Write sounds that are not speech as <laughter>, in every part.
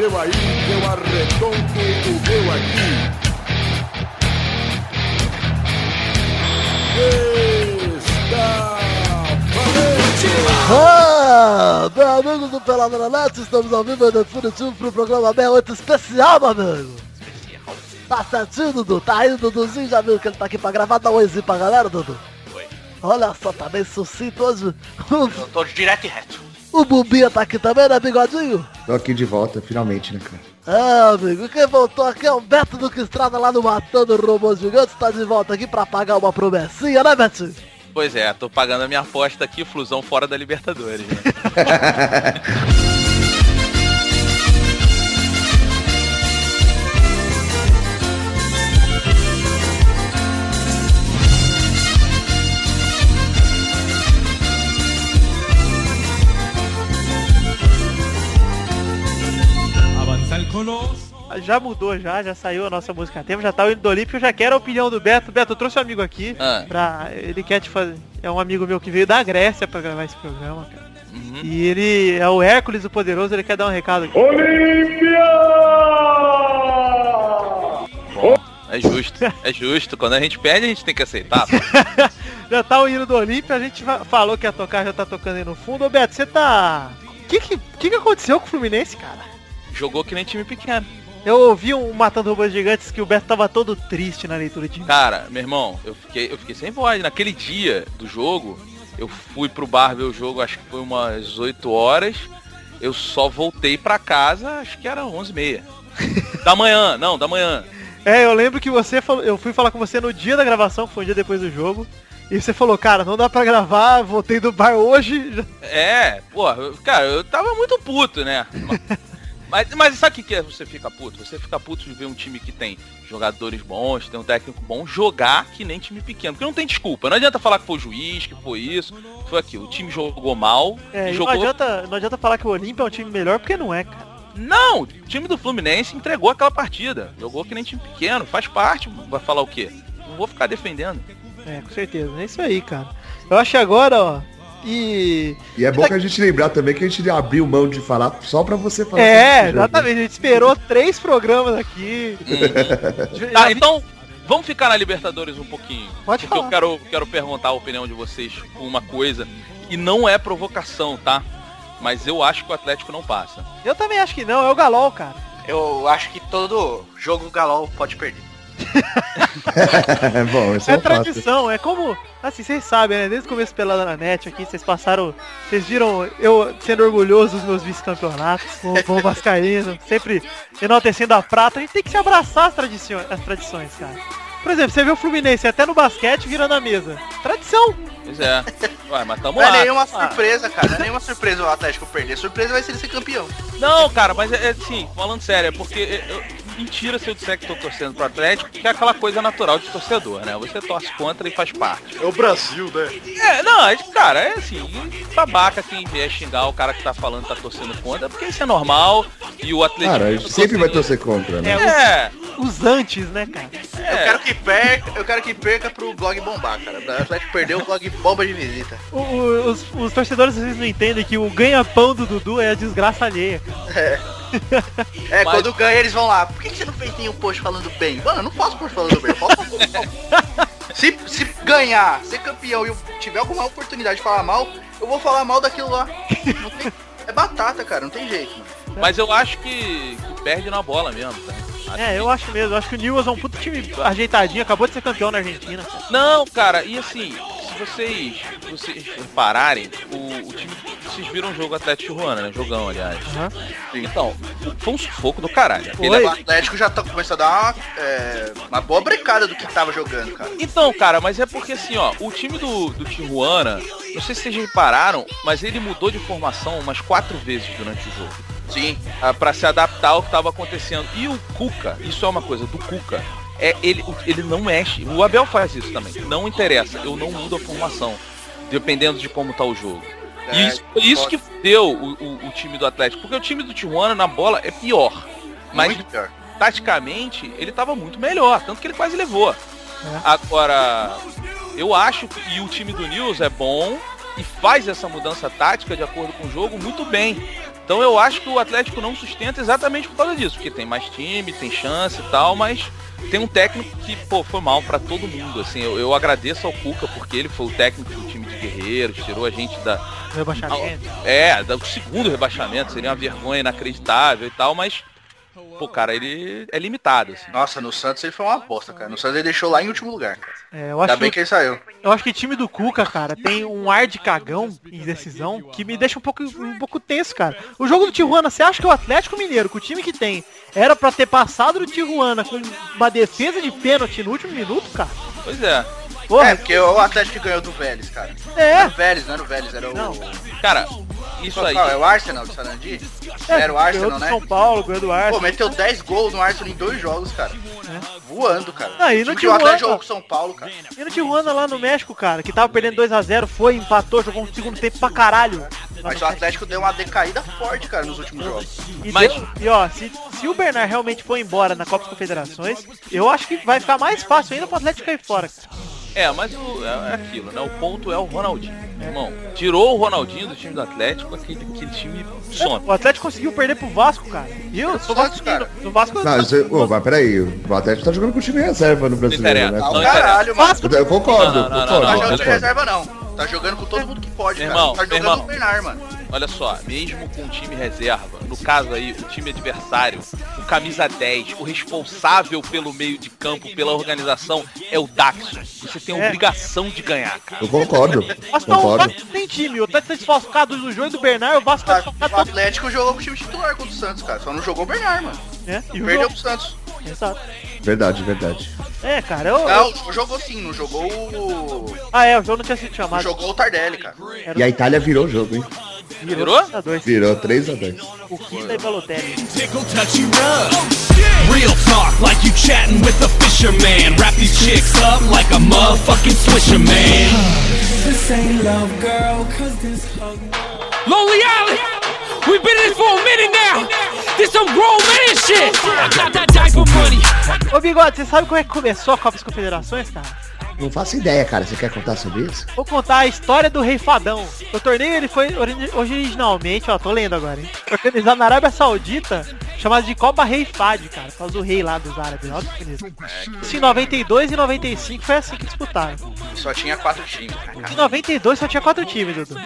seu aí, que eu arredondo o meu aqui. Está valente! Ah, meu amigo do Pelada na Net, estamos ao vivo e definitivo pro programa 68 especial, meu amigo. Tá certinho, Dudu? Tá aí, Duduzinho? Já viu que ele tá aqui pra gravar? Dá um oizinho pra galera, Dudu. Oi. Olha só, tá bem sucinto hoje. Eu tô direto e reto. O Bubinha tá aqui também, né, bigodinho? Tô aqui de volta, finalmente, né, cara? Ah, amigo, quem voltou aqui é o Beto do que Estrada lá no Matando Robôs Gigantes. Tá de volta aqui pra pagar uma promessinha, né, Betinho? Pois é, tô pagando a minha aposta aqui, Flusão fora da Libertadores. Né? <laughs> Já mudou já, já saiu a nossa música tema, já tá o hino do Olímpio, eu já quero a opinião do Beto. Beto, eu trouxe um amigo aqui Ah. pra. Ele quer te fazer. É um amigo meu que veio da Grécia pra gravar esse programa, cara. Uhum. E ele é o Hércules o Poderoso, ele quer dar um recado aqui. É justo, é justo. Quando a gente perde, a gente tem que aceitar. <laughs> Já tá o hino do Olímpio, a gente falou que ia tocar, já tá tocando aí no fundo. Ô Beto, você tá. O que que, que que aconteceu com o Fluminense, cara? Jogou que nem time pequeno. Eu ouvi um Matando Robôs Gigantes que o Beto tava todo triste na leitura de Cara, meu irmão, eu fiquei, eu fiquei sem voz. Naquele dia do jogo, eu fui pro bar ver o jogo, acho que foi umas 8 horas. Eu só voltei pra casa, acho que era 11 e meia. <laughs> da manhã, não, da manhã. É, eu lembro que você falou, eu fui falar com você no dia da gravação, que foi um dia depois do jogo. E você falou, cara, não dá pra gravar, voltei do bar hoje. É, eu- cara, eu tava muito puto, né? <laughs> Mas, mas sabe o que, que é você fica puto? Você fica puto de ver um time que tem jogadores bons, tem um técnico bom, jogar que nem time pequeno. Porque não tem desculpa. Não adianta falar que foi o juiz, que foi isso, foi aquilo. O time jogou mal. É, jogou... não, adianta, não adianta falar que o Olímpia é um time melhor, porque não é, cara. Não, o time do Fluminense entregou aquela partida. Jogou que nem time pequeno, faz parte. Vai falar o quê? Não vou ficar defendendo. É, com certeza. É isso aí, cara. Eu acho que agora, ó. E. E é bom que a gente lembrar também que a gente abriu mão de falar só pra você falar. É, exatamente. A gente esperou três programas aqui. Já <laughs> Tá, então vamos ficar na Libertadores um pouquinho. Pode porque falar. eu quero, quero perguntar a opinião de vocês com uma coisa. E não é provocação, tá? Mas eu acho que o Atlético não passa. Eu também acho que não, é o Galol, cara. Eu acho que todo jogo o Galol pode perder. É <laughs> bom, isso É é um tradição, é como. Assim, vocês sabem, né? Desde o começo pela na net aqui, vocês passaram. Vocês viram eu sendo orgulhoso dos meus vice-campeonatos, com o Bom Vascaíno, sempre enaltecendo a prata. A gente tem que se abraçar as tradições, as tradições, cara. Por exemplo, você vê o Fluminense até no basquete virando a mesa. Tradição! Pois é. Ué, mas tamo Não é lá. nenhuma Ah, surpresa, cara. Não é nenhuma surpresa o Atlético perder. Surpresa vai ser ele ser campeão. Não, cara, mas é, é assim, falando sério, é porque é, eu- mentira se eu disser que tô torcendo pro Atlético, que é aquela coisa natural de torcedor, né? Você torce contra e faz parte. É o Brasil, né? É, não, é, cara, é assim, babaca quem vier xingar o cara que tá falando que tá torcendo contra, porque isso é normal e o Atlético. Cara, a gente sempre vai torcer contra, né? É, Os antes, né, cara? é. Eu quero que perca, eu quero que perca pro blog bombar, cara. O Atlético perdeu o blog bomba de visita. O- o- os, os torcedores às vezes não entendem que o ganha-pão do Dudu é a desgraça alheia, cara. É, Mas- quando ganha eles vão lá. Por que, que você não fez nenhum post falando bem? Mano, eu não posso post falando bem. posso se, se ganhar, ser campeão e eu tiver alguma oportunidade de falar mal, eu vou falar mal daquilo lá. Tem- é batata, cara, não tem jeito. Mano. Mas eu acho que, que perde na bola mesmo, tá? Acho É, que- eu acho mesmo. Eu acho que o Newell's é um puto time ajeitadinho, acabou de ser campeão na Argentina. Não, cara, e assim, se vocês, se vocês repararem, o, o time. Vocês viram o jogo Atlético Ruana, né? Jogão, aliás. Aham. Então, foi um sufoco do caralho. Aquele Foi. O Atlético já tá começando a dar uma, é, uma boa brecada do que tava jogando, cara. Então, cara, mas é porque assim, ó, o time do, do Tijuana, não sei se vocês repararam, mas ele mudou de formação umas quatro vezes durante o jogo. Sim. ah, pra se adaptar ao que tava acontecendo. E o Cuca, isso é uma coisa do Cuca, é ele, ele não mexe. O Abel faz isso também. Não interessa, eu não mudo a formação, dependendo de como tá o jogo. E É, isso, foi isso que deu o, o- o time do Atlético, porque o time do Tijuana na bola é pior. Mas Muito pior. taticamente ele tava muito melhor, tanto que ele quase levou. É. Agora, eu acho que e o time do News é bom e faz essa mudança tática de acordo com o jogo muito bem. Então eu acho que o Atlético não sustenta exatamente por causa disso, porque tem mais time, tem chance e tal, mas tem um técnico que, pô, foi mal pra todo mundo, assim, eu, eu agradeço ao Cuca porque ele foi o técnico do time de Guerreiros, tirou a gente da, Rebaixamento. é, do segundo rebaixamento, seria uma vergonha inacreditável e tal, mas, pô, cara, ele é limitado, assim. Nossa, no Santos ele foi uma bosta, cara. No Santos ele deixou lá em último lugar, cara. É, eu Ainda acho bem que ele saiu. Eu acho que o time do Cuca, cara, tem um ar de cagão em decisão que me deixa um pouco, um pouco tenso, cara. O jogo do Tijuana, você acha que o Atlético Mineiro, com o time que tem, era pra ter passado do Tijuana com uma defesa de pênalti no último minuto, cara? Pois é. Porra, É, porque o Atlético ganhou do Vélez, cara. É. Era o Vélez, não era o Vélez, era o... Não. Cara, isso aí. qual? É o Arsenal de Sarandi? é, era o ganhou Arsenal, do né? São Paulo, ganhou do Pô, Arsenal. meteu 10 gols no Arsenal em dois jogos, cara. Voando, cara. Aí O no que o Atlético Tijuana- jogou com São Paulo, cara. E no Tijuana lá no México, cara, que tava perdendo 2x0, foi, empatou, jogou um segundo tempo pra caralho. Mas o Atlético deu uma decaída forte, cara, nos últimos jogos. E, Mas- deu- e ó, se, se o Bernard realmente for embora na Copa das Confederações, eu acho que vai ficar mais fácil ainda pro Atlético cair fora, cara. É, mas o, é, é aquilo, né? O ponto é o Ronaldinho. Irmão, tirou o Ronaldinho do time do Atlético, aquele, aquele time some. O Atlético conseguiu perder pro Vasco, cara. E eu sou vascaíno. cara. No Vasco Não, você, ô, mas peraí, o Atlético tá jogando com o time reserva no brasileiro, né? Ah, Não o caralho. Vasco Eu concordo, Não, não, não, concordo, Não tá não, jogando de concordo. reserva, não. Tá jogando com todo mundo que pode, Meu cara. irmão, tá jogando irmão. o Bernard, mano. Olha só, mesmo com o time reserva, no caso aí, o time adversário, o camisa 10, o responsável pelo meio de campo, pela organização, é o Daxon. Você tem a É. obrigação de ganhar, cara. Eu concordo, Mas não, o concordo. Vasco tem time. O Atlético tá desfalcado do João e do Bernard. O Vasco tá Tá, desfalcado o todo Atlético jogou com o time titular contra o Santos, cara. Só não jogou o Bernard, mano. né? E o Perdeu jogo- pro Santos. Exato. Verdade, verdade. É, cara, eu... Não, jogou sim, não jogou o. Ah, é, o jogo não tinha sido chamado. jogou o Tardelli, cara. Era E a Itália virou o jogo, hein? Virou? 3 a 2. Virou 3x2. O Kita e Balotelli. Real talk, like you chatting with a fisherman. Wrap these chicks up like a motherfucking swisher man. This ain't love, girl, cause this hug. Lonely Island. We've been in this for a minute now. This some grown man shit. I got that diaper money. Ô, Bigode, você sabe como é que começou a Copa das Confederações, cara? Não faço ideia, cara. Você quer contar sobre isso? Vou contar a história do Rei Fadão. O torneio ele foi ori- originalmente, ó, tô lendo agora, hein? Organizado na Arábia Saudita, chamado de Copa Rei Fad, cara, por causa do rei lá dos árabes. Olha que bonito. Isso em 92 e 95 foi assim que disputaram. Só tinha quatro times, cara. Em 92 só tinha quatro times, Dudu.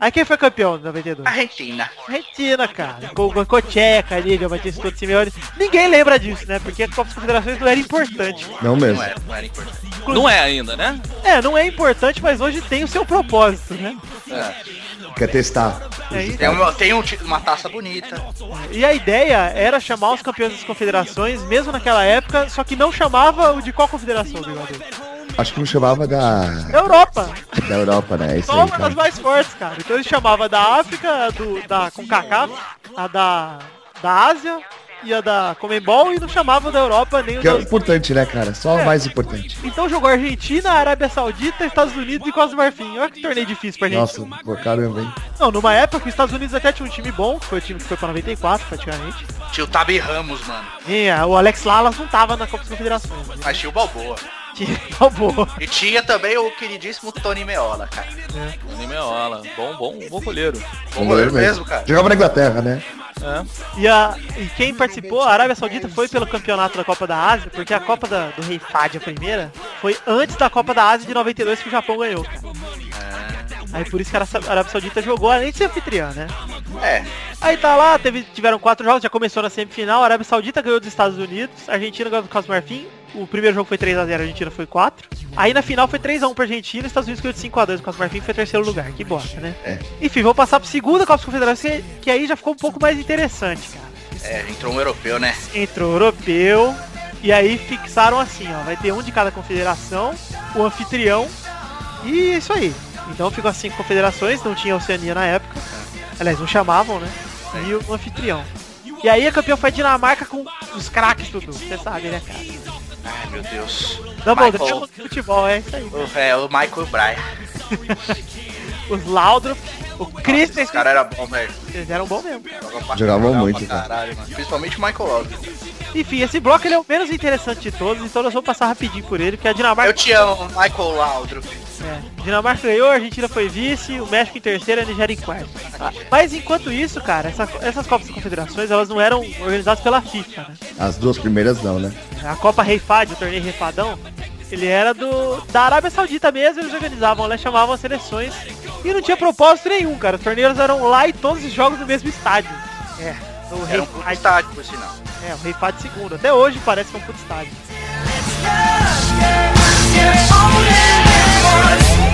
Aí quem foi campeão em 92? Argentina. Argentina, cara. Com o Cocheca, Lívia, Batista Simeone. Ninguém lembra disso, né? Porque a Copa das Confederações não era importante. Não mesmo. Não era, não era importante. Não é ainda, né? É, não é importante, mas hoje tem o seu propósito, né? Quer testar? É isso. Tem, uma, tem um uma taça bonita. E a ideia era chamar os campeões das confederações, mesmo naquela época, só que não chamava o de qual confederação? Acho que não chamava da, Da Europa. da Europa, né? É isso Só uma das mais fortes, cara. Então ele chamava da África, a do, da CONCACAF, a da, da Ásia e a da Comembol e não chamava da Europa nem o Que é da... importante, né, cara? Só o É. mais importante. Então jogou Argentina, Arábia Saudita, Estados Unidos e Costa do Marfim. Olha que torneio difícil pra gente. Nossa, pô, caramba, hein? Não, numa época que os Estados Unidos até tinha um time bom, que foi o time que foi pra 94 praticamente. Tinha o Tabi Ramos, mano. Ah, o Alex Lalas não tava na Copa das Confederações. Né? Mas tinha o Balboa. Tinha. E tinha também o queridíssimo Tony Meola, cara. Meola. Bom, bom, bom goleiro. Bom goleiro mesmo, cara. Jogava na Inglaterra, né? É. E, a, e quem participou, a Arábia Saudita foi pelo campeonato da Copa da Ásia, porque a Copa da- do Rei Fad, a primeira, foi antes da Copa da Ásia de 92 que o Japão ganhou. cara. Aí por isso que a Ará- a Arábia Saudita jogou, além de ser anfitriã, né? É. Aí tá lá, teve, tiveram quatro jogos, já começou na semifinal, a Arábia Saudita ganhou dos Estados Unidos, a Argentina ganhou do Costa Marfim, o primeiro jogo foi 3x0, a Argentina foi 4. Aí na final foi 3x1 pra Argentina, os Estados Unidos ganhou de 5x2, o Costa Marfim foi terceiro lugar, que bosta, né? É. Enfim, vou passar pro segundo Copa Confederações, que, que aí já ficou um pouco mais interessante, cara. É, entrou um europeu, né? Entrou o europeu, e aí fixaram assim, ó, vai ter um de cada confederação, o anfitrião, e é isso aí. Então ficou as cinco confederações, não tinha Oceania na época. Aliás, não chamavam, né? E o anfitrião. E aí a campeã foi a Dinamarca com os craques tudo. Você sabe, né, cara? Ai, meu Deus. Não, Michael. futebol, é isso aí. O, é, o Michael Bryan. <laughs> Os Laudrup, o Christensen, Esse cara era bom, velho. eles eram bons mesmo. Jogavam jogava muito. Caralho, mano. Principalmente o Michael Love. Enfim, esse bloco ele é o menos interessante de todos, então nós vamos passar rapidinho por ele, porque a Eu Dinamarca te amo, Michael Laudrup. É, Dinamarca ganhou, a Argentina foi vice, o México em terceiro e a Nigéria em quarto. Ah, Mas enquanto isso, cara, essa- essas Copas das Confederações, elas não eram organizadas pela FIFA, né? As duas primeiras não, né? A Copa Rei Fad, o torneio Rei Fadão, ele era do da Arábia Saudita mesmo, eles organizavam, né? Chamavam as seleções e não tinha propósito nenhum, cara. Os torneios eram lá e todos os jogos no mesmo estádio. É, no Rei um puto Fad. estádio, por sinal. É, o Rei Fad segundo. Até hoje parece que é um puto estádio.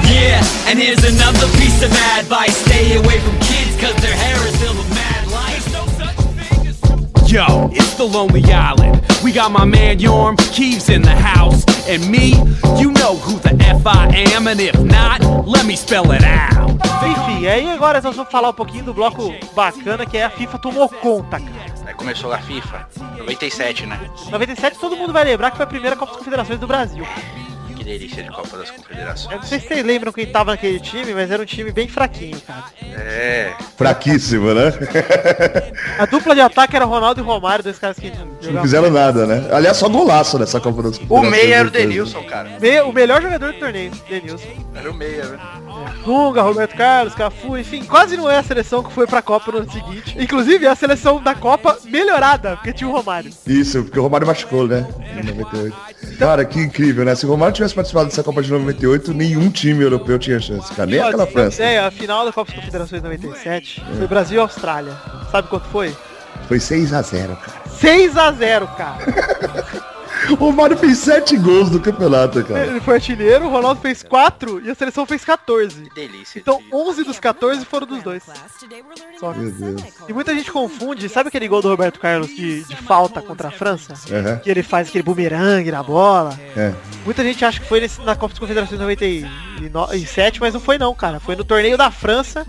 Yeah, and here's another piece of advice. Stay away from kids cause their hair is filled with Yo, it's the Lonely Island. We got my man Yorm Keeves in the house. And me, you know who the F I am. And if not, let me spell it out. Enfim, aí agora nós vamos falar um pouquinho do bloco bacana que é a FIFA tomou conta, cara. Aí começou a FIFA, 97, né? 97 todo mundo vai lembrar que foi a primeira Copa das Confederações do Brasil. Delícia de Copa das Eu Confederações. não sei se vocês lembram quem tava naquele time, mas era um time bem fraquinho, cara. É. Fraquíssimo, né? <laughs> A dupla de ataque era Ronaldo e Romário, dois caras que Não fizeram nada, né? Aliás, só golaço nessa Copa das O Confederações. meia era o? Denilson, cara. Me- O melhor jogador do torneio, Denilson. Era o meia, né? Dunga, Roberto Carlos, Cafu, enfim, quase não é a seleção que foi pra Copa no ano seguinte. Inclusive é a seleção da Copa melhorada, porque tinha o Romário. Isso, porque o Romário machucou, né? Em 98. Cara, que incrível, né? Se o Romário tivesse participado dessa Copa de 98, nenhum time europeu tinha chance, cara. Nem aquela França. ideia, a final da Copa das Confederações 97 foi Brasil e Austrália. Sabe quanto foi? Foi 6x0, cara. 6 a 0 cara. <laughs> O Romário fez 7 gols no campeonato, cara. Ele foi artilheiro, o Ronaldo fez 4 e a seleção fez 14. Que delícia. Então de- 11 dos 14 foram dos dois. Só. Meu Deus. E muita gente confunde, sabe aquele gol do Roberto Carlos de, de falta contra a França? Aham. Que ele faz aquele bumerangue na bola. É. Muita gente acha que foi nesse- na Copa das Confederações 97, mas não foi não, cara. Foi no torneio da França,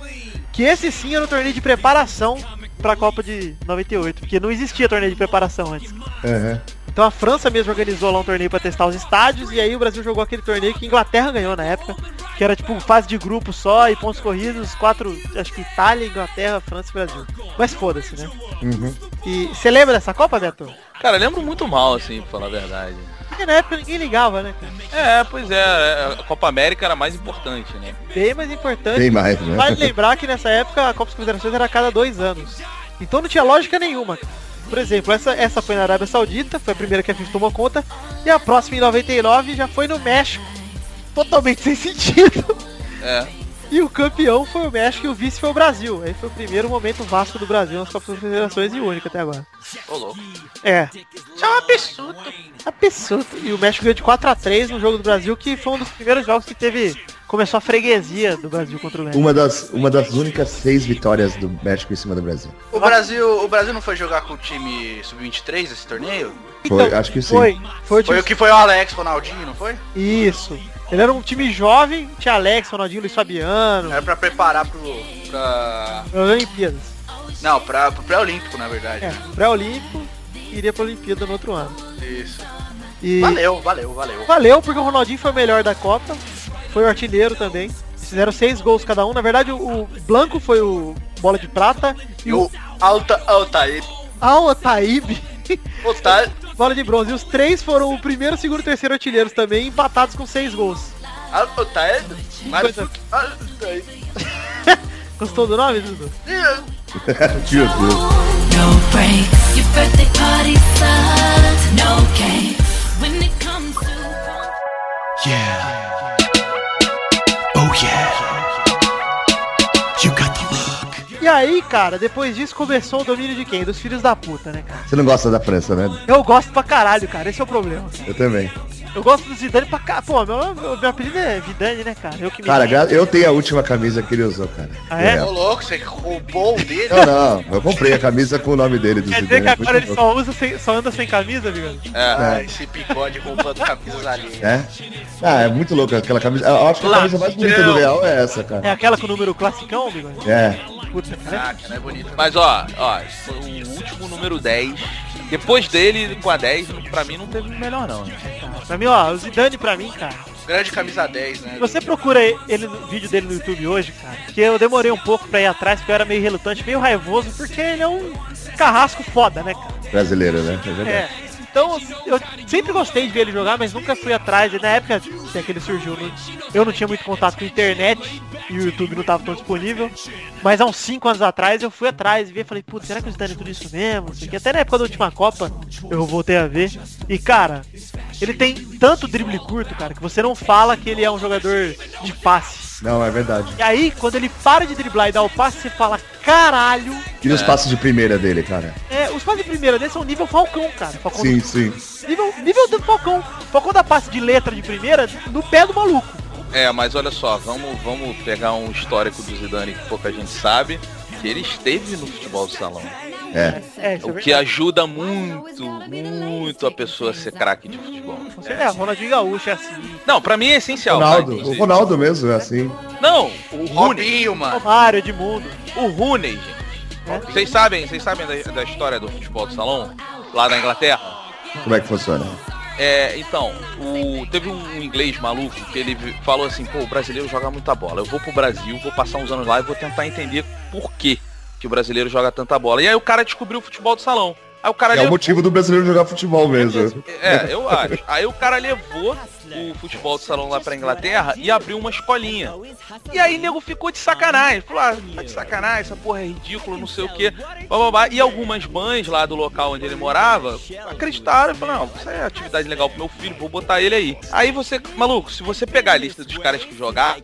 que esse sim era o torneio de preparação pra Copa de 98, porque não existia torneio de preparação antes. Aham. Então a França mesmo organizou lá um torneio pra testar os estádios e aí o Brasil jogou aquele torneio que a Inglaterra ganhou na época, que era tipo fase de grupo só e pontos corridos, quatro, acho que Itália, Inglaterra, França e Brasil. Mas foda-se, né? Uhum. E você lembra dessa Copa, Beto? Cara, eu lembro muito mal, assim, pra falar a verdade. Porque na época ninguém ligava, né? É, pois é, é, a Copa América era mais importante, né? Bem mais importante. Bem mais, né? Vale lembrar que nessa época a Copa das Confederações era a cada dois anos. Então não tinha lógica nenhuma. Por exemplo, essa, essa foi na Arábia Saudita, foi a primeira que a FIFA tomou conta, e a próxima em 99 já foi no México. Totalmente <laughs> sem sentido. É. E o campeão foi o México e o vice foi o Brasil. Aí foi o primeiro momento Vasco do Brasil nas Copas das Confederações e o único até agora. Ô, louco. É, Isso é um absurdo. absurdo. E o México ganhou de 4 a 3 no jogo do Brasil, que foi um dos primeiros jogos que teve. Começou a freguesia do Brasil contra o México. Uma das, uma das únicas seis vitórias do México em cima do Brasil. O Brasil, o Brasil não foi jogar com o time sub-23 esse torneio? Foi, acho que sim. Foi, foi o Foi o que foi o Alex Ronaldinho, não foi? Isso. Ele era um time jovem, tinha Alex, Ronaldinho, Luiz Fabiano, Era pra preparar pro. pra. Olimpíadas. Não, pra, pro pré-olímpico, na verdade. É, pré-olímpico e iria pra Olimpíada no outro ano. Isso. E Valeu, valeu, valeu. valeu porque o Ronaldinho foi o melhor da Copa, foi o artilheiro também. Fizeram seis gols cada um. Na verdade, o o Blanco foi o bola de prata E o Alta Altair. Al Taib Altair. bola de bronze. E os três foram o primeiro, segundo e terceiro artilheiros também, empatados com seis gols. Altair. Coisa- <laughs> Altair. Gostou do nome, Dudu? <laughs> Meu Deus. No yeah. You got the look. E aí, cara, depois disso começou o domínio de quem? Dos filhos da puta, né, cara? Você não gosta da França, né? Eu gosto pra caralho, cara. Esse é o problema. Eu também. Eu gosto do Zidane pra caralho. Pô, meu, meu, meu apelido é Vidane, né, cara? Eu que me. Cara, eu tenho a última camisa que ele usou, cara. Ah, é? Ô louco, você roubou o dele? Não, não. Eu comprei a camisa com o nome dele do Quer dizer que Zidane. agora ele só usa sem, só anda sem camisa, amigo? Ah, esse bigode roubando camisas ali. É? Ah, é muito louco aquela camisa. Eu acho que a camisa mais bonita do Real é essa, É cara. aquela com o número classicão, amigo? É. Puta, cara. Caraca, não é bonito. Mas ó, ó, o último número 10. Depois dele, com a 10, pra mim não teve melhor não. Pra mim, ó, o Zidane pra mim, cara. Grande camisa 10, né? Você procura ele no vídeo dele no YouTube hoje, cara, que eu demorei um pouco pra ir atrás, porque eu era meio relutante, meio raivoso, porque ele é um carrasco foda, né, cara? Brasileiro, né? É verdade. É. Então eu sempre gostei de ver ele jogar, mas nunca fui atrás. E na época até que ele surgiu, não- eu não tinha muito contato com a internet e o YouTube não tava tão disponível. Mas há uns 5 anos atrás eu fui atrás e vi e falei, putz, será que o Zidane é tudo isso mesmo? Quê. Até na época da última Copa eu voltei a ver. E cara, ele tem tanto drible curto, cara, que você não fala que ele é um jogador de passe. Não, é verdade. E aí, quando ele para de driblar e dá o passe, você fala, caralho. E os passos de primeira dele, cara? É, os passes de primeira dele são nível Falcão, cara. Falcão Sim, sim. Nível, nível do Falcão. Falcão dá passe de letra de primeira no pé do maluco. É, mas olha só, vamos, vamos pegar um histórico do Zidane que pouca gente sabe, que ele esteve no futebol do salão. É. É, é O que ajuda muito, muito a pessoa a ser craque de futebol. Você é, Ronaldinho Gaúcho é assim. Não, pra mim é essencial. tá, Ronaldo. O. Ronaldo mesmo, é assim. Não, o Rooney. Robinho, mano. Romário, Edmundo. O Rooney, gente. Vocês sabem, vocês sabem da, da história do futebol do salão? Lá na Inglaterra? Como é que funciona? É, então, o, teve um inglês maluco que ele falou assim, pô, o brasileiro joga muita bola. Eu vou pro Brasil, vou passar uns anos lá e vou tentar entender por que, que o brasileiro joga tanta bola. E aí o cara descobriu o futebol do salão. Aí o cara É o levou- motivo do brasileiro jogar futebol mesmo. É, eu acho. Aí o cara levou o futebol do salão lá pra Inglaterra e abriu uma escolinha. E aí nego ficou de sacanagem. Falou, ah, tá de sacanagem, essa porra é ridículo, não sei o quê. Blá, blá, blá. E algumas mães lá do local onde ele morava acreditaram e falaram, não, isso é atividade legal pro meu filho, vou botar ele aí. Aí você, maluco, se você pegar a lista dos caras que jogaram,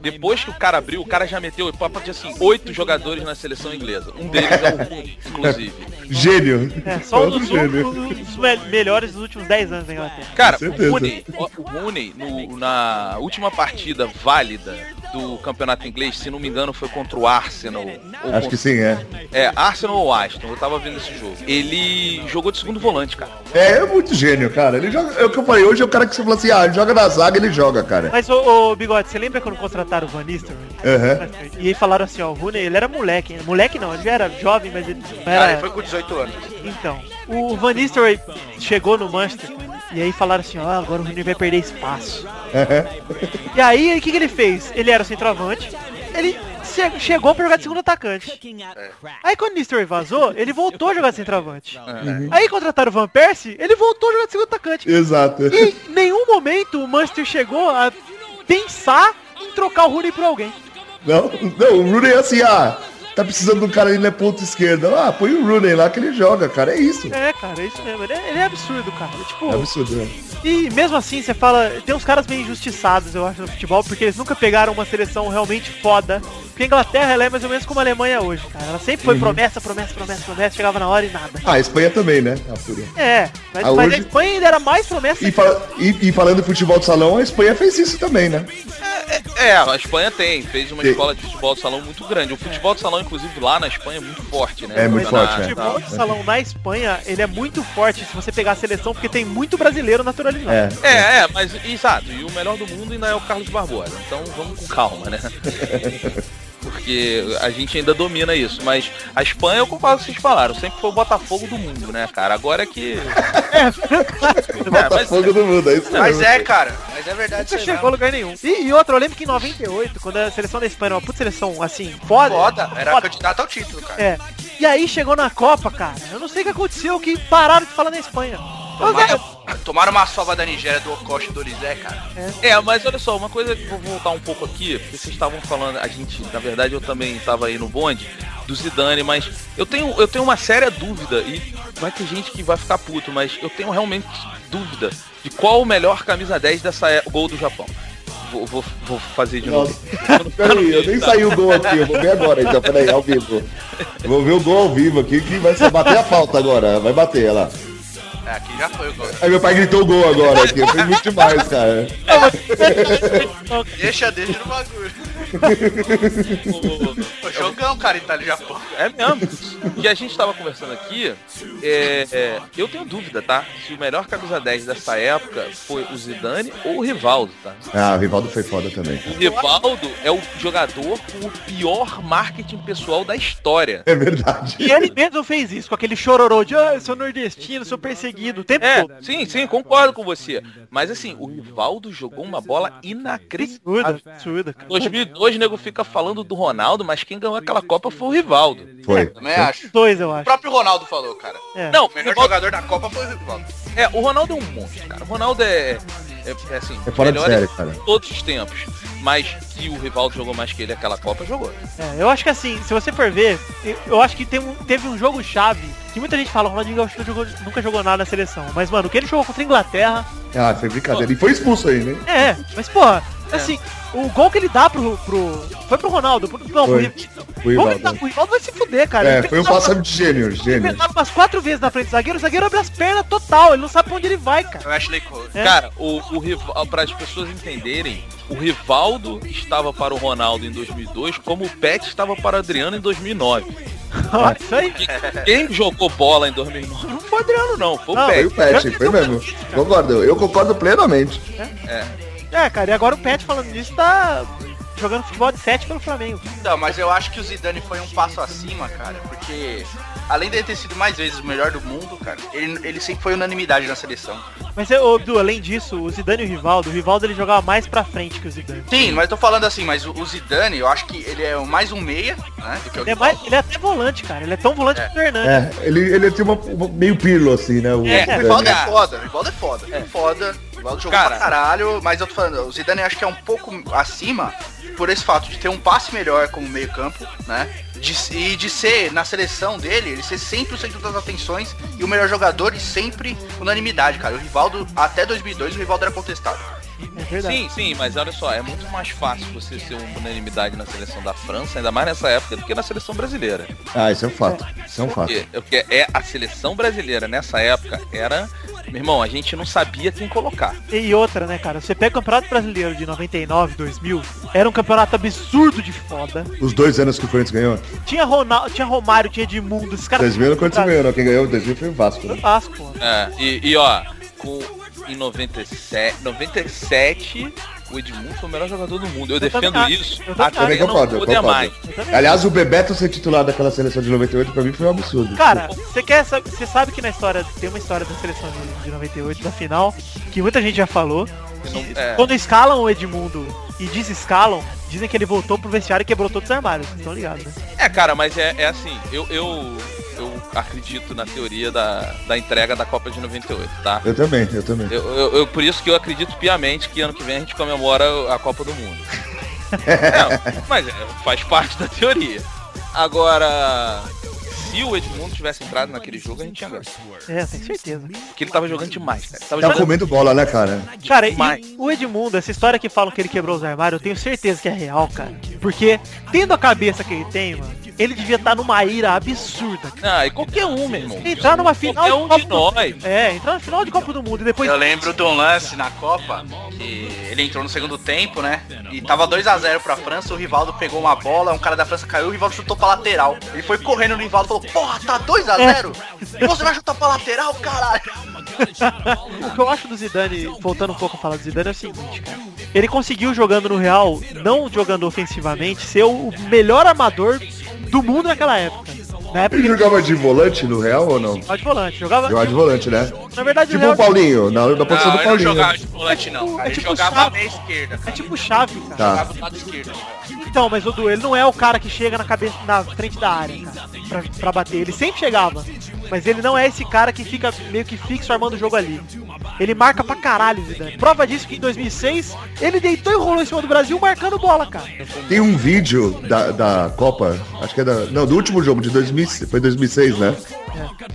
depois que o cara abriu, o cara já meteu, papo de assim, oito jogadores na seleção inglesa. Um deles é o Rooney, inclusive. <laughs> Gênio. É, só um dos, gênio. um dos me- melhores dos últimos 10 anos da Inglaterra. Cara, o. Rooney, o Rooney no- na última partida válida do campeonato inglês, se não me engano, foi contra o Arsenal. ou Acho contra- que sim, é. É, Arsenal ou Aston, eu tava vendo esse jogo. Ele jogou de segundo volante, cara. É, é muito gênio, cara. Ele joga. É o que eu falei, hoje é o cara que você falou assim, ah, ele joga na zaga, ele joga, cara. Mas, ô, ô, Bigode, você lembra quando contrataram o Van Nistelrooy? Aham. E aí falaram assim, ó, o Rooney, ele era moleque. hein? Moleque não, ele já era jovem, mas ele não Cara, era... ele foi com 18 anos. Então, o Van Nistelrooy chegou no Manchester e aí falaram assim, ó, agora o Rooney vai perder espaço. E aí, o que, que ele fez? Ele era o centroavante, ele che- chegou pra jogar de segundo atacante. Aí quando o Nistelrooy vazou, ele voltou a jogar de centroavante. Aí contrataram o Van Persie, ele voltou a jogar de segundo atacante. Exato. E em nenhum momento o Manchester chegou a pensar em trocar o Rooney por alguém. Não, não, o Rooney é assim, ah, tá precisando de um cara ali na ponta esquerda. Ah, põe o Rooney lá que ele joga, cara. É isso. É, cara, é isso mesmo. Ele é, ele é absurdo, cara. Tipo, É absurdo, né? E mesmo assim, você fala, tem uns caras meio injustiçados, eu acho, no futebol, porque eles nunca pegaram uma seleção realmente foda. Porque a Inglaterra, ela é mais ou menos como a Alemanha hoje, cara. Ela sempre foi promessa, promessa, promessa, promessa, chegava na hora e nada. Ah, a Espanha também, né? A fúria. É, mas, Ah, mas hoje- a Espanha ainda era mais promessa. E, fala- e- e falando em futebol de salão, a Espanha fez isso também, né? É, a Espanha tem, fez uma escola de futebol de salão muito grande. O futebol de salão, inclusive, lá na Espanha é muito forte, né? É, muito Na- forte, O é. futebol de salão na Espanha, ele é muito forte se você pegar a seleção, porque tem muito brasileiro naturalizado. É. É, é, mas exato. E o melhor do mundo ainda é o Carlos Barbosa. Então vamos com calma, né? <laughs> Porque a gente ainda domina isso. Mas a Espanha, eu concordo com vocês falaram, sempre foi o Botafogo do mundo, né, cara? Agora é que. <laughs> É, mas- Botafogo do mundo, é isso Mas mesmo. é, cara. Mas é verdade Nunca chegou a lugar nenhum. E, e outra, eu lembro que em 98, quando a seleção da Espanha era uma puta seleção, assim, foda. Foda, era foda. candidato ao título, cara. É. E aí chegou na Copa, cara. Eu não sei o que aconteceu, que pararam de falar na Espanha. Mas é, Tomaram, uma sova da Nigéria do Okoshi do Orizé, cara. É, mas olha só, uma coisa que eu vou voltar um pouco aqui, porque vocês estavam falando, a gente, na verdade eu também estava aí no bonde do Zidane, mas eu tenho, eu tenho uma séria dúvida, e vai ter gente que vai ficar puto, mas eu tenho realmente dúvida de qual o melhor camisa 10 dessa é- gol do Japão. Vou, vou, vou fazer de novo. Nossa, <laughs> peraí, eu nem saí o gol aqui, eu vou ver agora, então, peraí, ao vivo. Vou ver o gol ao vivo aqui, que vai ser bater a falta agora, vai bater, olha lá. É, aqui já foi o gol. Aí meu pai gritou gol agora aqui, foi muito demais, cara. <laughs> Deixa, deixa no bagulho. <laughs> Jogão, cara, Itália e Japão. É mesmo. E a gente estava conversando aqui, é, é, eu tenho dúvida, tá? Se o melhor camisa 10 dessa época foi o Zidane ou o Rivaldo, tá? Ah, o Rivaldo foi foda também, cara. O Rivaldo é o jogador com o pior marketing pessoal da história. É verdade. E ele mesmo fez isso, com aquele chororô de ah, eu sou nordestino, sou perseguido, o tempo É, todo. sim, sim, concordo com você. Mas assim, o Rivaldo jogou uma bola inacreditável. Absurda, absurda, cara. 2002 hoje o nego fica falando do Ronaldo, mas quem ganhou aquela Copa foi o Rivaldo. Foi. Também acho. Os dois, eu O acho. próprio Ronaldo falou, cara. É. Não, O melhor Rivaldo- jogador da Copa foi o Rivaldo. É, o Ronaldo é um monstro, cara. O Ronaldo é, é, é assim, É fora de melhor série, cara. todos os tempos. Mas que o Rivaldo jogou mais que ele aquela Copa, jogou. É, eu acho que assim, se você for ver, eu- acho que tem teve um jogo chave que muita gente fala, o Ronaldinho Gaúcho jogou- nunca jogou nada na seleção. Mas, mano, o que ele jogou contra a Inglaterra, Ah, foi brincadeira. E foi expulso aí, né? é, mas porra, assim, o gol que ele dá pro. pro foi pro Ronaldo, pro, não, Foi. pro, Foi o Rivaldo. ele dá pro Rivaldo vai se fuder, cara. É, Ele foi um passamento de gênio, Ele gênio. pensava umas quatro vezes na frente do zagueiro, o zagueiro abre as pernas total, ele não sabe pra onde ele vai, cara. Ashley Cole. É. Cara, o, o Rival, para as pessoas entenderem, o Rivaldo estava para o Ronaldo em 2002, como o Pet estava para o Adriano em 2009. <laughs> Olha isso aí. Quem jogou bola em 2009 não foi o Adriano, não, foi o Não, Foi Pet. o Pet, foi mesmo. Concordo, eu concordo plenamente. É, cara, e agora o Pet falando nisso tá jogando futebol de 7 pelo Flamengo. Não, mas eu acho que o Zidane foi um passo acima, cara, porque além de ele ter sido mais vezes o melhor do mundo, cara, ele, ele sempre foi unanimidade na seleção. Mas, ô, Abdu, além disso, o Zidane e o Rivaldo, o Rivaldo ele jogava mais pra frente que o Zidane. Sim, mas tô falando assim, mas o, o Zidane, eu acho que ele é mais um meia, né, do que o Ele é, mais, ele é até volante, cara. Ele é tão volante quanto o Hernandes. É, ele, ele tem uma, uma- meio pirlo, assim, né? O É, O. Rivaldo é foda, o Rivaldo é foda, é foda. O Rivaldo jogou Cara. pra caralho, mas eu tô falando, o Zidane acho que é um pouco acima por esse fato de ter um passe melhor como meio campo, né? De- e de ser, na seleção dele, ele ser sempre o centro das atenções e o melhor jogador e sempre unanimidade, cara. O Rivaldo, até 2002, o Rivaldo era contestado. É verdade. Sim, sim, mas olha só, é muito mais fácil você ser uma unanimidade na seleção da França, ainda mais nessa época, do que na seleção brasileira. Ah, isso é um fato. Isso é um fato. Porque, porque é a seleção brasileira nessa época era, meu irmão, a gente não sabia quem colocar. E outra, né, cara? Você pega o Campeonato Brasileiro de 99, 2000, era um campeonato absurdo de foda. Os dois anos que o Corinthians ganhou. Tinha Ronaldo, tinha Romário, tinha Edmundo, esses caras... 2000 o Corinthians ganhou, não. Quem ganhou 2000 foi o Vasco. Foi Né? o Vasco. É, e, e, ó, com, em 97, 97, o Edmundo foi o melhor jogador do mundo. Eu, Eu defendo também acho. isso Eu também até Também eu não eu poder concordo. mais. Aliás, o Bebeto ser titular daquela seleção de 98 pra mim foi um absurdo. Cara, você quer você sabe que na história tem uma história da seleção de, de 98 da final que muita gente já falou. que é. Quando escalam o Edmundo e desescalam, dizem que ele voltou pro vestiário e quebrou todos os armários. Estão ligados, né? É, cara, mas é, é assim, eu, eu, eu acredito na teoria da, da entrega da Copa de 98, tá? Eu também, eu também. Eu, eu- eu- por isso que eu acredito piamente que ano que vem a gente comemora a Copa do Mundo. <laughs> Não, mas é, faz parte da teoria. Agora, se o Edmundo tivesse entrado naquele jogo, a gente tinha ganho. É, tenho certeza. Porque ele tava jogando demais, cara. Ele Tava Tá jogando comendo bola, né, cara? Cara, Demais. e o Edmundo, essa história que falam que ele quebrou os armários, eu tenho certeza que é real, cara. Porque, tendo a cabeça que ele tem, mano, ele devia estar numa ira absurda. cara. Ah, e qualquer um, meu irmão. Entrar numa final Qualquer um Copa de do- nós. É, entrar na final de Copa do Mundo e depois. Eu lembro de um lance na Copa, que ele entrou no segundo tempo, né? E tava 2x0 pra França, o Rivaldo pegou uma bola, um cara da França caiu, o Rivaldo chutou pra lateral. Ele foi correndo no Rivaldo e falou, porra, tá 2x0? E você vai chutar pra lateral, caralho? <laughs> O que eu acho do Zidane, voltando um pouco a falar do Zidane, é o seguinte, cara. Ele conseguiu jogando no Real, não jogando ofensivamente, ser o melhor armador do mundo naquela época. Na época Ele ele jogava de volante no Real ou não? jogava de volante, jogava. Jogava de volante, né? Na verdade, Tipo o Real Paulinho, na, na posição Não, do ele não Paulinho. jogava né? de volante não, cara. É Ele tipo jogava chave. a meia esquerda, é cara. tipo chave, cara. Tá. Jogava do lado esquerdo. Então, mas o Du, ele não é o cara que chega na cabeça, na frente da área, cara, pra, pra bater. Ele sempre chegava. Mas ele não é esse cara que fica meio que fixo armando o jogo ali. Ele marca pra caralho, Zidane. Prova disso que em 2006, ele deitou e rolou em cima do Brasil marcando bola, cara. Tem um vídeo da, da Copa, acho que é da. Não, do último jogo, de 2000, foi 2006, né?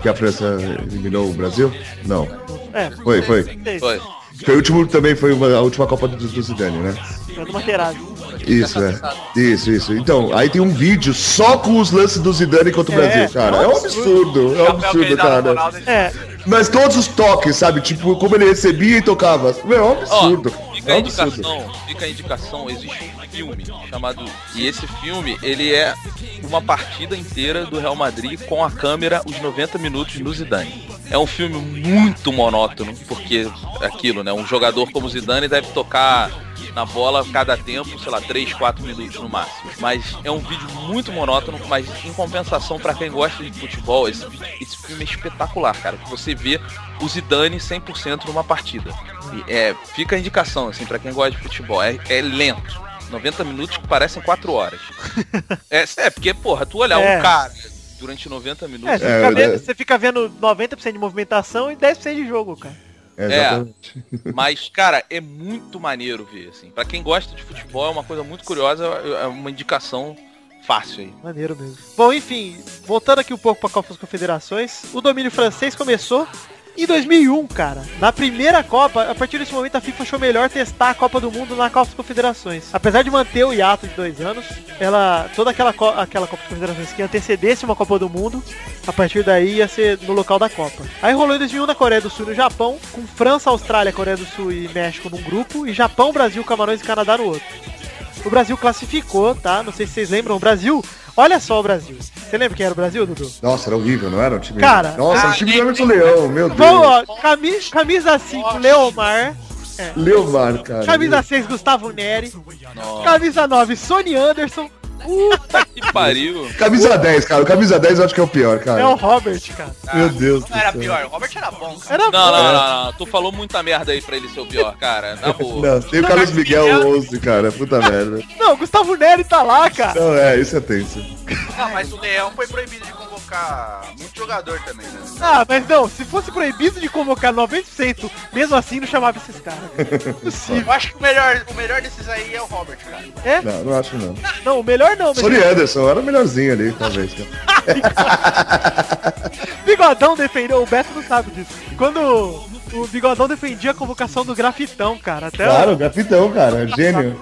Que a França eliminou o Brasil? Não. É, Foi, foi. Foi. Foi o último, também foi uma- a última Copa do, do Zidane, né? Foi do Materazzi. Isso, é. Isso, isso. Então, aí tem um vídeo só com os lances do Zidane contra o É, Brasil, cara. é um É um absurdo, é um absurdo, cara. É, Mas todos os toques, sabe? Tipo, como ele recebia e tocava. Meu, é um Ó, absurdo. fica É a um absurdo. indicação, fica a indicação, existe um filme chamado. E esse filme, ele é uma partida inteira do Real Madrid com a câmera os 90 minutos no Zidane. É um filme muito monótono, porque é aquilo, né? Um jogador como o Zidane deve tocar na bola a cada tempo, sei lá, 3, 4 minutos no máximo. Mas é um vídeo muito monótono, mas em compensação para quem gosta de futebol, esse, esse filme é espetacular, cara. Que você vê o Zidane 100% numa partida. E, é, fica a indicação, assim, para quem gosta de futebol. É, é lento. 90 minutos que parecem 4 horas. é, é, porque, porra, tu olhar É. um cara durante 90 É, minutos. você, É, fica vendo, você fica vendo 90% de movimentação e 10% de jogo, cara. É, exatamente. Mas, cara, é muito maneiro ver, assim. Pra quem gosta de futebol, é uma coisa muito curiosa, é uma indicação fácil aí. Maneiro mesmo. Bom, enfim, voltando aqui um pouco pra Copa das Confederações, o domínio francês começou em 2001, cara. Na primeira Copa, a partir desse momento a FIFA achou melhor testar a Copa do Mundo na Copa das Confederações. Apesar de manter o hiato de dois anos, ela toda aquela, co- aquela Copa das Confederações que antecedesse uma Copa do Mundo, a partir daí ia ser no local da Copa. Aí rolou em 2001 na Coreia do Sul e no Japão, com França, Austrália, Coreia do Sul e México num grupo, e Japão, Brasil, Camarões e Canadá no outro. O Brasil classificou, tá? Não sei se vocês lembram. O Brasil, olha só o Brasil. Você lembra quem era o Brasil, Dudu? Nossa, era horrível, não era um time. Cara, Nossa, era ah, um time do nem- Emerson Leão, meu Deus. Vamos, ó, camisa, camisa 5, Leomar. Leomar, cara. Camisa 6, Gustavo Neri. Nossa, Camisa 9, Sony Anderson. Puta que pariu. Camisa 10, cara. Camisa 10 eu acho que é o pior, cara. É o Robert, cara. Meu Deus. Não era céu. pior, o Robert era bom, cara. Era Não, bom. não, não, não. Tu falou muita merda aí pra ele ser o pior, cara. Na <laughs> boa. Não, tem o Carlos Miguel 11, cara. Puta merda. Não, Gustavo Neri tá lá, cara. Não, é, isso é tenso. Ah, mas o Leão foi proibido de convocar muito jogador também, né? Ah, mas não, se fosse proibido de convocar 90%, mesmo assim não chamava esses caras. <laughs> Impossível. Eu acho que o melhor, o melhor desses aí é o Robert, cara. É? Não, não acho não. Não, o melhor não, mas Sony Anderson era o melhorzinho ali, talvez. Cara. <laughs> Bigodão defendeu, o Beto não sabe disso. Quando o Bigodão defendia a convocação do Grafitão, cara, até Claro, grafitão, cara. Gênio.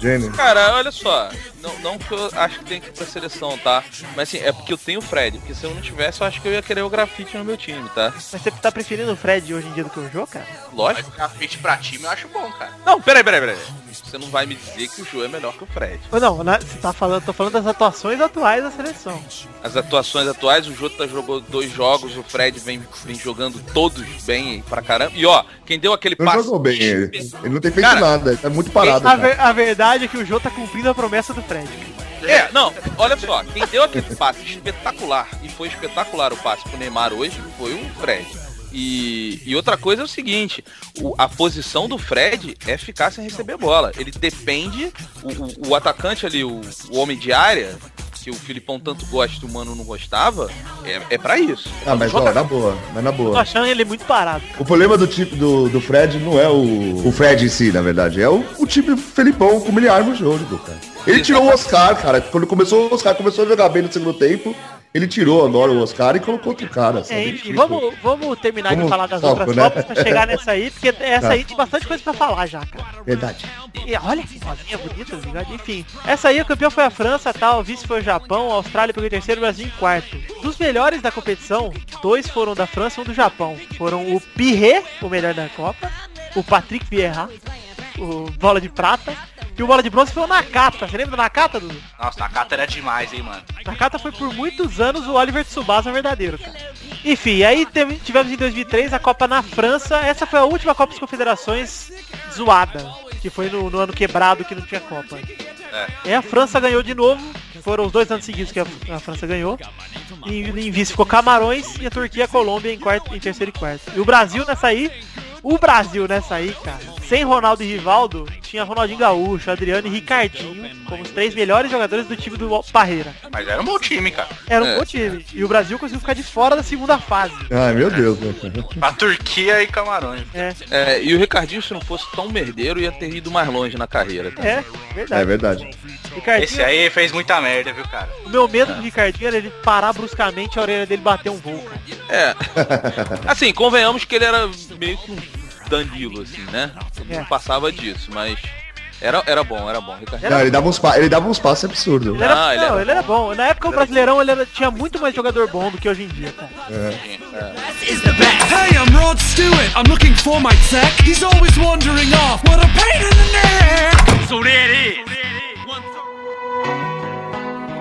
Gênio. Cara, olha só. Não, não que eu acho que tem que ir pra seleção, tá? Mas assim, é porque eu tenho o Fred. Porque se eu não tivesse, eu acho que eu ia querer o grafite no meu time, tá? Mas você tá preferindo o Fred hoje em dia do que o Jô, cara? Mas Lógico. o grafite pra time eu acho bom, cara. Não, peraí, peraí, peraí. Você não vai me dizer que o Joe é melhor que o Fred. Não, na- você tá falando, tô falando das atuações atuais da seleção. As atuações atuais, o Jota jogou dois jogos, o Fred vem, vem jogando todos bem pra caramba. E ó, quem deu aquele Não passe. jogou bem ele. Ele não tem feito Cara, nada, ele tá muito parado. A, ver- a verdade é que o Jô tá cumprindo a promessa do Fred. É, não, olha só, quem deu aquele passe espetacular, e foi espetacular o passe pro Neymar hoje, foi o Fred. E, e outra coisa é o seguinte, o- a posição do Fred é ficar sem receber bola. Ele depende, o, o- o atacante ali, o, o homem de área, que o Filipão tanto gosta e o Mano não gostava, é, é pra isso. Ah, mas ó, na boa, mas na Tô boa. achando ele muito parado. O problema do tipo do, do Fred não é o, o Fred em si, na verdade. É o, o time Felipão, como ele arma o jogo, cara. Ele tirou o Oscar, cara. Quando começou o Oscar, começou a jogar bem no segundo tempo. Ele tirou agora o Oscar e colocou outro cara. sabe? É, enfim, vamos, vamos terminar de Vamos falar das foco, outras né? Copas pra chegar <laughs> nessa aí, porque essa Tá. aí tem bastante coisa pra falar já, cara. Verdade. E olha que rosinha bonita, tá ligado? Enfim, essa aí o campeão foi a França, tal, o vice foi o Japão, a Austrália pegou em terceiro, o Brasil em quarto. Dos melhores da competição, dois foram da França e um do Japão. Foram o Pirret, o melhor da Copa, o Patrick Vieira, o bola de prata, e o bola de bronze foi o Nakata. Você lembra do Nakata, Dudu? Nossa, Nakata era demais, hein, mano. Nakata foi por muitos anos o Oliver Tsubasa verdadeiro, cara. Enfim, aí tivemos em 2003 a Copa na França. Essa foi a última Copa das Confederações zoada, que foi no, no ano quebrado que não tinha Copa. É. a França ganhou de novo. Foram os dois anos seguidos que a, a França ganhou. E em vice ficou Camarões e a Turquia e a Colômbia em, quarto, em terceiro e quarto. E o Brasil nessa aí, o Brasil nessa aí, cara, sem Ronaldo e Rivaldo, tinha Ronaldinho Gaúcho, Adriano e Ricardinho como os três melhores jogadores do time do Parreira. Mas era um bom time, cara. Era um É. bom time. E o Brasil conseguiu ficar de fora da segunda fase. Ai, meu Deus, né? Pra Turquia e Camarões. É, É, e o Ricardinho, se não fosse tão merdeiro, ia ter ido mais longe na carreira. tá? é, É verdade. verdade. Ricardinho, Esse aí fez muita merda, viu, cara? o meu medo do Ricardinho era ele parar bruscamente a orelha dele bater um voo. É. <laughs> Assim, convenhamos que ele era meio que um Danilo, assim, né? Ele É. Não passava disso, mas era, era bom, era bom. Não, ele dava uns, pa- ele dava uns passos absurdos. Ele era, Ah, ele não, era ele era bom. Na época o Brasileirão ele era- tinha muito mais jogador bom do que hoje em dia, cara. Hey, I'm Rod Stewart. I'm looking for my tech. He's always wandering off. What a pain in the neck. So there it is.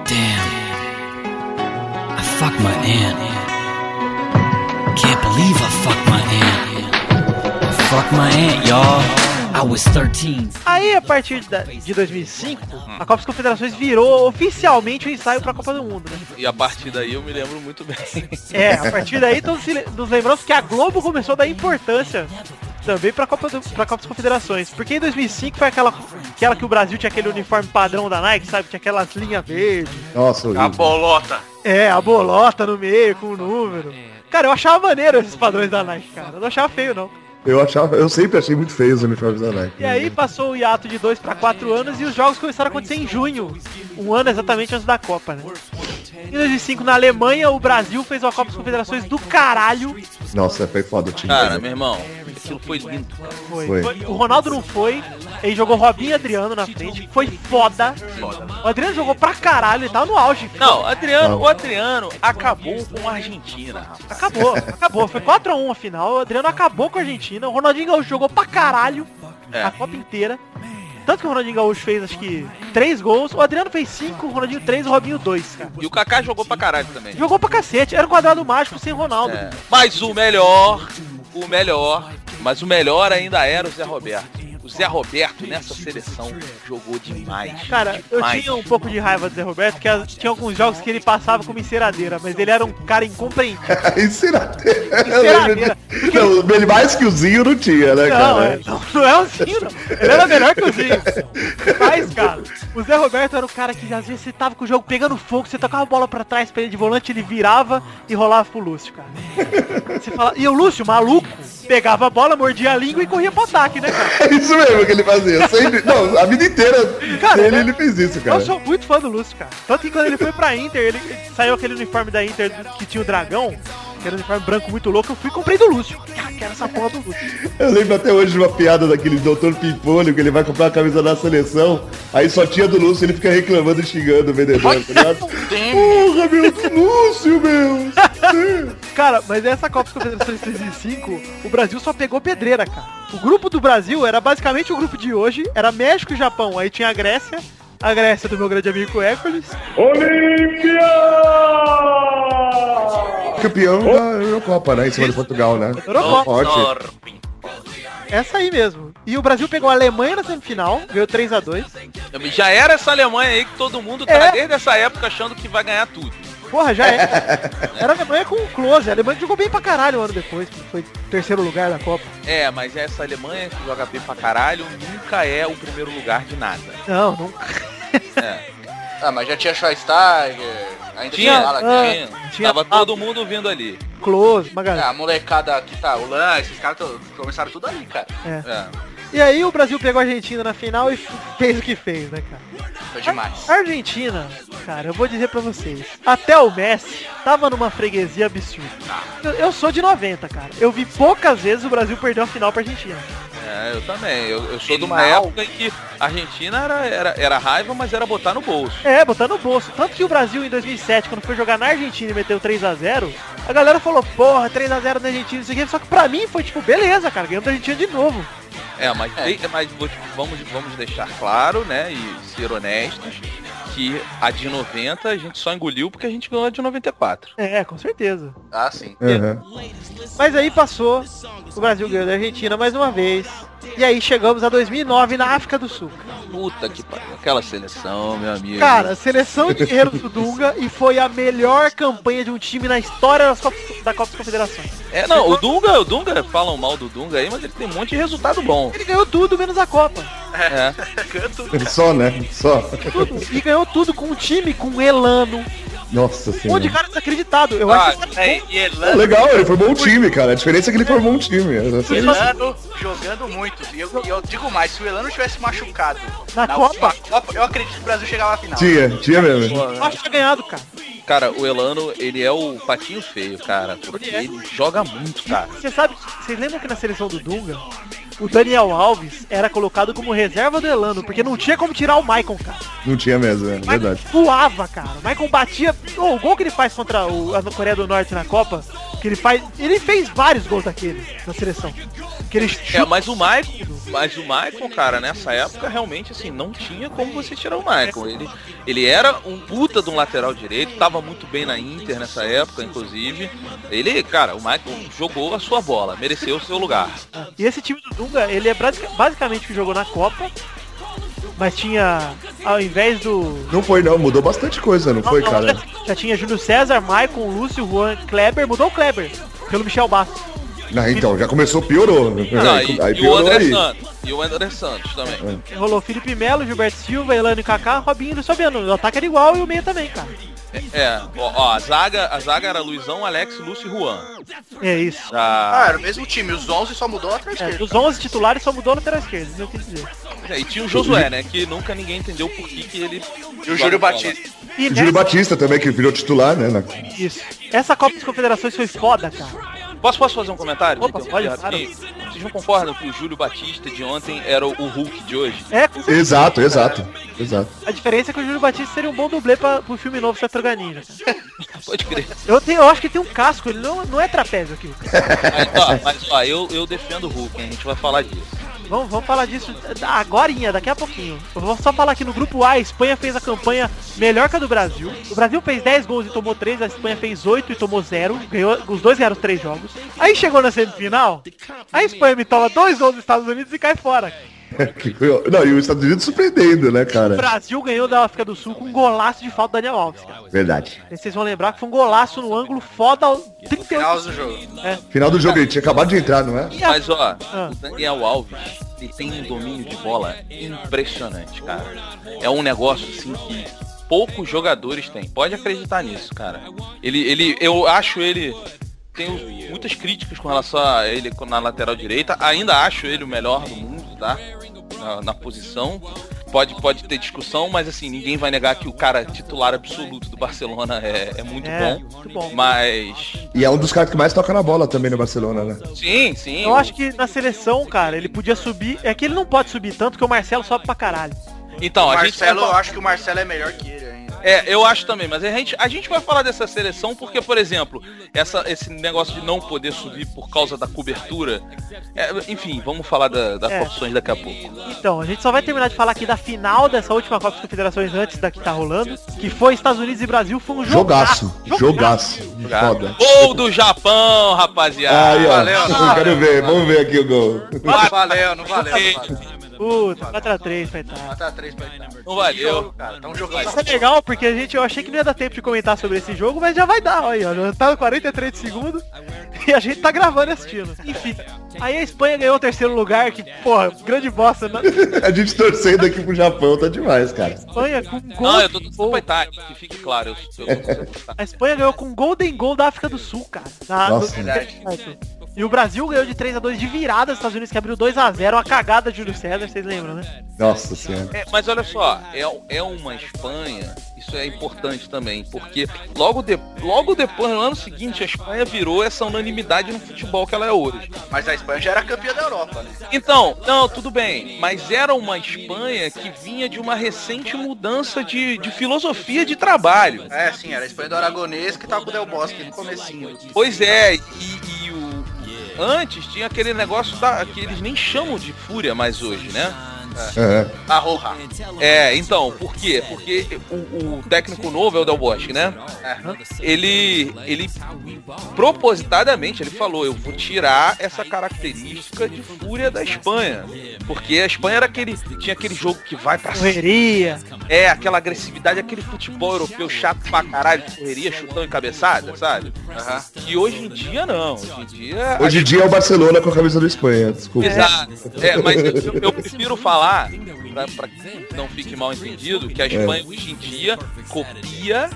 Damn. I fucked my aunt. Fucked my aunt, y'all. I was 13. Aí, a partir da- de 2005, a Copa das Confederações virou oficialmente o ensaio pra Copa do Mundo, né? E a partir daí eu me lembro muito bem. É, a partir daí todos nos lembramos que a Globo começou a dar importância Também pra Copa, do, pra Copa das Confederações. Porque em 2005 foi aquela, aquela que o Brasil tinha aquele uniforme padrão da Nike, sabe? Tinha aquelas linhas verdes. Nossa, A horrível. bolota. É, a bolota no meio com o número. Cara, eu achava maneiro esses padrões da Nike, cara. Eu não achava feio, não. Eu achava, eu sempre achei muito feio os uniformes da Nike. E aí passou o hiato de 2 para 4 anos e os jogos começaram a acontecer em junho. Um ano exatamente antes da Copa, né? Em 2005, na Alemanha, o Brasil fez uma Copa das Confederações do caralho. Nossa, foi foda o time. Cara, meu irmão, aquilo foi lindo, cara. Foi. Foi. O Ronaldo não foi. Ele jogou Robinho e Adriano na frente. Foi foda. O Adriano jogou pra caralho. Ele tava no auge. Não, Adriano, Não. o Adriano acabou com a Argentina, rapaz. Acabou, acabou. Foi 4x1 a final. O Adriano acabou com a Argentina. O Ronaldinho Gaúcho jogou pra caralho É. a Copa inteira. Tanto que o Ronaldinho Gaúcho fez, acho que, 3 gols. O Adriano fez 5, o Ronaldinho 3, o Robinho 2, cara. E o Kaká jogou pra caralho também. Jogou pra cacete. Era um quadrado mágico sem Ronaldo. É. Mas o melhor, o melhor, mas o melhor ainda era o Zé Roberto. O Zé Roberto nessa seleção jogou demais. Cara, eu demais. tinha um pouco de raiva do Zé Roberto, que tinha alguns jogos que ele passava como enceradeira, mas ele era um cara incompreendido. <laughs> Enceradeira. <laughs> Não, ele mais que o Zinho não tinha, né, Não, cara? é, não, não é o Zinho, não. Ele era melhor que o Zinho. Mas, cara, o Zé Roberto era o cara que às vezes você tava com o jogo pegando fogo, você tocava a bola pra trás pra ele de volante, ele virava e rolava pro Lúcio, cara. Você fala, e o Lúcio, maluco, pegava a bola, mordia a língua e corria pro ataque, né, cara? <laughs> É isso mesmo que ele fazia. Sempre, não, a vida inteira Cara, dele né? ele fez isso, cara. Eu sou muito fã do Lúcio, cara. Tanto que quando ele foi pra Inter, ele ele saiu aquele uniforme da Inter que tinha o dragão, que era um uniforme branco muito louco, eu fui e comprei do Lúcio. Ah, quero essa porra do Lúcio. Eu lembro até hoje de uma piada daquele doutor Pimpolho, que ele vai comprar a camisa da seleção, aí só tinha do Lúcio, ele fica reclamando e xingando o vendedor, tá ligado? Porra, meu, do Lúcio, meu! Cara, mas essa Copa das Confederações 2005, o Brasil só pegou pedreira, cara. O grupo do Brasil era basicamente o grupo de hoje, era México e Japão. Aí tinha a Grécia, a Grécia do meu grande amigo Hércules. Campeão da Eurocopa, né? Em cima de Portugal, né? Eurocopa. Forte. Essa aí mesmo. E o Brasil pegou a Alemanha na semifinal, ganhou 3 a 2 Já era essa Alemanha aí que todo mundo tá É. desde essa época achando que vai ganhar tudo. Porra, já é. <laughs> Era a Alemanha com o Close. A Alemanha jogou bem pra caralho um ano depois, que foi terceiro lugar da Copa. É, mas essa Alemanha que joga bem pra caralho nunca é o primeiro lugar de nada. Não, não. É. <laughs> Ah, mas já tinha Schweinsteiger, ainda Tinha, tinha, ah, tinha, tinha- Tava todo mundo vindo ali. Close, uma galera. Ah, a molecada que tá, o Lan, esses caras começaram tudo ali, cara. É. E aí o Brasil pegou a Argentina na final e fez o que fez, né, cara? Foi demais. A Argentina, cara, eu vou dizer pra vocês. Até o Messi tava numa freguesia absurda. Eu, eu sou de 90, cara. Eu vi poucas vezes o Brasil perder uma final pra Argentina. É, eu também. Eu, eu sou de uma época em que a Argentina era, era, era raiva, mas era botar no bolso. É, botar no bolso. Tanto que o Brasil em 2007, quando foi jogar na Argentina e meteu 3x0, a galera falou, porra, 3x0 na Argentina, isso aqui. Só que pra mim foi tipo, beleza, cara, ganhamos da Argentina de novo. É, mas, de- mas vamos, vamos deixar claro, né, e ser honestos, que a de 90 a gente só engoliu porque a gente ganhou a de 94. É, com certeza. Ah, sim. Uhum. Mas aí passou, o Brasil ganhou da Argentina mais uma vez. E aí chegamos a 2009 na África do Sul. Puta que pariu. Aquela seleção, meu amigo. Cara, seleção de guerreiros do Dunga e foi a melhor campanha de um time na história das Copas, da Copa das Confederações. É, não, o Dunga, o Dunga, falam mal do Dunga aí, mas ele tem um monte de resultado bom. Ele ganhou tudo menos a Copa. É. Só, né? Só. Tudo. E ganhou tudo com um time com Elano. Nossa Um monte de senhora. cara desacreditado. Eu Ah, acho que é, e É Elano, legal, ele formou um time, cara. A diferença é que ele formou um time. É. Elano jogando muito. E eu, e eu digo mais, se o Elano tivesse machucado Na última Copa? Copa, eu acredito que o Brasil chegava à final. Tinha, tinha mesmo. eu acho que tinha ganhado, cara. Cara, o Elano, ele é o patinho feio, cara. Porque ele joga muito, cara. Você sabe, vocês lembram que na seleção do Dunga, o Daniel Alves era colocado como reserva do Elano, porque não tinha como tirar o Maicon, cara. Não tinha mesmo, é verdade. Voava, cara. O Maicon batia. Ô, o gol que ele faz contra o, a Coreia do Norte na Copa, que ele faz. Ele fez vários gols daquele na seleção. É, mas o Maicon, mas o Maicon, cara, nessa época realmente assim, não tinha como você tirar o Maicon. Ele, ele era um puta de um lateral direito, tava muito bem na Inter nessa época, inclusive. Ele, cara, o Maicon jogou a sua bola, mereceu o seu lugar. E esse time do Dunga, ele é basic- basicamente o que jogou na Copa, mas tinha, ao invés do... Não foi não, mudou bastante coisa, não foi, Não, cara? Já tinha Júlio César, Maicon, Lúcio, Juan, Kleber, mudou o Kleber, pelo Michel Bastos. Não, então, já começou, piorou. Não, e, aí e o piorou André aí. Santos. E o André Santos também. Rolou Felipe Melo, Gilberto Silva, Elano e Kaká, Robinho e Fabiano. O ataque era igual e o meio também, cara. É, ó, ó, a zaga, a zaga era Luizão, Alex, Lúcio e Juan. É isso. Ah, Já... era o mesmo time, os 11 só mudou a lateral É, esquerda. dos 11 titulares só mudou a lateral esquerda, isso eu quis dizer. É, e tinha o Josué, né? Que nunca ninguém entendeu por que, que ele. E o Júlio Batista. E O Júlio Batista também, que virou titular, né? na- Isso. Essa Copa das Confederações foi foda, cara. Posso, posso fazer um comentário? Opa, Então, rapidinho? Vocês não concordam que o Júlio Batista de ontem era o Hulk de hoje? É, com certeza. Exato, exato. Exato. A diferença é que o Júlio Batista seria um bom dublê pra, pro filme novo Tartaruga Ninja. <laughs> Pode crer. Eu, tenho, eu acho que tem um casco, ele não, não é trapézio aqui. Mas, ó, mas, ó, eu, eu defendo o Hulk, hein? a gente vai falar disso. Vamos, vamos falar disso agora, daqui a pouquinho. Eu vou só falar aqui no grupo A, a Espanha fez a campanha melhor que a do Brasil. O Brasil fez 10 gols e tomou 3, a Espanha fez 8 e tomou 0. Ganhou, os dois ganharam os 3 jogos. Aí chegou na semifinal, a Espanha me toma 2 gols dos Estados Unidos e cai fora. <laughs> Não, e os Estados Unidos surpreendendo, né, O cara? Brasil ganhou da África do Sul com um golaço de falta do Daniel Alves, cara. Verdade. E vocês vão lembrar que foi um golaço no ângulo foda ao 38. Final do jogo. Final do jogo, ele tinha acabado de entrar, não é? Mas ó, Ah. o Daniel Alves, ele tem um domínio de bola impressionante, cara. É um negócio assim que poucos jogadores têm. Pode acreditar nisso, cara. Ele, ele, eu acho ele tenho muitas críticas com relação a ele na lateral direita. Ainda acho ele o melhor do mundo, tá? Na, na posição. Pode, pode ter discussão, mas assim, ninguém vai negar que o cara titular absoluto do Barcelona é, é muito É, bom. muito bom. Mas. E é um dos caras que mais toca na bola também no Barcelona, né? Sim, sim. Eu acho que na seleção, cara, ele podia subir. É que ele não pode subir tanto que o Marcelo sobe pra caralho. Então, o a gente. Marcelo, vai eu acho que o Marcelo é melhor que. É, eu acho também, mas a gente, a gente vai falar dessa seleção porque, por exemplo, essa, esse negócio de não poder subir por causa da cobertura. é, enfim, vamos falar da- das É. opções daqui a pouco. Então, a gente só vai terminar de falar aqui da final dessa última Copa das Confederações antes da que tá rolando, que foi Estados Unidos e Brasil, foi um Jogaço. jogaço. Jogaço. Foda. Gol do Japão, rapaziada! Aí, ó. valeu, eu <laughs> quero ver. Vamos ver aqui o gol. Não valeu, não valeu. Não valeu. Puta, 4x3, coitado. Mata três pra ele. Não valeu. Cara. Tão jogando. Isso é legal, porque a gente, eu achei que não ia dar tempo de comentar sobre esse jogo, mas já vai dar, olha aí, ó. Já tá no 43 segundos e a gente tá gravando e assistindo. Enfim, aí a Espanha ganhou o terceiro lugar, que, porra, grande bosta, né? <laughs> A gente torcendo aqui pro Japão tá demais, cara. Espanha com gol. Não, eu tô torcendo gol. pra Itália, que fique claro. Eu, eu. A Espanha ganhou com Golden Goal da África do Sul, cara. Na- Nossa. no- E o Brasil ganhou de 3x2 de virada, os Estados Unidos que abriu 2x0, uma cagada de Júlio César, vocês lembram, né? Nossa senhora. É, mas olha só, é, é uma Espanha, isso é importante também, porque logo, de, logo depois, no ano seguinte, a Espanha virou essa unanimidade no futebol que ela é hoje. Mas a Espanha já era campeã da Europa, né? Então, não, tudo bem, mas era uma Espanha que vinha de uma recente mudança de, de filosofia de trabalho. É, sim, era a Espanha do Aragonês que tava com o Del Bosque no comecinho. Pois é, e, e o. Antes tinha aquele negócio da, que eles nem chamam de fúria mais hoje, né? É. Roja. É, então, por quê? Porque o, o técnico novo é o Del Bosque, né? Ele, ele propositadamente, ele falou, eu vou tirar essa característica de fúria da Espanha. Porque a Espanha era aquele, tinha aquele jogo que vai pra cima. Correria. É, aquela agressividade, aquele futebol europeu chato pra caralho, correria, chutão e cabeçada, sabe? Aham. E hoje em dia não, hoje em dia... Hoje em dia é o Barcelona com a camisa do Espanha, desculpa. Exato. É, mas eu, eu prefiro falar, pra, pra que não fique mal entendido, que a Espanha hoje em dia copia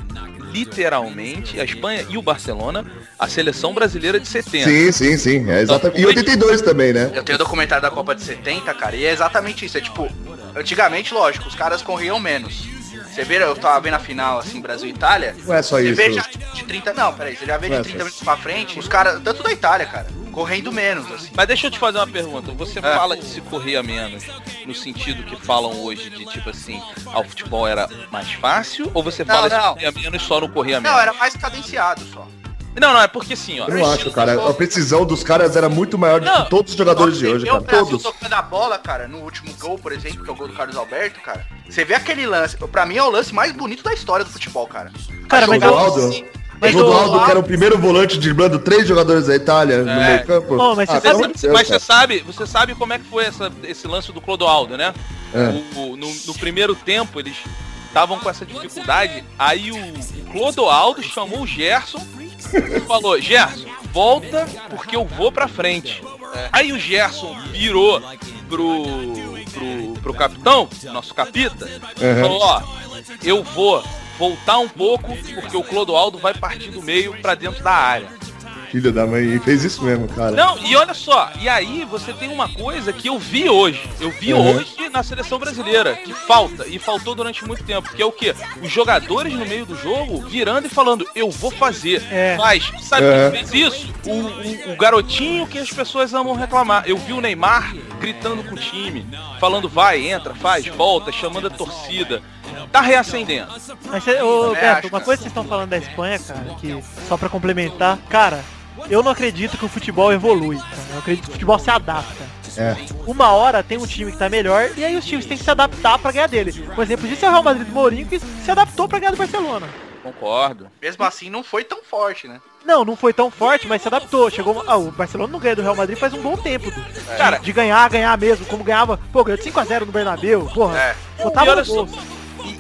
literalmente a Espanha e o Barcelona, a seleção brasileira de 70. Sim, sim, sim. É exatamente. E 82 também, né? Eu tenho documentário da Copa de 70, cara, e é exatamente isso. É tipo, antigamente, lógico, os caras corriam menos. Você vê, eu tava vendo a final, assim, Brasil e Itália. Não é só Você isso. vê já de 30. Não, peraí, você já vê Não de é 30 só minutos pra frente, os caras, tanto da Itália, cara, correndo menos, assim. Mas deixa eu te fazer uma pergunta. Você É. fala de se corria menos no sentido que falam hoje de tipo assim, ah, o futebol era mais fácil? Ou você Não, fala se não. corria menos só não corria menos? Não, era mais cadenciado só. Não, não, é porque assim, ó. Eu não acho, cara. A precisão dos caras era muito maior do Não. que todos os jogadores de hoje, cara. Brasil Todos. tocando a bola, cara, no último gol, por exemplo, que é o gol do Carlos Alberto, cara. Você vê aquele lance, pra mim é o lance mais bonito da história do futebol, cara. Cara, mas eu- Ronaldo, Mas o- que era o primeiro volante driblando três jogadores da Itália no É. meio campo. Ô, mas você Ah, sabe- amor de Deus, Mas você sabe, você sabe como é que foi essa- esse lance do Clodoaldo, né? É. O- o- no, no primeiro tempo eles estavam com essa dificuldade, aí o Clodoaldo chamou o Gerson e falou, Gerson, volta porque eu vou pra frente. Aí o Gerson virou pro, pro, pro capitão, nosso capita, e Uhum. falou, ó, eu vou voltar um pouco porque o Clodoaldo vai partir do meio pra dentro da área. Filho da mãe, e fez isso mesmo, cara. Não, e olha só, e aí você tem uma coisa que eu vi hoje. Eu vi Uhum. hoje na seleção brasileira, que falta, e faltou durante muito tempo, que é o quê? Os jogadores no meio do jogo virando e falando, eu vou fazer. É. Faz. Sabe Uhum. quem fez isso? O, o- o garotinho que as pessoas amam reclamar. Eu vi o Neymar gritando com o time, falando vai, entra, faz, volta, chamando a torcida. Tá reacendendo. Mas, ô, Também Beto, uma coisa que vocês estão falando da Espanha, cara, que só pra complementar, cara, eu não acredito que o futebol evolui, cara. Eu acredito que o futebol se adapta. É. Uma hora tem um time que tá melhor e aí os times têm que se adaptar pra ganhar dele. Um exemplo disso é o Real Madrid do Mourinho que se adaptou pra ganhar do Barcelona. Concordo. Mesmo assim, não foi tão forte, né? Não, não foi tão forte, mas se adaptou. Chegou. Ah, o Barcelona não ganha do Real Madrid faz um bom tempo. Du. Cara, De ganhar, ganhar mesmo, como ganhava. Pô, ganhou de 5x0 no Bernabéu, porra. É. Botava no só, bolso.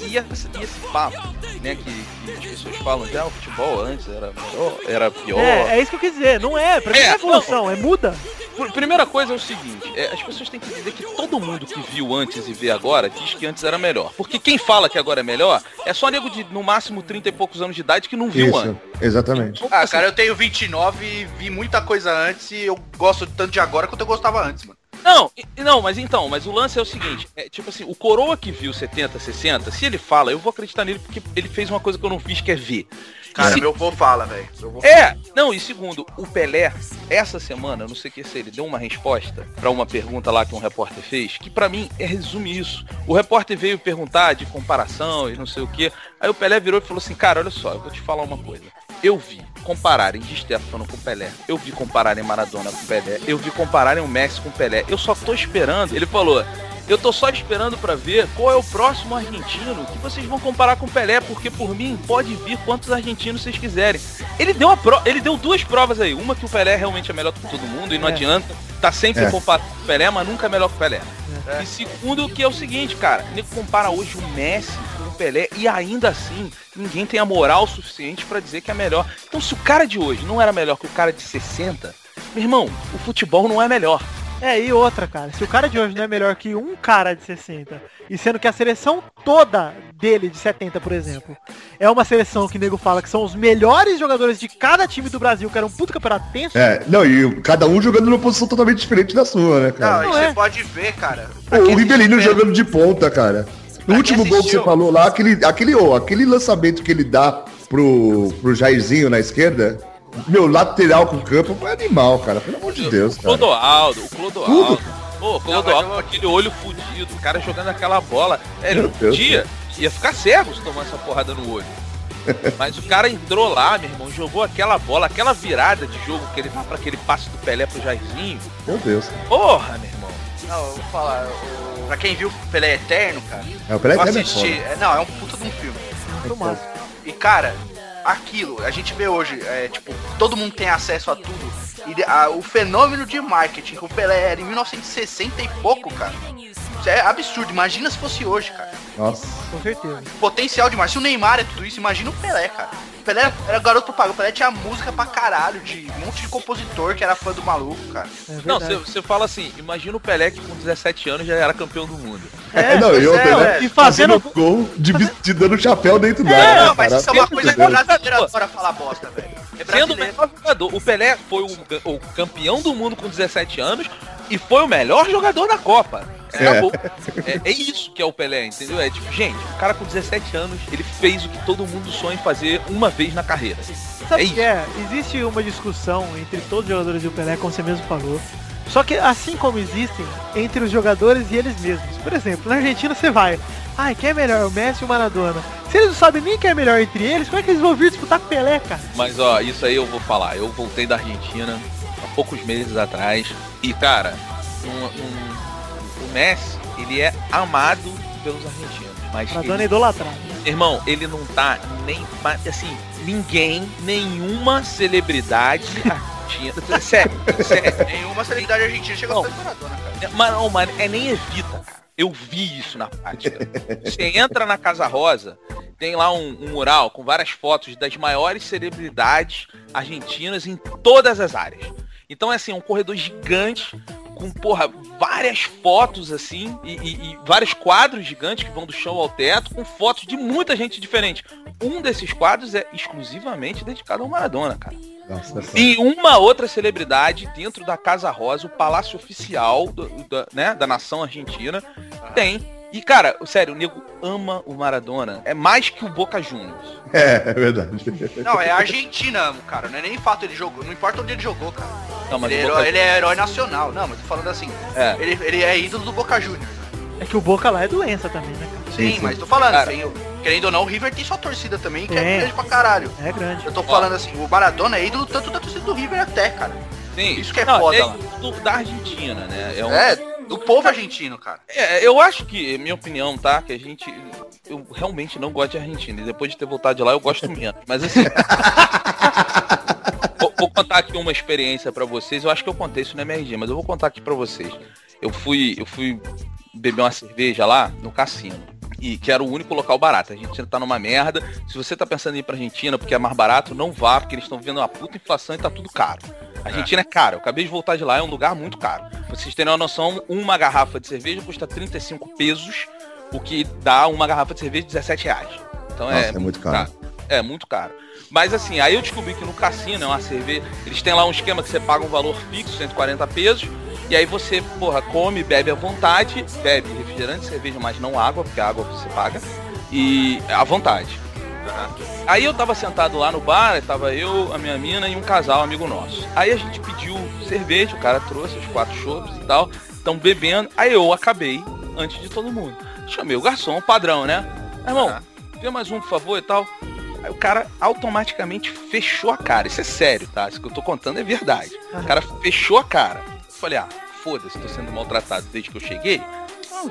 E, e esse, e esse papo, né, que, que as pessoas falam que ah, o futebol antes era melhor, era pior. É, é isso que eu quis dizer. Não é, pra mim É, não é evolução, é muda. Pr- Primeira coisa é o seguinte, é, as pessoas têm que entender que todo mundo que viu antes e vê agora diz que antes era melhor. Porque quem fala que agora é melhor é só nego de no máximo 30 e poucos anos de idade que não viu antes. Isso, exatamente. Ah, cara, eu tenho 29 e vi muita coisa antes e eu gosto tanto de agora quanto eu gostava antes, mano. Não, não, mas então, mas o lance é o seguinte, é tipo assim, o coroa que viu 70, 60, se ele fala, eu vou acreditar nele porque ele fez uma coisa que eu não fiz, que é ver. Cara, Se- meu avô fala, velho. É, não, e segundo, o Pelé, essa semana, não sei o que se ele deu uma resposta pra uma pergunta lá que um repórter fez, que pra mim é resume isso. O repórter veio perguntar de comparação e não sei o que. Aí o Pelé virou e falou assim, cara, olha só, eu vou te falar uma coisa. Eu vi compararem Di Stefano com Pelé, eu vi compararem Maradona com Pelé, eu vi compararem o Messi com Pelé. Eu só tô esperando, ele falou, eu tô só esperando pra ver qual é o próximo argentino que vocês vão comparar com o Pelé, porque por mim pode vir quantos argentinos vocês quiserem. Ele deu, a pro... ele deu duas provas aí. Uma que o Pelé realmente é melhor que todo mundo e não É. adianta. Tá sempre É. comparado com o Pelé, mas nunca é melhor que o Pelé. E segundo, que é o seguinte, cara, nego compara hoje o Messi com o Pelé e ainda assim ninguém tem a moral suficiente pra dizer que é melhor. Então se o cara de hoje não era melhor que o cara de 60, meu irmão, o futebol não é melhor. É, e outra, cara. Se o cara de hoje não é melhor que um cara de 60, e sendo que a seleção toda dele, de 70, por exemplo, é uma seleção que o nego fala que são os melhores jogadores de cada time do Brasil, que era um puto campeonato tenso. É, não, e cada um jogando numa posição totalmente diferente da sua, né, Não, cara? e Não você é. pode ver, cara. Pô, o Ribelino jogando de ponta, cara. No Pra último gol que você falou lá, aquele, aquele, ô, aquele lançamento que ele dá pro, pro Jairzinho na esquerda, meu, lateral com o campo, foi animal, cara. Pelo amor de Deus, O cara. Clodoaldo, o Clodoaldo. Tudo. Pô, o Clodoaldo com aquele olho fudido, o cara jogando aquela bola. É, ele Meu não Deus, podia, ia ficar cego se tomar essa porrada no olho. <laughs> Mas o cara entrou lá, meu irmão, jogou aquela bola, aquela virada de jogo que ele dá pra aquele passe do Pelé pro Jairzinho. Meu Deus. Porra, meu irmão. Não, eu vou falar. o- Pra quem viu Pelé Eterno, cara. É, o Pelé eu Eterno é assisti. É, não, é um puta de um filme. Muito massa. E cara, aquilo, a gente vê hoje, é, tipo, todo mundo tem acesso a tudo. E a- o fenômeno de marketing que o Pelé era em 1960 e pouco, cara. É absurdo. Imagina se fosse hoje, cara. Nossa. Com certeza. Potencial demais. Se o Neymar é tudo isso, imagina o Pelé, cara. O Pelé era garoto propaganda. O Pelé tinha música pra caralho, de um monte de compositor que era fã do maluco, cara. É Não, você fala assim, imagina o Pelé que com 17 anos já era campeão do mundo. É, não, pois e outra, é, né? ué. E fazendo- gol de, de dando chapéu dentro da Não, área. né, mas cara? isso é uma coisa que brasileiro adora falar bosta, velho. É Sendo o brasileiro. melhor jogador. O Pelé foi o, o campeão do mundo com 17 anos e foi o melhor jogador da Copa. Acabou. É, é isso que é o Pelé, entendeu? É tipo, gente, o cara com 17 anos, ele fez o que todo mundo sonha em fazer uma vez na carreira. Sabe É o que é? Existe uma discussão entre todos os jogadores e o Pelé, como você mesmo falou. Só que assim como existem entre os jogadores e eles mesmos. Por exemplo, na Argentina você vai. Ai, quem é melhor, o Messi ou o Maradona? Se eles não sabem nem quem é melhor entre eles, como é que eles vão vir disputar com o Pelé, cara? Mas ó, isso aí eu vou falar. Eu voltei da Argentina poucos meses atrás. E cara, um- um- o Messi, ele é amado pelos argentinos. Mas Maradona é ele, idolatrado. irmão, ele não tá nem. mas, Assim, ninguém, nenhuma celebridade <laughs> argentina. Sério, sério. Nenhuma celebridade argentina chegou Não. a ser Maradona, cara. É, Mas não, mano, é nem evita, cara. eu vi isso na prática. Você entra na Casa Rosa, tem lá um, um mural com várias fotos das maiores celebridades argentinas em todas as áreas. Então é assim, um corredor gigante com, porra, várias fotos assim e, e- e vários quadros gigantes que vão do chão ao teto com fotos de muita gente diferente. Um desses quadros é exclusivamente dedicado ao Maradona, cara. Nossa, essa- E uma outra celebridade dentro da Casa Rosa, o palácio oficial do- da, né, da nação argentina, tem. E, cara, sério, o nego ama o Maradona. É mais que o Boca Juniors. <laughs> É, é verdade. Não, é a Argentina, cara. Não é nem fato ele jogou. Não importa onde ele jogou, cara. Não, mas ele, é herói, Boca- ele é herói nacional. Não, mas tô falando assim. É. Ele, ele é ídolo do Boca Juniors. É que o Boca lá é doença também, né, cara? Sim, sim. mas tô falando, Cara. o- querendo ou não, o River tem sua torcida também, que é Tem. grande pra caralho. É grande. Eu tô falando assim, o Maradona é ídolo tanto da torcida do River até, cara. Sim. Isso que é Não, foda é lá. do- da Argentina, né? É um- É, do povo argentino, cara. É, eu acho que, minha opinião, tá? Que a gente. Eu realmente não gosto de Argentina. E depois de ter voltado de lá, eu gosto menos. Mas assim. <laughs> vou, vou contar aqui uma experiência pra vocês. Eu acho que eu contei isso no MRG, mas eu vou contar aqui pra vocês. Eu fui, eu fui beber uma cerveja lá no cassino. E que era o único local barato. A Argentina tá numa merda. Se você tá pensando em ir pra Argentina porque é mais barato, não vá, porque eles estão vivendo uma puta inflação e tá tudo caro. A Argentina é caro. Eu acabei de voltar de lá, é um lugar muito caro. Pra vocês terem uma noção, uma garrafa de cerveja custa 35 pesos, o que dá uma garrafa de cerveja de 17 reais. Então Nossa, é, é muito caro. É muito caro. Mas assim, aí eu descobri que no cassino é uma cerveja. Eles têm lá um esquema que você paga um valor fixo, 140 pesos. E aí você, porra, come, bebe à vontade, bebe refrigerante, cerveja, mas não água, porque a água você paga. E à vontade. Aí eu tava sentado lá no bar, tava eu, a minha mina e um casal, amigo nosso. Aí a gente pediu cerveja, o cara trouxe os quatro chopps e tal, estão bebendo. Aí eu acabei antes de todo mundo. Chamei o garçom, padrão, né? Irmão, vê mais um, por favor, e tal. Aí o cara automaticamente fechou a cara. Isso é sério, tá? Isso que eu tô contando é verdade. O cara fechou a cara. Eu falei, ah, foda-se, tô sendo maltratado desde que eu cheguei.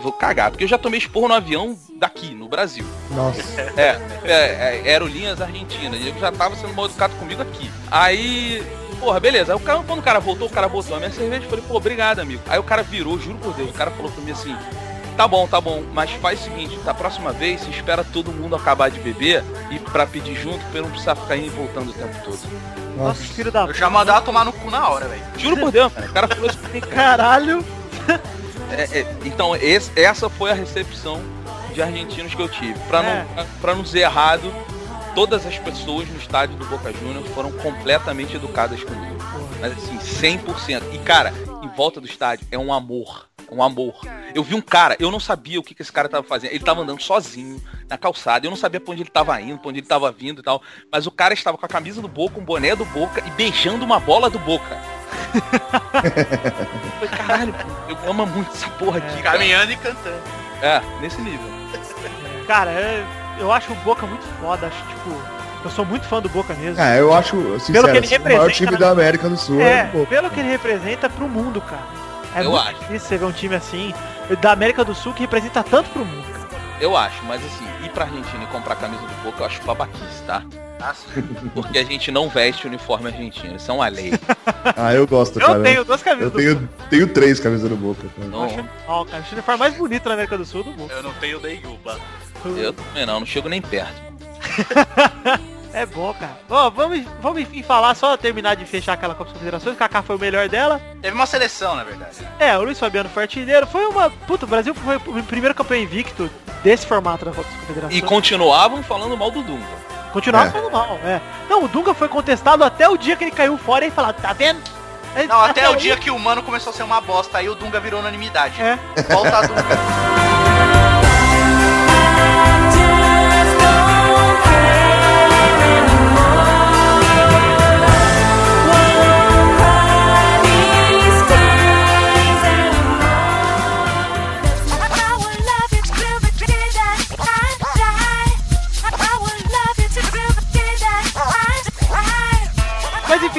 Vou cagar, porque eu já tomei esporro no avião daqui, no Brasil. Nossa. É, é, é, aerolíneas argentinas. E eu já tava sendo mal educado comigo aqui. Aí, porra, beleza. Aí o cara, quando o cara voltou, o cara botou a minha cerveja. Eu falei, pô, obrigado, amigo. Aí o cara virou, juro por Deus, o cara falou pra mim assim. Tá bom, tá bom, mas faz o seguinte, da próxima vez você espera todo mundo acabar de beber e pra pedir junto, pra eu não precisar ficar indo e voltando o tempo todo. Nossa, filho da Eu já mandava tomar no cu na hora, velho. Juro por Deus, cara. O cara falou cara. Caralho. É, é, então, esse- essa foi a recepção de argentinos que eu tive. Pra, É. não, pra não dizer errado, todas as pessoas no estádio do Boca Juniors foram completamente educadas comigo. Mas assim, 100%. E cara, em volta do estádio é um amor. É um amor. Eu vi um cara, eu não sabia o que, que esse cara tava fazendo. Ele tava andando sozinho na calçada. Eu não sabia pra onde ele tava indo, pra onde ele tava vindo e tal. Mas o cara estava com a camisa do Boca, um boné do Boca e beijando uma bola do Boca. Falei, caralho, eu amo muito essa porra aqui. cara." Caminhando e cantando. É, nesse nível. Cara, é- eu acho o Boca muito foda. Acho, tipo, eu sou muito fã do Boca mesmo. É, eu acho, sincero, que ele assim, o maior representa, time né? da América do Sul É, é, o Boca. pelo que ele representa pro mundo, cara. É Eu muito acho. difícil você ver um time assim, da América do Sul, que representa tanto pro mundo, cara. Eu acho, mas assim, ir pra Argentina e comprar a camisa do Boca eu acho babaquice, tá? Porque a gente não veste uniforme argentino, isso é uma lei. <laughs> Ah, eu gosto, Eu cara. tenho duas camisas Eu tenho, tenho três camisas do Boca. cara. Não, Ó, cara, o uniforme mais bonito da América do Sul do Boca. Eu não tenho nenhuma. eu também não, não chego nem perto. <laughs> É bom, cara. Ó, vamos, vamos enfim falar, só terminar de fechar aquela Copa das Confederações. O Kaká foi o melhor dela. Teve uma seleção, na verdade. É, o Luiz Fabiano foi artilheiro. Foi uma. Puta, o Brasil foi o primeiro campeão invicto desse formato da Copa das Confederações. E continuavam falando mal do Dunga. Continuava É. falando mal, é. Não, o Dunga foi contestado até o dia que ele caiu fora e falaram, tá vendo? É, Não, até o aí- dia que o mano começou a ser uma bosta, aí o Dunga virou unanimidade. É. Volta a Dunga. <laughs>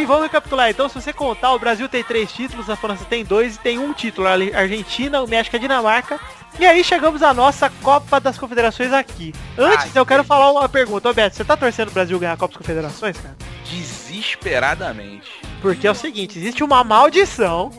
Mas enfim, vamos recapitular. Então, se você contar, o Brasil tem três títulos, a França tem dois e tem um título. A Argentina, o México e a Dinamarca. E aí chegamos à nossa Copa das Confederações aqui. Antes, Ai, eu quero falar uma pergunta. Ô Beto, você tá torcendo o Brasil ganhar a Copa das Confederações, cara? Desesperadamente. Porque é o seguinte, existe uma maldição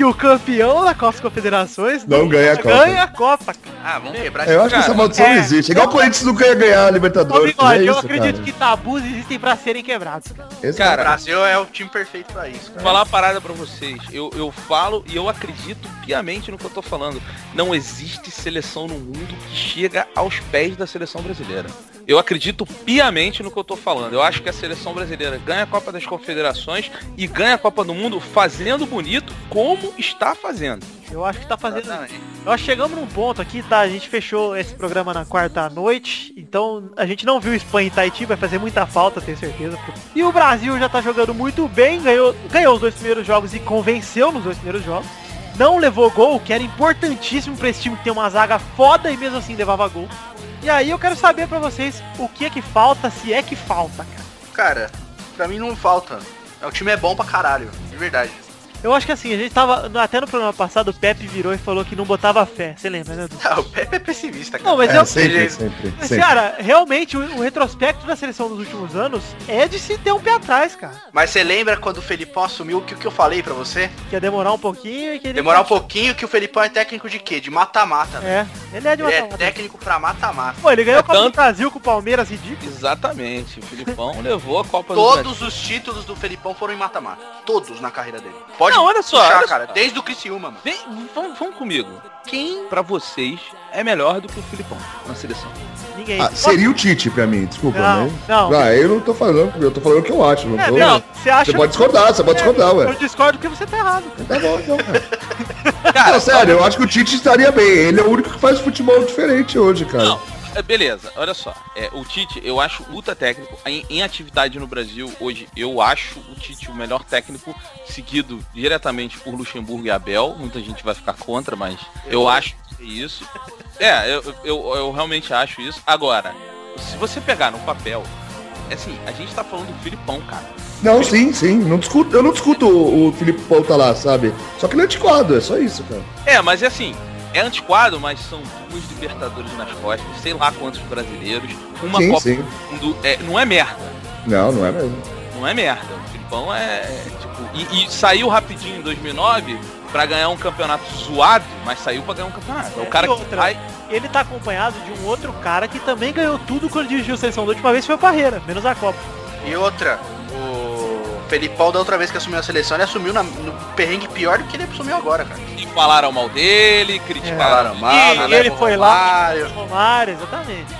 que o campeão da Copa das Confederações Não ganha a Copa. ganha a Copa, cara. Ah, vamos quebrar Eu acho que essa maldição não existe. Igual o Corinthians não quer ganhar a Ô, Libertadores. Bigode, é eu isso, acredito cara. que tabus existem pra serem quebrados, cara. Esse O Cara, Brasil é o time perfeito pra isso. Vou falar uma parada pra vocês. Eu, eu falo e eu acredito piamente no que eu tô falando. Não existe seleção no mundo que chega aos pés da seleção brasileira. Eu acredito piamente no que eu tô falando. Eu acho que a seleção brasileira ganha a Copa das Confederações e ganha a Copa do Mundo fazendo bonito como está fazendo. Eu acho que tá fazendo. Exatamente. Nós chegamos num ponto aqui, tá? A gente fechou esse programa na quarta noite, então a gente não viu Espanha e Tahiti, vai fazer muita falta, tenho certeza. E o Brasil já tá jogando muito bem, ganhou, ganhou os dois primeiros jogos e convenceu nos dois primeiros jogos. Não levou gol, que era importantíssimo pra esse time que tem uma zaga foda e mesmo assim levava gol. E aí eu quero saber pra vocês o que é que falta, se é que falta, cara. Cara, pra mim não falta. O time é bom pra caralho, de verdade. Eu acho que assim, a gente tava. Até no programa passado, o Pepe virou e falou que não botava fé. Você lembra, né? Ah, o Pepe é pessimista, cara. Não, mas É, eu. sempre, sempre, Mas, sempre. cara, realmente o, o retrospecto da seleção dos últimos anos é de se ter um pé atrás, cara. Mas você lembra quando o Felipão assumiu que o que eu falei pra você? Que ia demorar um pouquinho e que ele. Demorar um pouquinho que o Felipão é técnico de quê? De mata-mata. né? É, ele é de Ele é mata-mata. técnico pra mata-mata. Pô, ele ganhou É a Copa do tanto- Brasil com o Palmeiras ridículo. Exatamente. O Filipão <laughs> levou a Copa do Brasil. Todos os títulos do Felipão foram em mata-mata. Todos na carreira dele. Pode Não, olha só, puxar, olha cara. só. Desde o Criciúma, mano. Vem, vamos, vamos comigo. Quem, pra vocês, é melhor do que o Filipão na seleção? Ninguém. Ah, seria o Tite pra mim, desculpa, Não, né? não. Ah, eu não tô falando, eu tô falando o que eu acho. Não É, tô... não, você acha. Você pode discordar, você pode É, discordar, ué. Eu discordo porque você tá errado. Tá bom, então, cara. <laughs> Cara, Não, sério, eu acho que o Tite estaria bem. Ele é o único que faz futebol diferente hoje, cara. Não, beleza, olha só. É, o Tite, eu acho ultra técnico. Em, em atividade no Brasil, hoje, eu acho o Tite o melhor técnico, seguido diretamente por Luxemburgo e Abel. Muita gente vai ficar contra, mas eu acho que é isso. É, eu, eu, eu realmente acho isso. Agora, se você pegar no papel, é assim, a gente tá falando do Filipão, cara. Não, sim, sim. Não discuto, eu não discuto o, o Felipe Paulo tá lá, sabe? Só que ele é antiquado, é só isso, cara. É, mas é assim, é antiquado, mas são duas Libertadores nas costas, sei lá quantos brasileiros, uma sim, Copa sim. do Mundo. É, não é merda. Não, não é mesmo. Não é merda. O Filipão é, é, tipo. E, e saiu rapidinho em 2009 pra ganhar um campeonato zoado, mas saiu pra ganhar um campeonato. É É, o cara e que vai. Ele tá acompanhado de um outro cara que também ganhou tudo quando dirigiu a seleção da última vez foi o Parreira, menos a Copa. E outra, Felipão da outra vez que assumiu a seleção, ele assumiu na- no perrengue pior do que ele assumiu agora, cara. E falaram mal dele, criticaram Falaram mal, e né, ele com o foi lá, Romário. Romário, exatamente.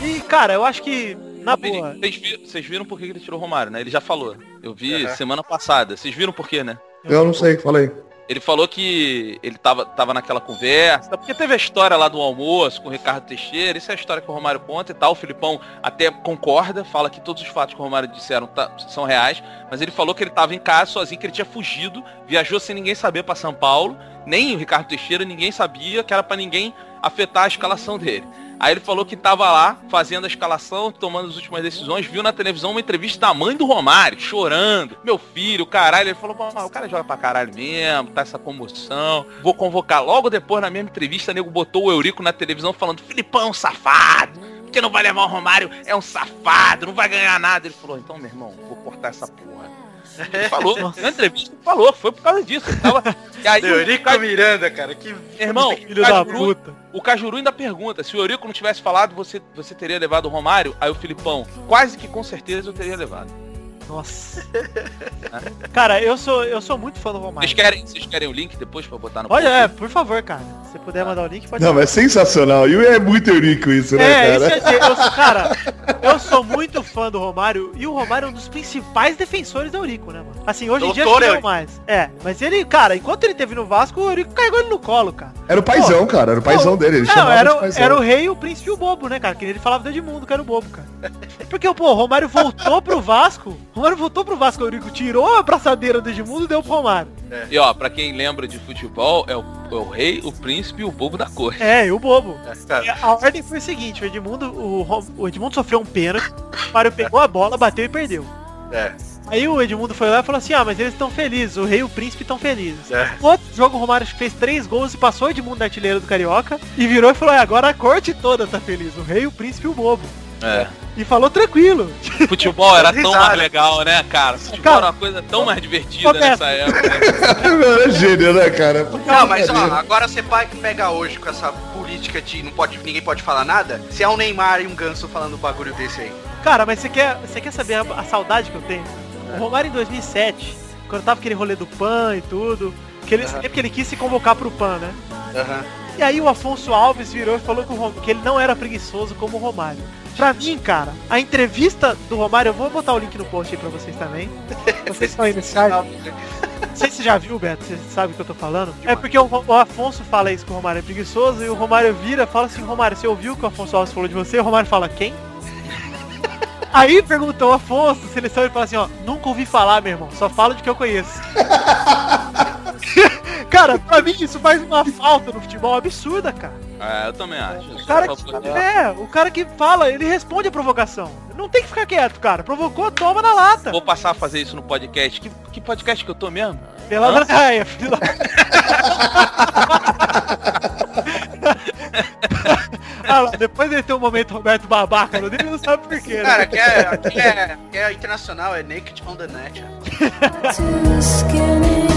E, cara, eu acho que, na boa, Vocês vi- Vocês viram por que ele tirou o Romário, né? Ele já falou. Eu vi Uhum. semana passada. Vocês viram por quê, né? Eu não sei, falei. Ele falou que ele tava, tava naquela conversa, porque teve a história lá do almoço com o Ricardo Teixeira, isso é a história que o Romário conta e tal. O Filipão até concorda, fala que todos os fatos que o Romário disseram tá- são reais, mas ele falou que ele tava em casa sozinho, que ele tinha fugido, viajou sem ninguém saber pra São Paulo, nem o Ricardo Teixeira, ninguém sabia, que era pra ninguém afetar a escalação dele. Aí ele falou que tava lá fazendo a escalação, tomando as últimas decisões, viu na televisão uma entrevista da mãe do Romário, chorando. Meu filho, caralho. Ele falou, "Pô, mas o cara joga pra caralho mesmo, tá essa comoção. Vou convocar. Logo depois, na mesma entrevista, nego botou o Eurico na televisão falando, Filipão safado. Porque não vai levar o Romário, é um safado, não vai ganhar nada. Ele falou, então, meu irmão, vou cortar essa porra. Ele <laughs> falou, na entrevista, ele falou, foi por causa disso. Tava... E aí, o Eurico Ca- Miranda, cara, que Irmão, filho o da Cajuru, puta. o Cajuru ainda pergunta, se o Eurico não tivesse falado, você, você teria levado o Romário? Aí o Filipão, quase que com certeza eu teria levado. Nossa. <laughs> cara, eu sou, eu sou muito fã do Romário. Vocês querem, vocês querem o link depois pra botar no Olha, post? é, por favor, cara. Se puder mandar o link, pode Não, mas é sensacional. E é muito eurico isso, né, É, cara? isso dizer, eu sou, cara, <laughs> eu sou muito fã do Romário e o Romário é um dos principais defensores do Eurico, né, mano? Assim, hoje em dia Doutor acho que não Eurico. mais. É, mas ele, cara, enquanto ele teve no Vasco, o Eurico carregou ele no colo, cara. Era o paizão, cara. Era o paizão Pô, dele. Ele não, era, de era o rei, o príncipe e o bobo, né, cara? Que ele falava do Edmundo, que era o bobo, cara. Porque, pô, o Romário voltou pro Vasco, Romário voltou pro Vasco, Eurico tirou a braçadeira do Edmundo e deu pro Romário. E ó, pra quem lembra de futebol, é o, é o rei, o príncipe e o bobo da corte. É, e o bobo. Cara, a ordem foi o seguinte, o Edmundo, o, o Edmundo sofreu um pênalti, o Romário pegou a bola, bateu e perdeu. é, Aí o Edmundo foi lá e falou assim, ah, mas eles estão felizes, o rei e o príncipe estão felizes. é. Outro jogo o Romário fez três gols e passou o Edmundo na artilheira do Carioca e virou e falou, "É, agora a corte toda tá feliz, o rei, o príncipe e o bobo. É. E falou tranquilo. <laughs> Futebol era tão mais legal, né, cara? Futebol Cara, era uma coisa tão mais divertida nessa época. Mano, é gênio, né, cara? Não, mas ó, agora você vai pega hoje com essa política de não pode, ninguém pode falar nada, se é um Neymar e um Ganso falando um bagulho desse aí. Cara, mas você quer, você quer saber a, a saudade que eu tenho? O Romário em 2007, quando tava aquele rolê do PAN e tudo, que ele, é porque ele quis se convocar pro PAN, né? Aham. E aí o Afonso Alves virou e falou que, o Rom- que ele não era preguiçoso como o Romário. Pra mim, cara, a entrevista do Romário, eu vou botar o link no post aí pra vocês também. <laughs> Vocês estão aí nesse site. Não sei se você já viu, Beto, você sabe o que eu tô falando. É porque o, Afonso fala isso que o Romário é preguiçoso e o Romário vira e fala assim, Romário, você ouviu o que o Afonso Alves falou de você? O Romário fala, quem? <laughs> Aí perguntou o Afonso, seleção, ele fala assim, ó, nunca ouvi falar, meu irmão, só falo de que eu conheço. <laughs> cara, pra mim isso faz uma falta no futebol absurda, cara. É, eu também acho. O cara que, é, o cara que fala, ele responde a provocação. Não tem que ficar quieto, cara. Provocou, toma na lata. Vou passar a fazer isso no podcast. Que, que podcast que eu tô mesmo? Pela? Draia, <laughs> filho. <laughs> ah lá, depois ele tem um momento Roberto babaca no dele, não sabe por quê. né? Cara, aqui é, aqui é, aqui é internacional, é Naked on the Net. <laughs>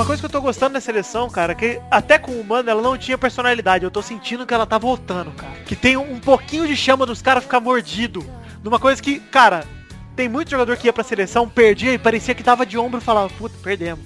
Uma coisa que eu tô gostando da seleção, cara, que até com o Mano ela não tinha personalidade. Eu tô sentindo que ela tá voltando, cara. Que tem um pouquinho de chama dos caras ficar mordido. Numa coisa que, cara, tem muito jogador que ia pra seleção, perdia e parecia que tava de ombro e falava, puta, perdemos.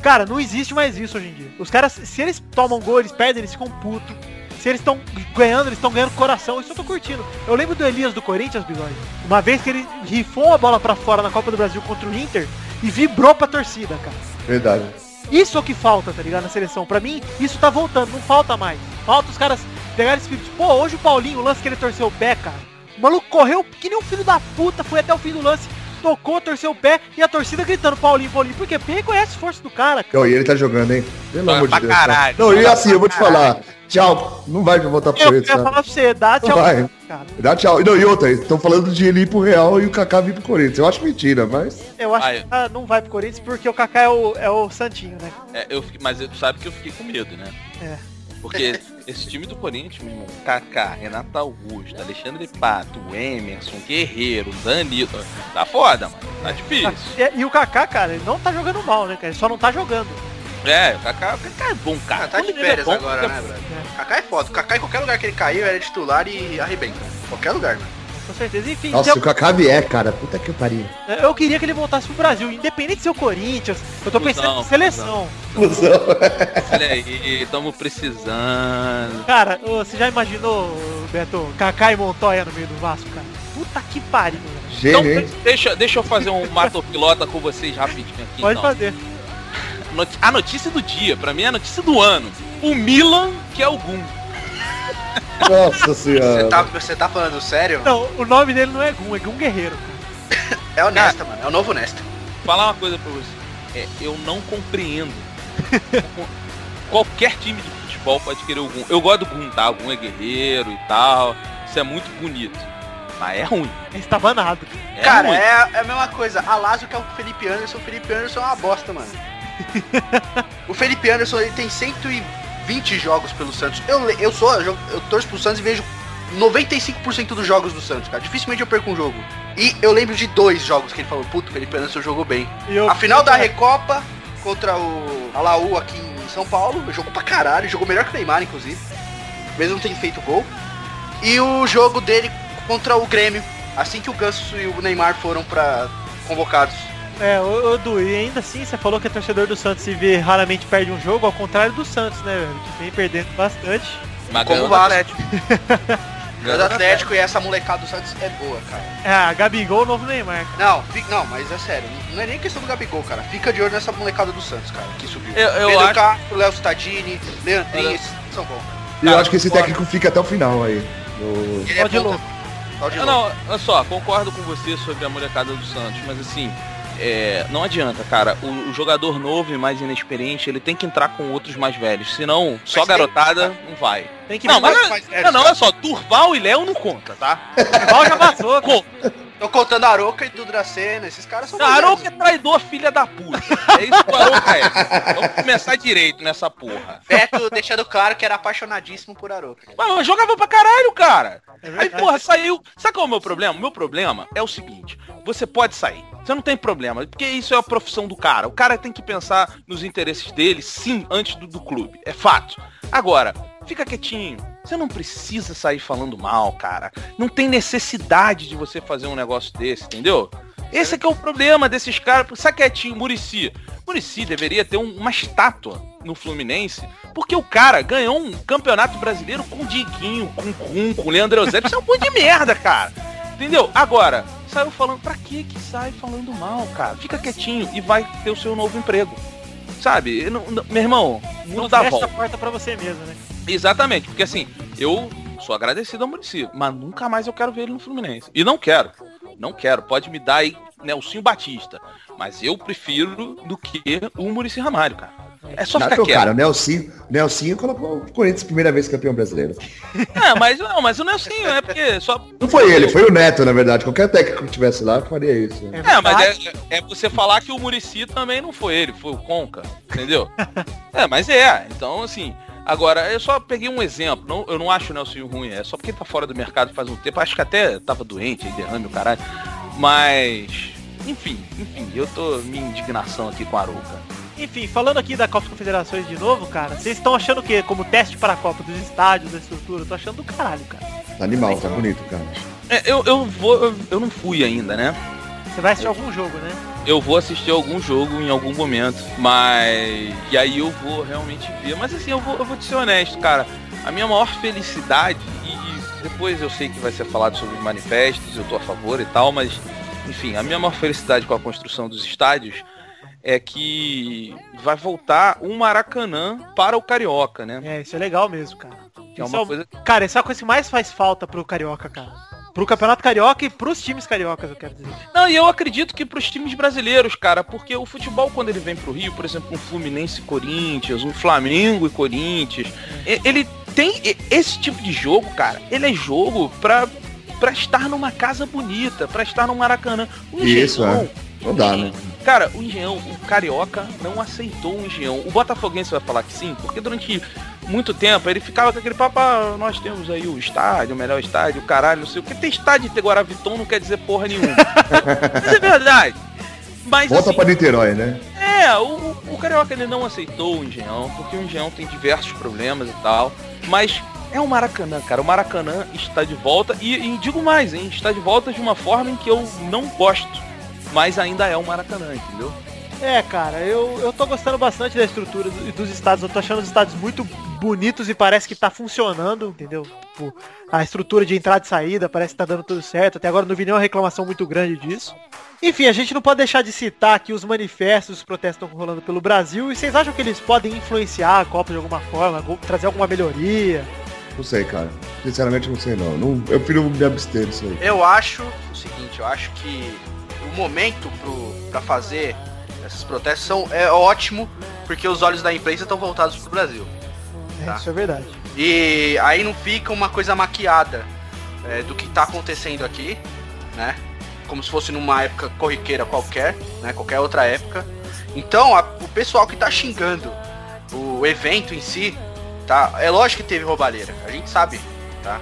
Cara, não existe mais isso hoje em dia. Os caras, se eles tomam gol, eles perdem, eles ficam putos. Se eles estão ganhando, eles estão ganhando coração. Isso eu tô curtindo. Eu lembro do Elias do Corinthians, Bigode. Uma vez que ele rifou a bola pra fora na Copa do Brasil contra o Inter e vibrou pra torcida, cara. Verdade. Isso é o que falta, tá ligado? Na seleção. Pra mim, isso tá voltando, não falta mais. Falta os caras pegarem esse espírito. Pô, hoje o Paulinho, o lance que ele torceu o pé, cara. O maluco correu que nem um filho da puta, foi até o fim do lance, tocou, torceu o pé e a torcida gritando Paulinho, Paulinho. Por quê? Porque reconhece o esforço do cara, cara. Não, e ele tá jogando, hein? Pelo amor de Deus. cara. caralho. Não, e assim, eu vou te falar. Tchau. Não vai voltar pro Eu Corinthians, ia cara. falar pra você, dá Não tchau, vai. cara. Dá tchau. Não, e outra, estão falando de ele ir pro Real e o Kaká vir pro Corinthians. Eu acho mentira, mas. Eu acho Vai. que ah, não vai pro Corinthians porque o Kaká é o, é o Santinho, né? É, eu fiquei, mas tu sabe que eu fiquei com medo, né? É. Porque <laughs> esse time do Corinthians, meu irmão, Kaká, Renato Augusto, Alexandre Pato, Emerson, Guerreiro, Danilo, tá foda, mano. Tá difícil. E, e o Kaká, cara, ele não tá jogando mal, né, cara? Ele só não tá jogando. É, o Kaká, o Kaká é bom, cara. Ah, tá de é férias bom, agora, né, brother? Kaká é foda. O Kaká em qualquer lugar que ele caiu, ele é titular e arrebenta. Qualquer lugar, mano. Com certeza. Enfim, Nossa, se eu- se o Kaká vier, cara. Puta que pariu. Eu queria que ele voltasse pro Brasil, independente de ser o Corinthians. Eu tô pensando Não, em seleção. Ilusão. Olha aí, tamo precisando. Cara, você já imaginou, Beto, Kaká e Montoya no meio do Vasco, cara? Puta que pariu, velho. Então, deixa, deixa eu fazer um <laughs> matopilota com vocês rapidinho aqui. Pode então. fazer. Noti- A notícia do dia, pra mim é a notícia do ano. O Milan, que é o Gum. Nossa Você senhora. tá, você tá falando sério? Não, o nome dele não é Gun, é Gun Guerreiro. É o Nesta, mano. É o novo Nesta. falar uma coisa pra você. É, eu não compreendo. <laughs> Qualquer time de futebol pode querer o Gum. Eu gosto do Gum, tá? O Gum é guerreiro e tal. Isso é muito bonito. Mas é ruim. Ele está banado. É Cara, ruim. é, é a mesma coisa. A Lazio que é o Felipe Anderson. O Felipe Anderson é uma bosta, mano. <laughs> o Felipe Anderson, ele tem 120 jogos pelo Santos. Eu, eu sou, eu, eu torço pro Santos e vejo 95% dos jogos do Santos, cara. Dificilmente eu perco um jogo. E eu lembro de dois jogos que ele falou, puto, o Felipe Anderson jogou bem. Eu- A final da Recopa contra o Alaú aqui em São Paulo, jogou pra caralho, jogou melhor que o Neymar, inclusive. Mesmo não tendo feito gol. E o jogo dele contra o Grêmio, assim que o Ganso e o Neymar foram pra convocados. É, ô, Du, e ainda assim você falou que é torcedor do Santos e vê raramente perde um jogo, ao contrário do Santos, né, velho? Que vem perdendo bastante. Mas Como o. Atlético. <laughs> O Atlético e essa molecada do Santos é boa, cara. É, a Gabigol, o novo Neymar. cara. Não, não, mas é sério, não é nem questão do Gabigol, cara. Fica de olho nessa molecada do Santos, cara, que subiu. Eu- eu Pedro acho- Castro, Léo Cittadini, Leandrinho, esses são bons. E eu Cara, acho que esse técnico fica até o final aí. No- Ele é louco. de Ah, Não, olha só, concordo com você sobre a molecada do Santos, mas assim, é, não adianta, cara. O, o jogador novo e mais inexperiente, ele tem que entrar com outros mais velhos. Senão, só tem- garotada não vai. Tem que Não, mas mais não, não, olha só, Durval e Léo não conta, tá? <laughs> Durval já passou. Conta. Tô contando a Aroca e do Dracena, esses caras são Não, Arouca é traidor, filha da puta. É isso que o Arouca é. Vamos começar direito nessa porra. Beto deixando claro que era apaixonadíssimo por Aroca. Mas eu jogava pra caralho, cara. É Aí, porra, saiu. Sabe qual é o meu problema? O meu problema é o seguinte: você pode sair. Você não tem problema, porque isso é a profissão do cara. O cara tem que pensar nos interesses dele, sim, antes do, do clube. É fato. Agora, fica quietinho. Você não precisa sair falando mal, cara. Não tem necessidade de você fazer um negócio desse, entendeu? Esse é que é o problema desses caras. Sabe quietinho, Murici. Murici deveria ter um- uma estátua no Fluminense, porque o cara ganhou um campeonato brasileiro com o Diguinho, com o Kun, com o Leandro Eusébio. Isso é um monte de merda, cara. Entendeu? Agora, saiu falando, pra que que sai falando mal, cara? Fica quietinho e vai ter o seu novo emprego. Sabe? Não- não- meu irmão, mundo Não dá fecha volta. a porta pra você mesmo, né? Exatamente, porque assim, eu sou agradecido ao Murici, mas nunca mais eu quero ver ele no Fluminense. E não quero. Não quero. Pode me dar aí Nelsinho Batista. Mas eu prefiro do que o Murici Ramalho, cara. É só Não, ficar quieto. cara, o Nelsinho, Nelsinho colocou o Corinthians primeira vez campeão brasileiro. É, <laughs> mas não, mas o Nelsinho é porque só. Não foi ele, foi o Neto, na verdade. Qualquer técnico que tivesse lá faria isso. né? É, mas é, é você falar que o Murici também não foi ele, foi o Conca, entendeu? <laughs> é, mas é. Então, assim, agora, eu só peguei um exemplo. Não, eu não acho o Nelson ruim, é só porque ele tá fora do mercado faz um tempo. Acho que até tava doente, aí derrame o caralho. Mas, enfim, enfim, eu tô minha indignação aqui com a Arouca. Enfim, falando aqui da Copa das Confederações de novo, cara, vocês estão achando o quê? Como teste para a Copa, dos estádios, da estrutura? Eu tô achando do caralho, cara. Tá animal, tá bonito, cara. É, eu, eu vou. Eu, eu não fui ainda, né? Você vai assistir algum jogo, né? eu vou assistir algum jogo em algum momento, mas e aí eu vou realmente ver. Mas assim, eu vou, eu vou te ser honesto, cara. A minha maior felicidade e, e depois eu sei que vai ser falado sobre os manifestos, eu tô a favor e tal, mas enfim, a minha maior felicidade com a construção dos estádios é que vai voltar um Maracanã para o Carioca, né? É, isso é legal mesmo, cara. Que é Isso uma é o- coisa Cara, essa é a coisa que mais faz falta pro Carioca, cara. Pro Campeonato Carioca e pros times cariocas, eu quero dizer. Não, e eu acredito que pros times brasileiros, cara, porque o futebol, quando ele vem pro Rio, por exemplo, um Fluminense e Corinthians, um Flamengo e Corinthians, ele tem esse tipo de jogo, cara, ele é jogo pra, pra estar numa casa bonita, pra estar no Maracanã. O Isso, é. Não dá, né? Cara, o Engenhão, o Carioca não aceitou o Engenhão. O Botafoguense vai falar que sim, porque durante muito tempo ele ficava com aquele papo, "Ah, nós temos aí o estádio, o melhor estádio, o caralho, não sei o que. Ter estádio de Guaraviton não quer dizer porra nenhuma. Mas é verdade. Mas Volta assim, pra Niterói, né? é, o, o Carioca ele não aceitou o Engenhão, porque o Engenhão tem diversos problemas e tal. Mas é o Maracanã, cara. O Maracanã está de volta. E, e digo mais, hein? Está de volta de uma forma em que eu não gosto. Mas ainda é o Maracanã, entendeu? É, cara, eu, eu tô gostando bastante da estrutura do- dos estádios. Eu tô achando os estádios muito bonitos e parece que tá funcionando, entendeu? Tipo, a estrutura de entrada e saída parece que tá dando tudo certo. Até agora não vi nenhuma reclamação muito grande disso. Enfim, a gente não pode deixar de citar aqui os manifestos, os protestos que estão rolando pelo Brasil. E vocês acham que eles podem influenciar a Copa de alguma forma, trazer alguma melhoria? Não sei, cara. Sinceramente, não sei, não. não eu prefiro me abster disso aí. Eu acho o seguinte, eu acho que o momento pro, pra fazer esses protestos são, é ótimo, porque os olhos da imprensa estão voltados pro Brasil. É, Tá. Isso é verdade. E aí não fica uma coisa maquiada é, do que tá acontecendo aqui, né? Como se fosse numa época corriqueira qualquer, né? Qualquer outra época. Então, a- o pessoal que tá xingando o evento em si, tá? É lógico que teve roubalheira, a gente sabe, tá?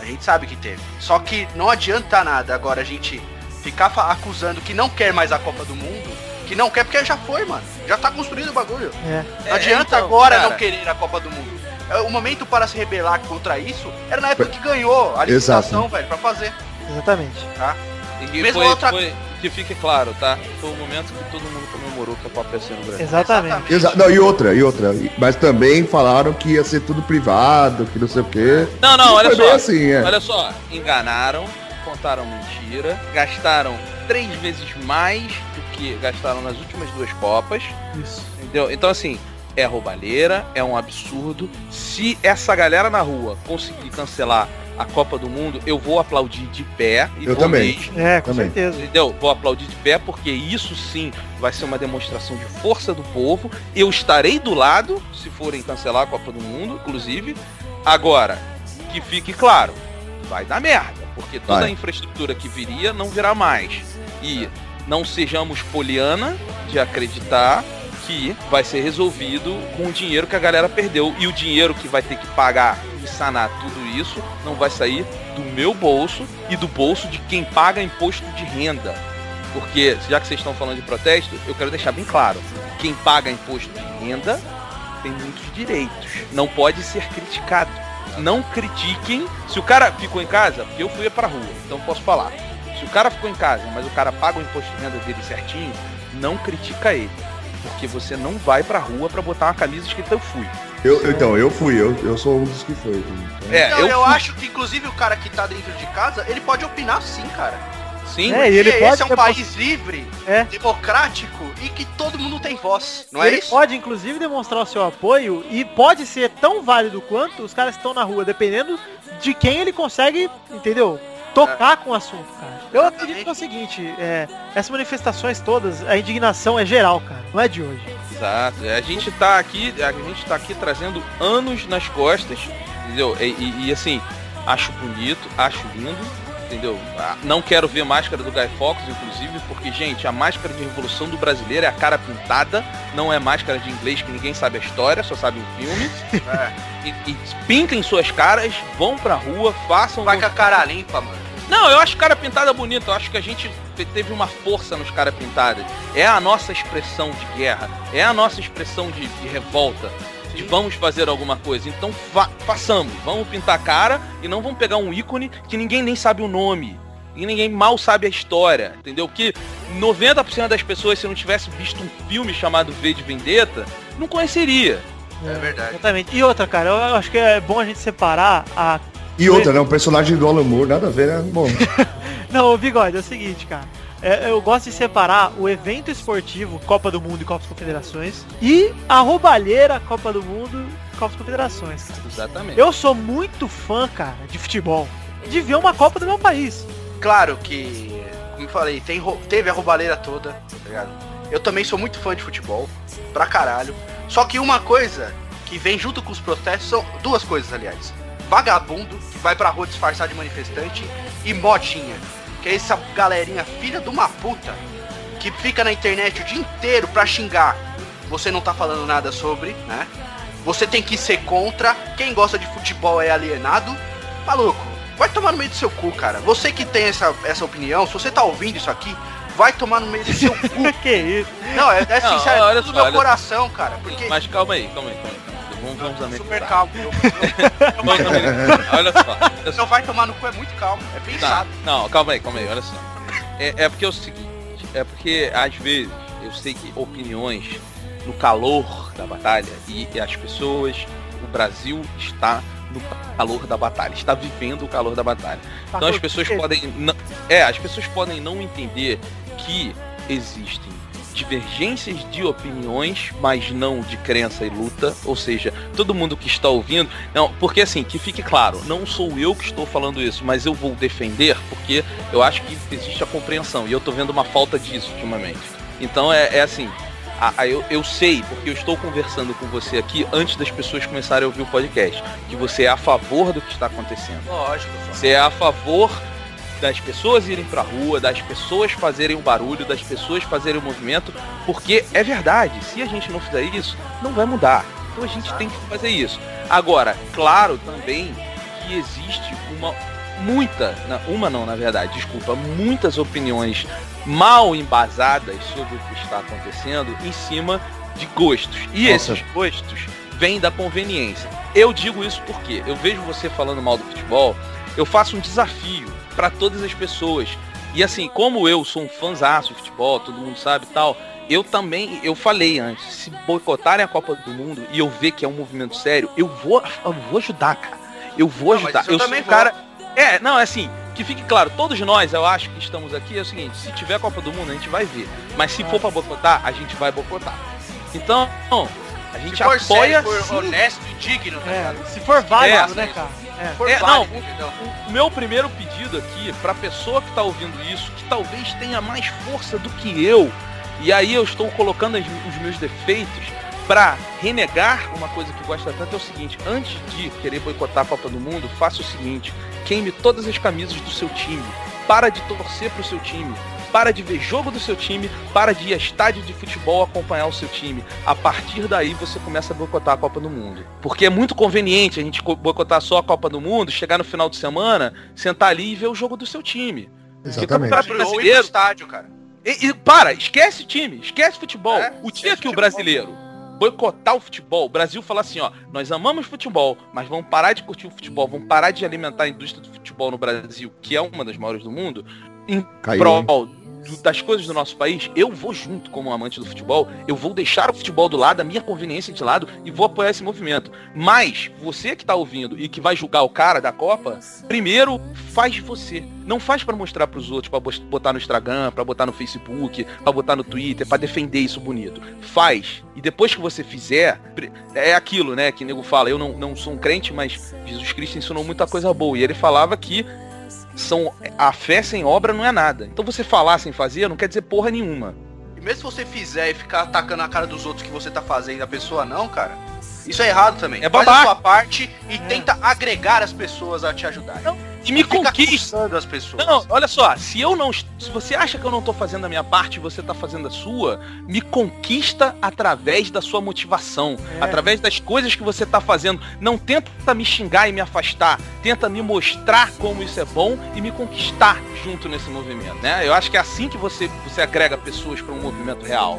A gente sabe que teve. Só que não adianta nada agora a gente ficar acusando que não quer mais a Copa do Mundo, que não quer porque já foi, mano. Já tá construído o bagulho. É. Não adianta então, agora cara. não querer a Copa do Mundo. É, O momento para se rebelar contra isso era na época que ganhou a licitação, velho, pra fazer, Exatamente. tá? E Mesmo foi, outra- foi- que fique claro, tá? Foi o momento que todo mundo comemorou que a Copa ia ser no Brasil. Exatamente. Exa não, e outra, e outra. Mas também falaram que ia ser tudo privado, que não sei o quê. Não, não, olha Foi só. assim, é. Olha só, enganaram, contaram mentira, gastaram três vezes mais do que gastaram nas últimas duas Copas. Isso. Entendeu? Então assim, é roubalheira, é um absurdo. Se essa galera na rua conseguir cancelar a Copa do Mundo, eu vou aplaudir de pé. E Eu vou também. mesmo. É, com Também. certeza. Entendeu? Vou aplaudir de pé porque isso sim vai ser uma demonstração de força do povo. Eu estarei do lado, se forem cancelar a Copa do Mundo, inclusive. Agora, que fique claro, vai dar merda. Porque toda Vai. a infraestrutura que viria não virá mais. E não sejamos poliana de acreditar que vai ser resolvido com o dinheiro que a galera perdeu. E o dinheiro que vai ter que pagar e sanar tudo isso não vai sair do meu bolso e do bolso de quem paga imposto de renda. Porque, já que vocês estão falando de protesto, eu quero deixar bem claro: quem paga imposto de renda tem muitos direitos. Não pode ser criticado. Não critiquem. Se o cara ficou em casa, porque eu fui pra rua, então posso falar. Se o cara ficou em casa, mas o cara paga o imposto de renda dele certinho, não critica ele. Porque você não vai pra rua pra botar uma camisa escrita eu fui. Eu, então, eu fui, eu, eu sou um dos que foi. Então, É, Não, eu, eu, acho que inclusive o cara que tá dentro de casa, ele pode opinar sim, cara. Sim, É, e ele pode esse é um ter- país livre, É. democrático e que todo mundo tem voz, não é ele isso? pode, inclusive, demonstrar o seu apoio e pode ser tão válido quanto os caras que estão na rua, dependendo de quem ele consegue, entendeu? Tocar com o assunto, cara. Eu acredito que é o seguinte, é, essas manifestações todas, a indignação é geral, cara. Não é de hoje. Exato. A gente tá aqui, a gente tá aqui trazendo anos nas costas, entendeu? E, e- e, assim, acho bonito, acho lindo, entendeu? Ah, Não quero ver máscara do Guy Fawkes, inclusive, porque, gente, a máscara de revolução do brasileiro é a cara pintada, não é máscara de inglês que ninguém sabe a história, só sabe o filme. <laughs> É. E, e pintem suas caras, vão pra rua, façam. Vai com a cara limpa, mano. Não, eu acho cara pintada bonita. Eu acho que a gente te- teve uma força nos cara pintadas. É a nossa expressão de guerra. É a nossa expressão de, de revolta. De vamos fazer alguma coisa. Então fa façamos. Vamos pintar a cara e não vamos pegar um ícone que ninguém nem sabe o nome. E ninguém mal sabe a história. Entendeu? Que 90% das pessoas, se não tivesse visto um filme chamado V de Vendetta, não conheceria. É verdade. Exatamente. E outra, cara, eu acho que é bom a gente separar a. E outra, né? Um personagem do Alan Moore, nada a ver, né? Bom, <laughs> Não, o bigode, é o seguinte, cara. É, eu gosto de separar o evento esportivo, Copa do Mundo e Copas Confederações, e a roubalheira Copa do Mundo e Copas Confederações, cara. Exatamente. Eu sou muito fã, cara, de futebol. De ver uma Copa do meu país. Claro que, como eu falei, tem, teve a roubalheira toda, tá ligado? Eu também sou muito fã de futebol, pra caralho. Só que uma coisa que vem junto com os protestos são duas coisas, aliás. Vagabundo, que vai pra rua disfarçar de manifestante, e modinha, que é essa galerinha filha de uma puta, que fica na internet o dia inteiro pra xingar. Você não tá falando nada sobre, né? Você tem que ser contra. Quem gosta de futebol é alienado. Maluco, vai tomar no meio do seu cu, cara. Você que tem essa, essa opinião, se você tá ouvindo isso aqui, vai tomar no meio do seu <laughs> cu. que isso? Não, é, é Não, sincero, olha é do meu olha- coração, cara. Porque Mas calma aí, calma aí, calma aí. Vamos, vamos também. super calmo. <laughs> Olha só. Não vai tomar no cu, é muito calmo. É Tá, pensado. não, calma aí, calma aí, olha só. É, é porque é o seguinte, é porque às vezes eu sei que opiniões no calor da batalha e, e as pessoas, o Brasil está no calor da batalha, está vivendo o calor da batalha. Tá Então as pessoas podem não, é, as pessoas podem não entender que existem divergências de opiniões, mas não de crença e luta, ou seja, todo mundo que está ouvindo, não, porque assim, que fique claro, não sou eu que estou falando isso, mas eu vou defender porque eu acho que existe a compreensão e eu tô vendo uma falta disso ultimamente. Então é, é assim, a- a- eu, eu sei, porque eu estou conversando com você aqui antes das pessoas começarem a ouvir o podcast, que você é a favor do que está acontecendo. Lógico. Você é a favor das pessoas irem pra rua, das pessoas fazerem o barulho, das pessoas fazerem o movimento, porque é verdade, se a gente não fizer isso, não vai mudar. Então a gente tem que fazer isso. Agora, claro também que existe uma muita, uma não, na verdade, desculpa, muitas opiniões mal embasadas sobre o que está acontecendo em cima de gostos. E Nossa. esses gostos vêm da conveniência. Eu digo isso porque eu vejo você falando mal do futebol, eu faço um desafio para todas as pessoas. E assim, como eu sou um fãzaço de futebol, todo mundo sabe e tal, eu também, eu falei antes, se boicotarem a Copa do Mundo e eu ver que é um movimento sério, eu vou, eu vou ajudar, cara. Eu vou Não, ajudar. eu Eu, sou também um cara. É, não, é assim, que fique claro, todos nós, eu acho que estamos aqui, é o seguinte, se tiver Copa do Mundo, a gente vai ver. Mas se for pra boicotar, a gente vai boicotar. Então, a gente Se for apoia sério, for sim. honesto e digno, tá É, ligado? se for válido, É, né, cara? For É, não, o-? O meu primeiro pedido aqui, pra pessoa que tá ouvindo isso, que talvez tenha mais força do que eu, e aí eu estou colocando as- os meus defeitos pra renegar uma coisa que gosta tanto, é o seguinte, antes de querer boicotar a Copa do Mundo, faça o seguinte, queime todas as camisas do seu time, para de torcer pro seu time, para de ver jogo do seu time, para de ir a estádio de futebol acompanhar o seu time. A partir daí você começa a boicotar a Copa do Mundo. Porque é muito conveniente a gente co- boicotar só a Copa do Mundo, chegar no final de semana, sentar ali e ver o jogo do seu time. Exatamente. Porque o Ou ir brasileiro, pro estádio, cara. e, e- para, esquece time, esquece futebol. É, o dia que o brasileiro boicotar o futebol, o Brasil falar assim, ó, nós amamos futebol, mas vamos parar de curtir o futebol, vamos parar de alimentar a indústria do futebol no Brasil, que é uma das maiores do mundo, em Caiu, prol hein? Do- das coisas do nosso país, eu vou junto como amante do futebol, eu vou deixar o futebol do lado, a minha conveniência de lado e vou apoiar esse movimento. Mas você que tá ouvindo e que vai julgar o cara da Copa, primeiro faz de você. Não faz pra mostrar pros outros, pra bos- botar no Instagram, pra botar no Facebook, pra botar no Twitter, pra defender isso bonito. Faz. E depois que você fizer, é aquilo, né, que o nego fala, eu não, não sou um crente, mas Jesus Cristo ensinou muita coisa boa. E ele falava que são a fé sem obra não é nada. Então você falar sem fazer não quer dizer porra nenhuma. E mesmo se você fizer e ficar atacando a cara dos outros que você tá fazendo a pessoa não, cara, isso é errado também. É Faz babaca. a sua parte e tenta agregar as pessoas a te ajudar. E me conquista. as pessoas. Não, olha só, se eu não. Se você acha que eu não tô fazendo a minha parte e você tá fazendo a sua, me conquista através da sua motivação. É. Através das coisas que você tá fazendo. Não tenta me xingar e me afastar. Tenta me mostrar como isso é bom e me conquistar junto nesse movimento, né? Eu acho que é assim que você, você agrega pessoas para um movimento real.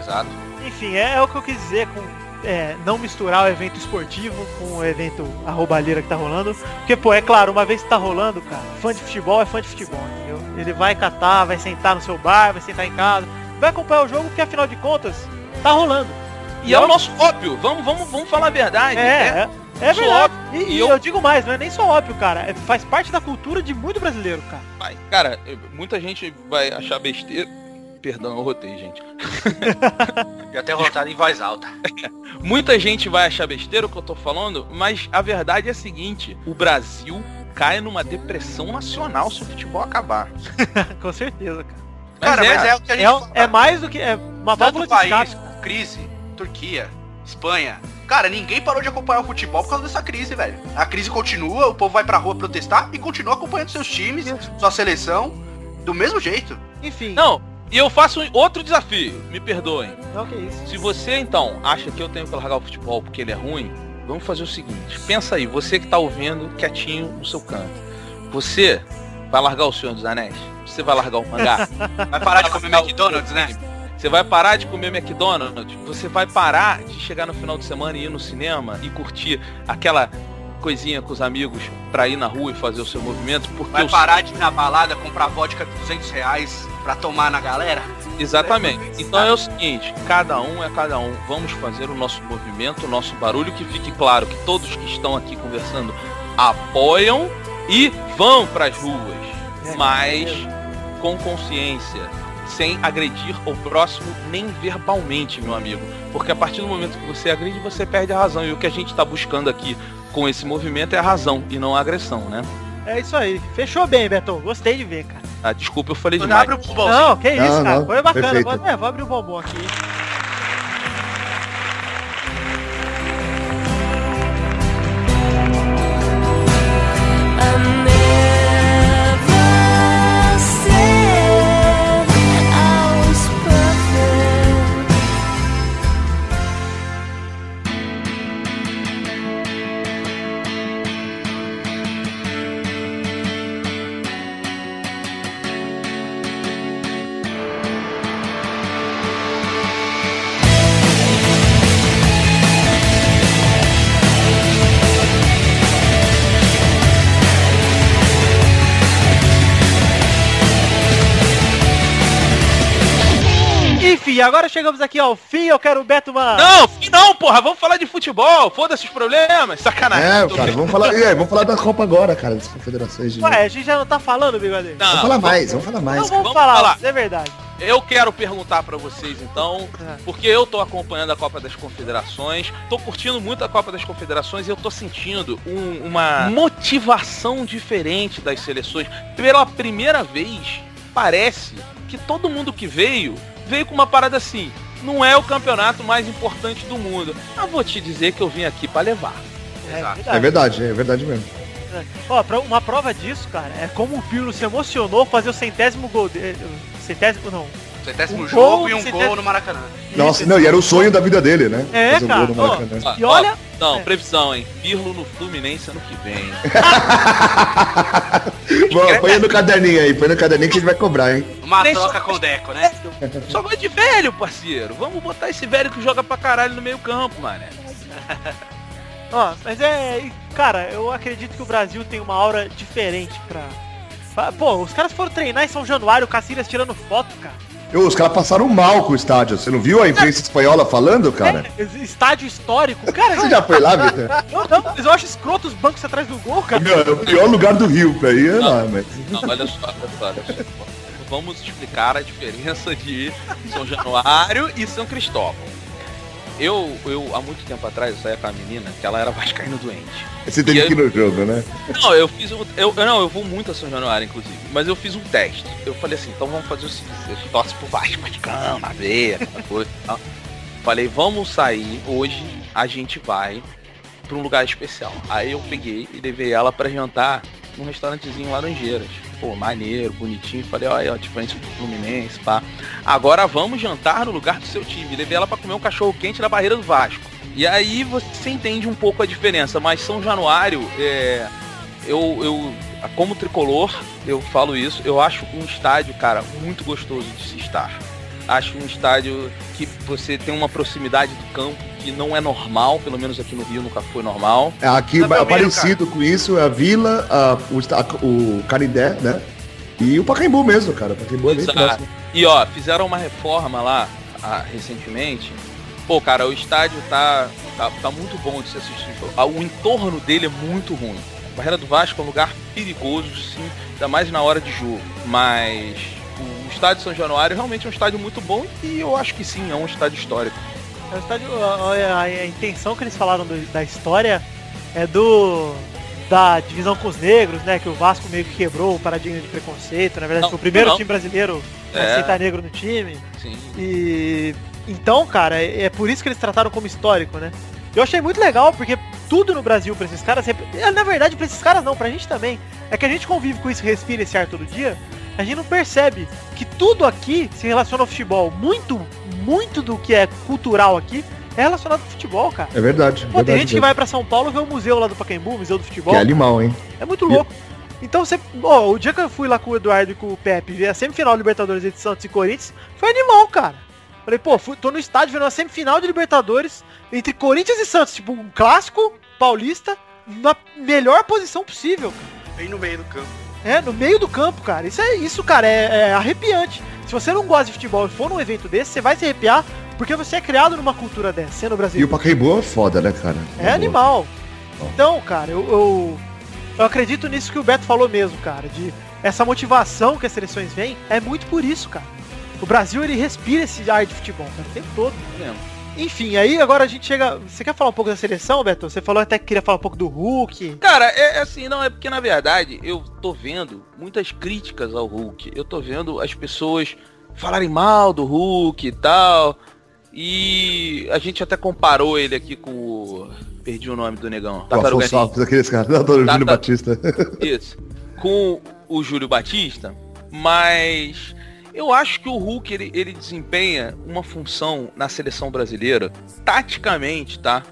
Exato. Enfim, é, é o que eu quis dizer com é, não misturar o evento esportivo com o evento arrobalheira que tá rolando. Porque, pô, é claro, uma vez que tá rolando, cara, fã de futebol é fã de futebol, entendeu? Ele vai catar, vai sentar no seu bar, vai sentar em casa, vai acompanhar o jogo, porque afinal de contas, tá rolando. E é o nosso óbvio, vamos, vamos, vamos falar a verdade. É, é, é só verdade. óbvio. E, E eu- eu... digo mais, não é nem só óbvio, cara. É, faz parte da cultura de muito brasileiro, cara. Cara, muita gente vai achar besteira. Perdão, eu rotei, gente. <laughs> E até rotado em voz alta. <laughs> Muita gente vai achar besteira o que eu tô falando, mas a verdade é a seguinte: o Brasil cai numa depressão nacional se o futebol acabar. <laughs> com certeza, cara. Cara, mas é o que a gente É, fala. é mais do que. É uma válvula de país, escape. crise, Turquia, Espanha. Cara, ninguém parou de acompanhar o futebol por causa dessa crise, velho. A crise continua, o povo vai pra rua protestar e continua acompanhando seus times, sua seleção, do mesmo jeito. Enfim, Não, e eu faço outro desafio, me perdoem. não que isso. Se você então acha que eu tenho que largar o futebol porque ele é ruim, vamos fazer o seguinte: pensa aí, você que tá ouvindo quietinho no seu canto. Você vai largar o Senhor dos Anéis? Você vai largar o mangá? <laughs> Vai parar de comer McDonald's, né? Você vai parar de comer McDonald's? Você vai parar de chegar no final de semana e ir no cinema e curtir aquela coisinha com os amigos pra ir na rua e fazer o seu movimento? Porque Vai eu- parar de ir na balada, comprar vodka de 200 reais pra tomar na galera? Exatamente. Então é o seguinte, cada um é cada um. Vamos fazer o nosso movimento, o nosso barulho, que fique claro que todos que estão aqui conversando apoiam e vão para as ruas, mas com consciência, sem agredir o próximo nem verbalmente, meu amigo. Porque a partir do momento que você agride, você perde a razão. E o que a gente está buscando aqui com esse movimento é a razão e não a agressão, né? É isso aí. Fechou bem, Beto. Gostei de ver, cara. Ah, desculpa, eu falei demais. abre o bombom. Não, que isso, Não, cara. não, Foi bacana. perfeito. Vou, é, vou abrir o bombom aqui. Chegamos aqui ao fim, eu quero o Beto uma... Não, fim não, porra, vamos falar de futebol, foda-se os problemas, sacanagem. É, cara, vamos falar, aí, vamos falar da Copa agora, cara, das confederações de Ué, a gente já não tá falando, bigode? Não, Vamos falar mais, vamos falar mais. Não, vamos, vamos falar, falar. é verdade. Eu quero perguntar pra vocês então, É. porque eu tô acompanhando a Copa das Confederações, tô curtindo muito a Copa das Confederações e eu tô sentindo um- uma motivação diferente das seleções. Pela primeira vez, parece que todo mundo que veio, veio com uma parada assim. Não é o campeonato mais importante do mundo. Mas vou te dizer que eu vim aqui pra levar. É Exato. É verdade, é verdade mesmo. Ó, pra- uma prova disso, cara, é como o Pirlo se emocionou fazer o centésimo gol dele. Centésimo, não. Centésimo Um jogo gol, e um centésimo- gol no Maracanã. Nossa, não, e era o sonho da vida dele, né? É, Fazer um gol cara, no Maracanã. Ó, E olha- não, é. previsão, hein? Pirlo no Fluminense ano que vem. <laughs> Bom, põe no caderninho aí, põe no caderninho que a gente vai cobrar, hein? Uma Nem troca só- com o Deco, né? Só vai de velho, parceiro. Vamos botar esse velho que joga pra caralho no meio campo, mano. <laughs> Ó, mas é. Cara, eu acredito que o Brasil tem uma aura diferente pra. pra- Pô, os caras foram treinar em São Januário, o Cacilhas tirando foto, cara. Ô, os caras passaram mal com o estádio. Você não viu a imprensa espanhola falando, cara? É, estádio histórico, cara. Você já foi lá, Vitor? Eu não, mas eu acho escroto os bancos atrás do gol, cara. Meu, é o pior lugar do Rio pra ir, é lá, mas... Não, olha só, olha só, olha só. Vamos explicar a diferença de São Januário e São Cristóvão. Eu, eu, há muito tempo atrás, eu saía com a menina que ela era <laughs> vascaíno doente. Você teve que ir no jogo, né? Não, eu fiz um. Eu, não, eu vou muito a São Januário, inclusive. Mas eu fiz um teste. Eu falei assim, então vamos fazer o seguinte, eu torço pro Vasco, Vascão, na veia, aquela coisa e tal. Falei, vamos sair, hoje a gente vai pra um lugar especial. Aí eu peguei e levei ela pra jantar num restaurantezinho Laranjeiras. Pô, maneiro, bonitinho. Falei, olha, ó, diferente do Fluminense, pá. Agora vamos jantar no lugar do seu time. Levei ela pra comer um cachorro quente na barreira do Vasco. E aí você entende um pouco a diferença, mas São Januário, é, eu, eu, como tricolor, eu falo isso, eu acho um estádio, cara, muito gostoso de se estar. Acho um estádio que você tem uma proximidade do campo que não é normal, pelo menos aqui no Rio nunca foi normal. É, Aqui, Também, parecido com isso, é a Vila, a- o, esta- o Canindé, né? E o Pacaembu mesmo, cara. O Pacaembu é bem próximo. E ó, fizeram uma reforma lá ah, recentemente. Pô, cara, o estádio tá, tá, tá muito bom de se assistir. Ah, O entorno dele é muito ruim. A Barreira do Vasco é um lugar perigoso, sim, ainda mais na hora de jogo. Mas o estádio São Januário realmente é um estádio muito bom e eu acho que sim, é um estádio histórico. É estádio, a, a- a intenção que eles falaram do- da história é do da divisão com os negros, né? Que o Vasco meio que quebrou o paradigma de preconceito. Na verdade, Não, foi o primeiro não. time brasileiro a É. aceitar negro no time. Sim. E então, cara, é é por isso que eles trataram como histórico, né? Eu achei muito legal, porque tudo no Brasil pra esses caras, é, na verdade, pra esses caras não, pra gente também. É que a gente convive com isso, respira esse ar todo dia, a gente não percebe que tudo aqui se relaciona ao futebol. Muito, muito do que é cultural aqui é relacionado ao futebol, cara. É verdade. Pô, tem verdade gente que mesmo. vai pra São Paulo ver o museu lá do Pacaembu, o museu do futebol. Que é animal, hein? É muito louco. Então você. Ó, o dia que eu fui lá com o Eduardo e com o Pepe ver a semifinal da Libertadores entre Santos e Corinthians, foi animal, cara. Falei, pô, fui- tô no estádio vendo a semifinal de Libertadores entre Corinthians e Santos, tipo, um clássico paulista na melhor posição possível. cara. Bem no meio do campo. É, no meio do campo, cara. Isso é isso, cara, é, é arrepiante. Se você não gosta de futebol e for num evento desse, você vai se arrepiar porque você é criado numa cultura dessa, sendo E o brasileiro. Pacaembu é foda, né, cara? É animal. Então, cara, eu, eu, eu acredito nisso que o Beto falou mesmo, cara. De essa motivação que as seleções vêm é muito por isso, cara. O Brasil ele respira esse ar de futebol, cara, o tempo todo. Enfim, aí agora a gente chega. Você quer falar um pouco da seleção, Beto? Você falou até que queria falar um pouco do Hulk. Cara, é é assim, não, é porque na verdade eu tô vendo muitas críticas ao Hulk. Eu tô vendo as pessoas falarem mal do Hulk e tal. E a gente até comparou ele aqui com o. Perdi o nome do negão. <laughs> Tartaruga Ninja. Aqueles caras. Tá, Júlio. Batista. Isso. Com o Júlio Batista, mas eu acho que o Hulk ele, ele desempenha uma função na seleção brasileira, taticamente, tá?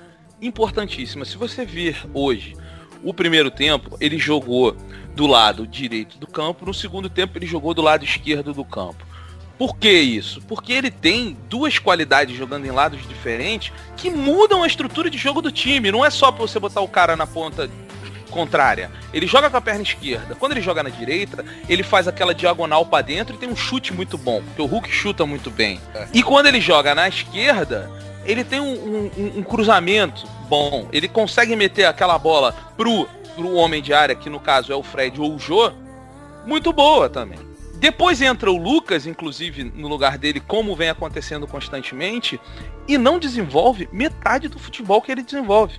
Importantíssima. Se você vir hoje o primeiro tempo, ele jogou do lado direito do campo, no segundo tempo ele jogou do lado esquerdo do campo. Por que isso? Porque ele tem duas qualidades jogando em lados diferentes que mudam a estrutura de jogo do time. Não é só pra você botar o cara na ponta contrária. Ele joga com a perna esquerda. Quando ele joga na direita, ele faz aquela diagonal pra dentro e tem um chute muito bom, porque o Hulk chuta muito bem. E quando ele joga na esquerda, ele tem um, um- um- cruzamento bom. Ele consegue meter aquela bola pro, pro homem de área, que no caso é o Fred ou o Jô, muito boa também. Depois entra o Lucas, inclusive, no lugar dele, como vem acontecendo constantemente, e não desenvolve metade do futebol que ele desenvolve.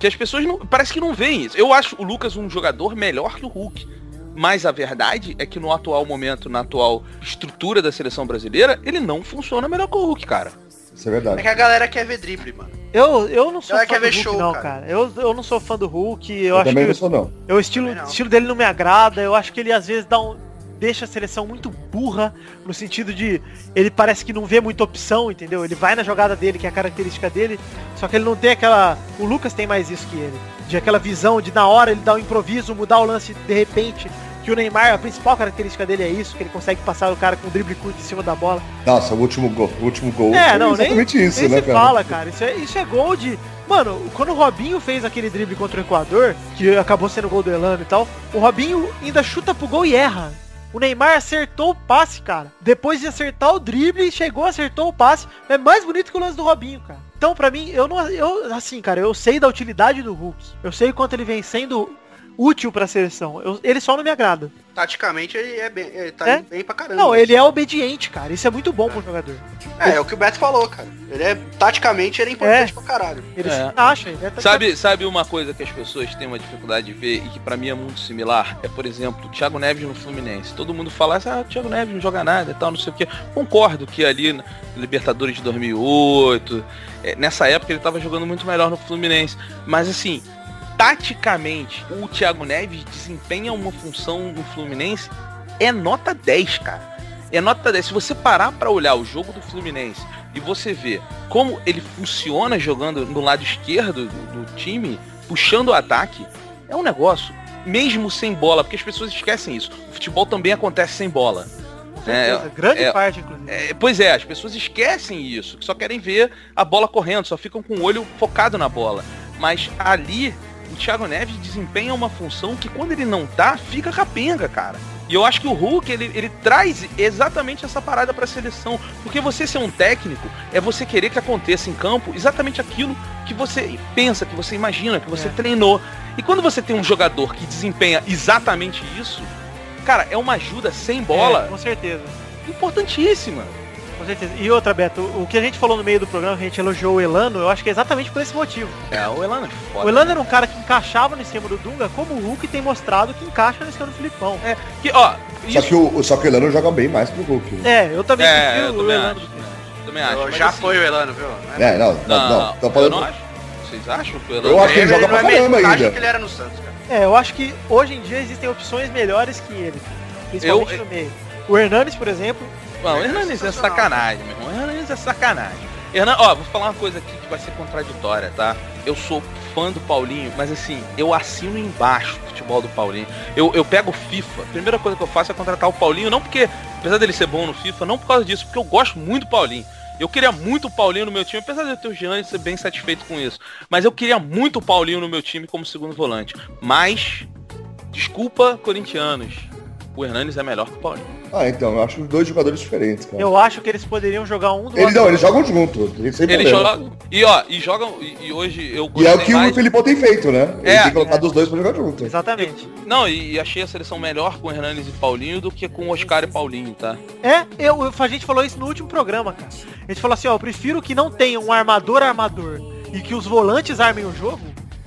Que as pessoas não. Parece que não veem isso. Eu acho o Lucas um jogador melhor que o Hulk. Mas a verdade é que no atual momento, na atual estrutura da seleção brasileira, ele não funciona melhor que o Hulk, cara. Isso é verdade. É que a galera quer ver drible, mano. Eu, eu não sou Ela fã quer do ver Hulk, show, não, cara. cara. Eu, eu não sou fã do Hulk. Eu, Eu, acho também que não sou, não. eu, o estilo, não. estilo dele não me agrada. Eu acho que ele às vezes dá um, deixa a seleção muito burra, no sentido de ele parece que não vê muita opção, entendeu? Ele vai na jogada dele, que é a característica dele, só que ele não tem aquela. O Lucas tem mais isso que ele. De aquela visão de na hora ele dar um improviso, mudar o lance de repente. Que o Neymar, a principal característica dele é isso, que ele consegue passar o cara com um drible curto em cima da bola. Nossa, o último gol. O último gol É, não, nem, exatamente isso, nem né, se cara? fala, cara. Isso é, isso é gol de. Mano, quando o Robinho fez aquele drible contra o Equador, que acabou sendo gol do Elano e tal, o Robinho ainda chuta pro gol e erra. O Neymar acertou o passe, cara. Depois de acertar o drible, chegou, acertou o passe. É mais bonito que o lance do Robinho, cara. Então, pra mim, eu não. Eu, assim, cara, eu sei da utilidade do Hulk. Eu sei quanto ele vem sendo útil pra seleção. Eu- ele só não me agrada. Taticamente ele é bem, ele tá É? bem pra caramba. Não, ele é obediente, cara. Isso é muito bom pro jogador. É, é o que o Beto falou, cara. Ele é, taticamente, ele é importante pra caralho. Ele É. se acha, ele é Sabe, sabe uma coisa que as pessoas têm uma dificuldade de ver e que pra mim é muito similar? É, por exemplo, o Thiago Neves no Fluminense. Todo mundo fala assim, ah, o Thiago Neves não joga nada e tal, não sei o quê. Concordo que ali na Libertadores de 2008, é, nessa época ele tava jogando muito melhor no Fluminense. Mas assim, taticamente, o Thiago Neves desempenha uma função no Fluminense é nota 10, cara. É nota 10. Se você parar pra olhar o jogo do Fluminense e você ver como ele funciona jogando no lado esquerdo do, do time, puxando o ataque, é um negócio. Mesmo sem bola, porque as pessoas esquecem isso. O futebol também acontece sem bola. Certeza, É, grande é- parte, inclusive. É, pois é, as pessoas esquecem isso, que só querem ver a bola correndo, só ficam com o olho focado na bola. Mas ali, Thiago Neves desempenha uma função que quando ele não tá, fica capenga, cara. E eu acho que o Hulk, ele, ele traz exatamente essa parada pra seleção. Porque você ser um técnico é você querer que aconteça em campo exatamente aquilo que você pensa, que você imagina, que você É. treinou. E quando você tem um jogador que desempenha exatamente isso, cara, é uma ajuda sem bola É, com certeza. importantíssima. Com certeza. E outra, Beto, o que a gente falou no meio do programa, que a gente elogiou o Elano, eu acho que é exatamente por esse motivo. É, o Elano é foda. O Elano era um cara que encaixava no esquema do Dunga, como o Hulk tem mostrado que encaixa no esquema do Filipão. É, que, ó, Só que o, só que o Elano joga bem mais que o Hulk. né? É, eu também É, prefiro eu o também Elano. acho. Também acho. mas já assim, foi o Elano, viu? Não É, não, não, Não, não. Tô eu falando. não acho. Vocês acham que o Elano... Eu acho que ele joga pra é caramba metade ainda. que ele era no Santos, cara. É, eu acho que hoje em dia existem opções melhores que ele. Principalmente Eu- no meio. O Hernanes, por exemplo, Não, o Hernandes é sensacional. sacanagem, meu irmão. O Hernandes é sacanagem. Hernan... Ó, vou falar uma coisa aqui que vai ser contraditória, tá? Eu sou fã do Paulinho, mas assim, eu assino embaixo o futebol do Paulinho. Eu, eu pego o FIFA, a primeira coisa que eu faço é contratar o Paulinho, não porque, apesar dele ser bom no FIFA, não por causa disso, porque eu gosto muito do Paulinho. Eu queria muito o Paulinho no meu time, apesar de eu ter o Jean e ser bem satisfeito com isso. Mas eu queria muito o Paulinho no meu time como segundo volante. Mas, desculpa, corintianos, o Hernandes é melhor que o Paulinho. Ah, então, eu acho dois jogadores diferentes, cara. eu acho que eles poderiam jogar um do Eles não, eles jogam junto. Eles sem Eles jogam. E ó, e jogam. E, e hoje eu E é o que mais- o Felipão tem feito, né? Ele É. tem colocado os dois pra jogar junto. Exatamente. Não, e, e achei a seleção melhor com Hernandes e Paulinho do que com Oscar e Paulinho, tá? É, eu, eu- a gente falou isso no último programa, cara. A gente falou assim, ó, eu prefiro que não tenha um armador armador e que os volantes armem o jogo.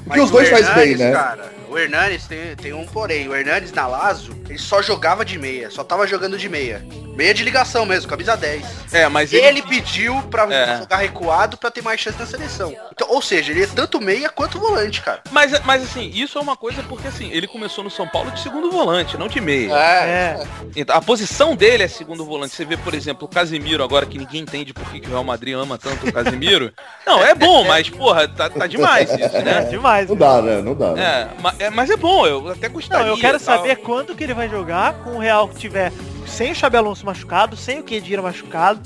Porque os dois o faz bem, Hernanes, né? Cara, o Hernanes tem, tem um porém. O Hernanes na Lazo, ele só jogava de meia. Só tava jogando de meia. Meia de ligação mesmo, camisa 10. É, mas Ele, ele. pediu pra É. jogar recuado pra ter mais chance na seleção. Então, ou seja, ele é tanto meia quanto volante, cara. Mas, mas assim, isso é uma coisa porque assim, ele começou no São Paulo de segundo volante, não de meia. É, Então, a posição dele é segundo volante. Você vê, por exemplo, o Casemiro agora, que ninguém entende por que que o Real Madrid ama tanto o Casemiro. <laughs> Não, é bom, mas, porra, tá, tá demais isso, é né? Demais. Não dá, né? Não dá. né? É, é, mas é bom, eu até gostaria. Não, eu quero tal. saber quando que ele vai jogar com o Real que tiver sem o Xabi Alonso machucado, sem o Kedira machucado.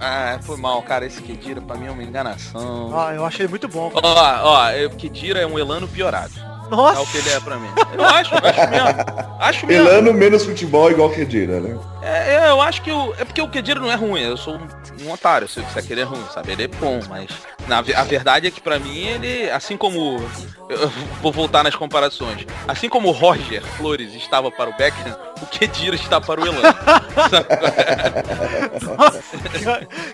Ah, foi mal, cara. Esse Kedira pra mim é uma enganação. Ó, eu achei muito bom. Ó, ó, o Kedira é um Elano piorado. Nossa. É o que ele é pra mim. <laughs> Eu acho, eu acho mesmo. Acho mesmo. Elano menos futebol igual Kedira, né? É, é, eu acho que o. É porque o Kedira não é ruim, eu sou um, um otário, se você querer é ruim, sabe? Ele é bom, mas. Na, a verdade é que pra mim ele. Assim como. Eu vou voltar nas comparações. Assim como o Roger Flores estava para o Beckham, o Kedira está para o Elano. <laughs> Nossa,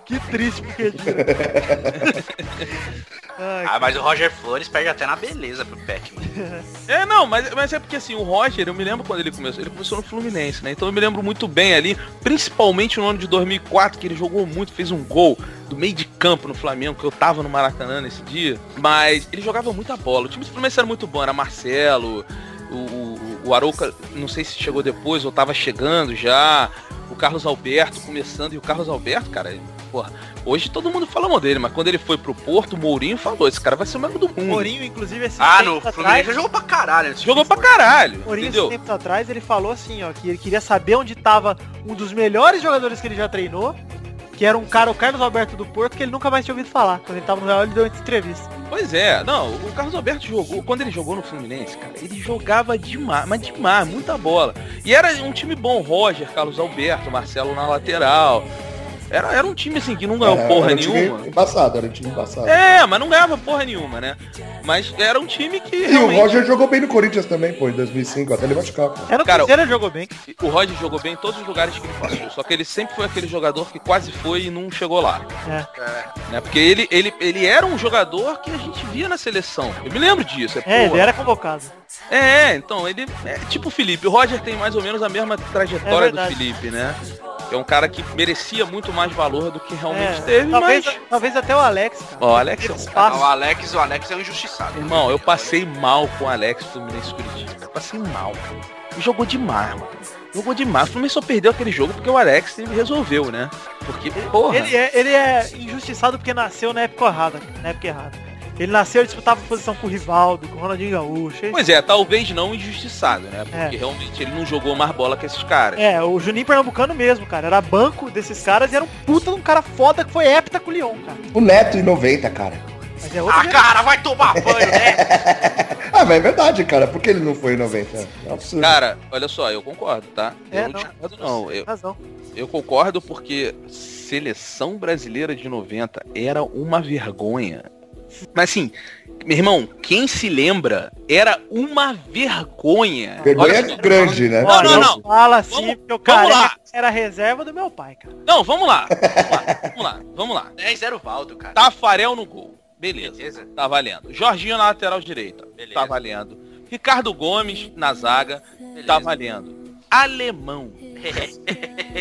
que, que triste porque <laughs> Ai, Ah, mas o Roger Flores perde até na beleza pro Beckman. <laughs> É, não, mas, mas é porque assim, o Roger, eu me lembro quando ele começou, ele começou no Fluminense, né? Então eu me lembro muito bem ali, principalmente no ano de 2004, que ele jogou muito, fez um gol do meio de campo no Flamengo, que eu tava no Maracanã nesse dia, mas ele jogava muita bola. O time do Fluminense era muito bom, era Marcelo, o, o, o Arouca, não sei se chegou depois ou tava chegando já, o Carlos Alberto começando, e o Carlos Alberto, cara, porra, hoje todo mundo fala mal dele, mas quando ele foi pro Porto, o Mourinho falou, esse cara vai ser o melhor do mundo. Mourinho, inclusive, esses Ah, no atrás- Fluminense jogou pra caralho. Jogou de pra caralho, Mourinho, esses entendeu? tempos atrás, ele falou assim, ó, que ele queria saber onde tava um dos melhores jogadores que ele já treinou, que era um cara, o Carlos Alberto do Porto, que ele nunca mais tinha ouvido falar. Quando ele tava no Real, ele deu uma entrevista. Pois é, não, o Carlos Alberto jogou, quando ele jogou no Fluminense, cara, ele jogava demais, mas demais, muita bola. E era um time bom, Roger, Carlos Alberto, Marcelo na lateral. Era, era um time assim que não ganhou Era- porra era um time nenhuma. Embaçado, era um time embaçado. É, mas não ganhava porra nenhuma, né? Mas era um time que E o realmente... Roger jogou bem no Corinthians também, pô, em 2005, até ele machucar. pô. Era no Cara, jogou bem. O Roger jogou bem em todos os lugares que ele passou. Só que ele sempre foi aquele jogador que quase foi e não chegou lá. É. Né? Porque ele, ele, ele era um jogador que a gente via na seleção. Eu me lembro disso. É, porra. ele era convocado. É, então, ele é tipo o Felipe. O Roger tem mais ou menos a mesma trajetória É do. Felipe, né? É um cara que merecia muito mais valor do que realmente É, teve, talvez, mas... talvez até o Alex, cara. Ó, o Alex é um cara-. O Alex, o Alex é um injustiçado. Irmão, eu passei mal com o Alex Fluminense Curitiba. Eu passei mal, cara. Ele jogou demais, mano. Jogou demais. O Fluminense só perdeu aquele jogo porque o Alex resolveu, né? Porque, porra... Ele é, ele é injustiçado porque nasceu na época errada, na época errada. Ele nasceu e disputava posição com o Rivaldo, com o Ronaldinho Gaúcho. Ele- Pois é, talvez não injustiçado, né? Porque É. realmente ele não jogou mais bola que esses caras. É, o Juninho Pernambucano mesmo, cara. Era banco desses caras e era um puta de um cara foda que foi hepta com o Leon, cara. O Neto em 90, cara. Mas é outro Ah, cara, vai tomar banho, né? <laughs> Ah, mas é verdade, cara. Por que ele não foi em 90? É um absurdo. Cara, olha só, eu concordo, tá? É, eu não, não. discordo, não. Eu, razão. eu concordo porque seleção brasileira de 90 era uma vergonha. Mas assim, meu irmão, quem se lembra era uma vergonha. Vergonha Olha só, grande, né? Não, não, não. Fala assim, Vamos- porque o vamos cara lá. era reserva do meu pai, cara. Não, vamos lá. Vamos lá, vamos lá, vamos lá. 10 0 Valdo, cara. Tafarel no gol. Beleza. Beleza. Tá valendo. Jorginho na lateral direita. Beleza. Tá valendo. Ricardo Gomes na zaga. Beleza. Tá valendo. Alemão.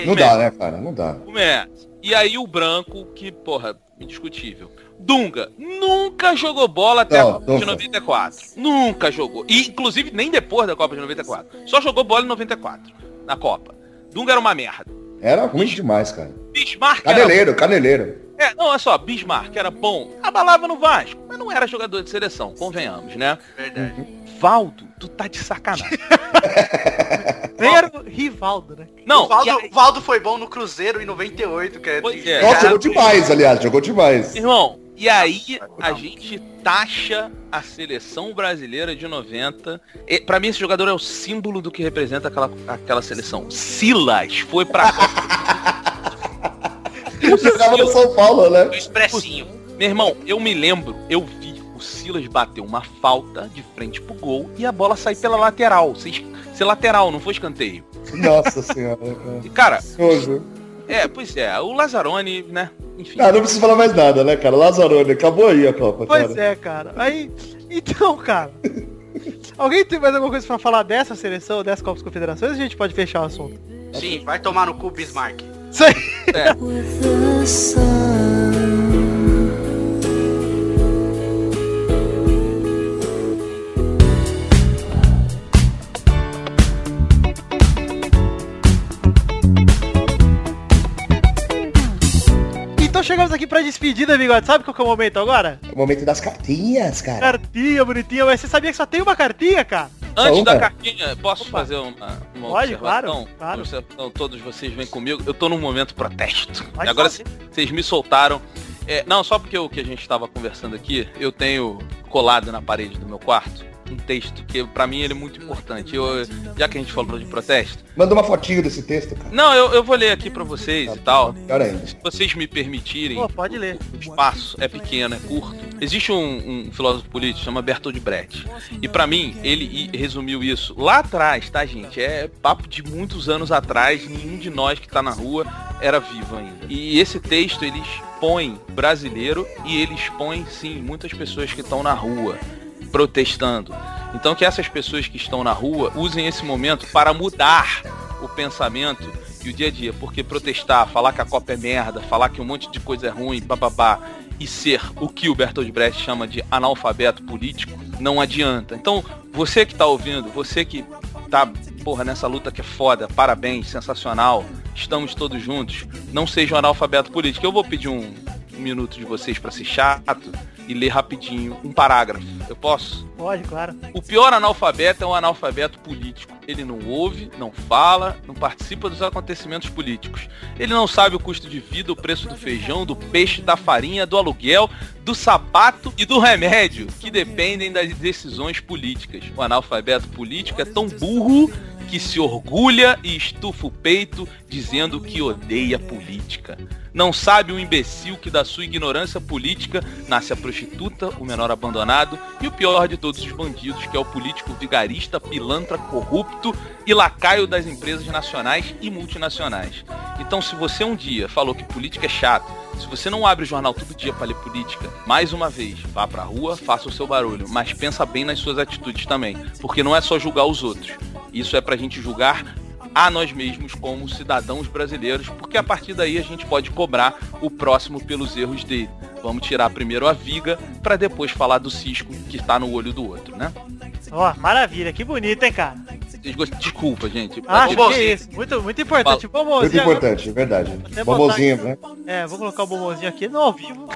Não dá, né, cara? Não dá. Como é? E aí o branco, que, porra, indiscutível. Dunga nunca jogou bola até Não, a Copa de nunca. 94. Nunca jogou. E, inclusive, nem depois da Copa de 94. Só jogou bola em 94, na Copa. Dunga era uma merda. Era ruim demais, cara. Bismarck era... Caneleiro, caneleiro. É, não, é só, Bismarck era bom. Abalava no Vasco, mas não era jogador de seleção, convenhamos, né? Verdade. Valdo, tu tá de sacanagem. <laughs> Nem era o Rivaldo, né? Não, o Valdo, aí- Valdo foi bom no Cruzeiro em 98, que é... Pois é. Nossa, jogou demais, aliás. Jogou demais. Irmão, e aí a gente taxa a seleção brasileira de 90. E, pra mim esse jogador é o símbolo do que representa aquela, aquela seleção. Silas foi pra <laughs> Jogava no São Paulo, né? O expressinho. Meu irmão, eu me lembro, eu vi o Silas bater uma falta de frente pro gol e a bola sair pela lateral. Ser, lateral, não foi escanteio. Nossa senhora. cara. E, cara. É, pois é, o Lazzaroni, né? Enfim. Ah, não preciso falar mais nada, né, cara? Lazarone, acabou aí a Copa, Pois cara. é, cara. Aí, então, cara. Alguém tem mais alguma coisa pra falar dessa seleção, dessa Copa das Confederações? A gente pode fechar o assunto. Sim, vai tomar no cu Bismarck. Isso aí. with chegamos aqui pra despedida, bigode. Sabe qual que é o momento agora? O momento das cartinhas, cara. Cartinha bonitinha, mas você sabia que só tem uma cartinha, cara? Antes da cartinha, posso fazer uma, uma Pode, observação? claro, claro. Observação, Todos vocês vêm comigo. Eu tô num momento protesto. Pode agora vocês me soltaram. É, não, só porque o que a gente estava conversando aqui, eu tenho colado na parede do meu quarto texto, que pra mim ele é muito importante. Eu, já que a gente falou de protesto. Manda uma fotinho desse texto, cara. Não, eu, eu vou ler aqui pra vocês e tal. Melhor ainda. Se vocês me permitirem. Pô, pode ler. O espaço é pequeno, é curto. Existe um, um filósofo político chama Bertold Brecht. E pra mim, ele resumiu isso lá atrás, tá, gente? É papo de muitos anos atrás, nenhum de nós que tá na rua era vivo ainda. E esse texto, ele expõe brasileiro e ele expõe, sim, muitas pessoas que estão na rua protestando. Então que essas pessoas que estão na rua usem esse momento para mudar o pensamento e o dia a dia, porque protestar, falar que a Copa é merda, falar que um monte de coisa é ruim, bababá, e ser o que o Bertold Brecht chama de analfabeto político, não adianta. Então, você que tá ouvindo, você que tá, porra, nessa luta que é foda, parabéns, sensacional, estamos todos juntos, não seja um analfabeto político. Eu vou pedir um, um minuto de vocês para ser chato e ler rapidinho um parágrafo. Eu posso? Pode, claro. O pior analfabeto é um analfabeto político. Ele não ouve, não fala, não participa dos acontecimentos políticos. Ele não sabe o custo de vida, o preço do feijão, do peixe, da farinha, do aluguel, do sapato e do remédio, que dependem das decisões políticas. O analfabeto político é tão burro que se orgulha e estufa o peito dizendo que odeia política. Não sabe o imbecil que da sua ignorância política nasce a prostituta, o menor abandonado e o pior de todos os bandidos, que é o político vigarista, pilantra, corrupto e lacaio das empresas nacionais e multinacionais. Então, se você um dia falou que política é chato, se você não abre o jornal todo dia para ler política, mais uma vez, vá pra rua, faça o seu barulho, mas pensa bem nas suas atitudes também, porque não é só julgar os outros. Isso é pra gente julgar a nós mesmos como cidadãos brasileiros, porque a partir daí a gente pode cobrar o próximo pelos erros dele. Vamos tirar primeiro a viga para depois falar do cisco que está no olho do outro, né? Ó, maravilha, que bonito, hein, cara? Desculpa, gente. Ah, que isso. Muito, muito importante. Fala. Bombonzinho. Muito importante, é verdade. Até Bombonzinho, né? É, vou colocar o bombonzinho aqui no ao vivo.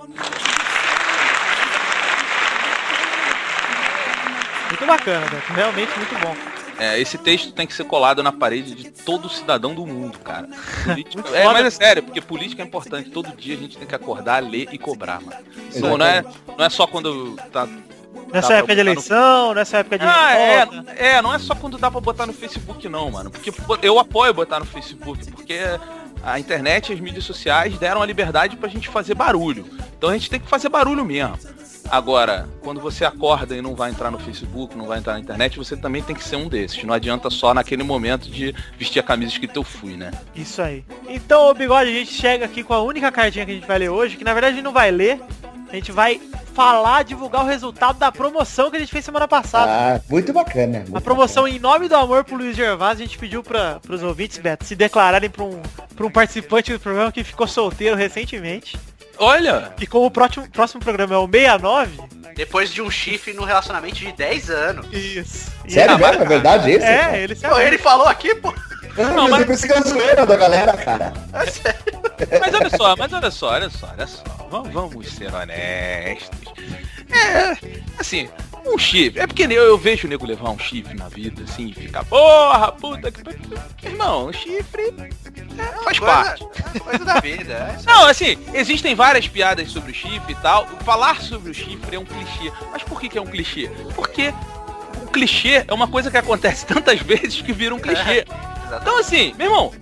Muito bacana, Beto. Realmente muito bom. É, esse texto tem que ser colado na parede de todo cidadão do mundo, cara. Política- é, mas é sério, porque política é importante. Todo dia a gente tem que acordar, ler e cobrar, mano. Não, não é, não é só quando tá. Nessa dá pra época de botar no- eleição, nessa época de. Ah, é, é, não é só quando dá pra botar no Facebook não, mano. Porque eu apoio botar no Facebook, porque a internet e as mídias sociais deram a liberdade pra gente fazer barulho. Então a gente tem que fazer barulho mesmo. Agora, quando você acorda e não vai entrar no Facebook, não vai entrar na internet, você também tem que ser um desses. Não adianta só naquele momento de vestir a camisa escrita eu fui, né? Isso aí. Então, ô Bigode, a gente chega aqui com a única cartinha que a gente vai ler hoje, que na verdade a gente não vai ler. A gente vai falar, divulgar o resultado da promoção que a gente fez semana passada. Ah, muito bacana. A promoção em nome do amor pro Luiz Gervásio, a gente pediu para os ouvintes, Beto, se declararem para um, pra um participante do programa que ficou solteiro recentemente. Olha! E como o próximo, próximo programa é o 69. Depois de um chifre no relacionamento de 10 anos. Isso. Sério mesmo? É verdade isso? É, ele se Pô, ele falou aqui, pô. Não, Não, mas pensei que zoeira da galera, cara. Mas olha só, mas olha só, olha só, olha só. Vamos, vamos ser honestos. É, assim, um chifre. É porque eu, eu vejo o nego levar um chifre na vida, assim, e ficar, porra, puta que. pariu." Irmão, um chifre é, faz Coisa- parte. Coisa da vida. é. Não, assim, existem várias piadas sobre o chifre e tal. Falar sobre o chifre é um clichê. Mas por que, que é um clichê? Porque o clichê é uma coisa que acontece <laughs> tantas vezes que vira um clichê. Então assim, meu irmão,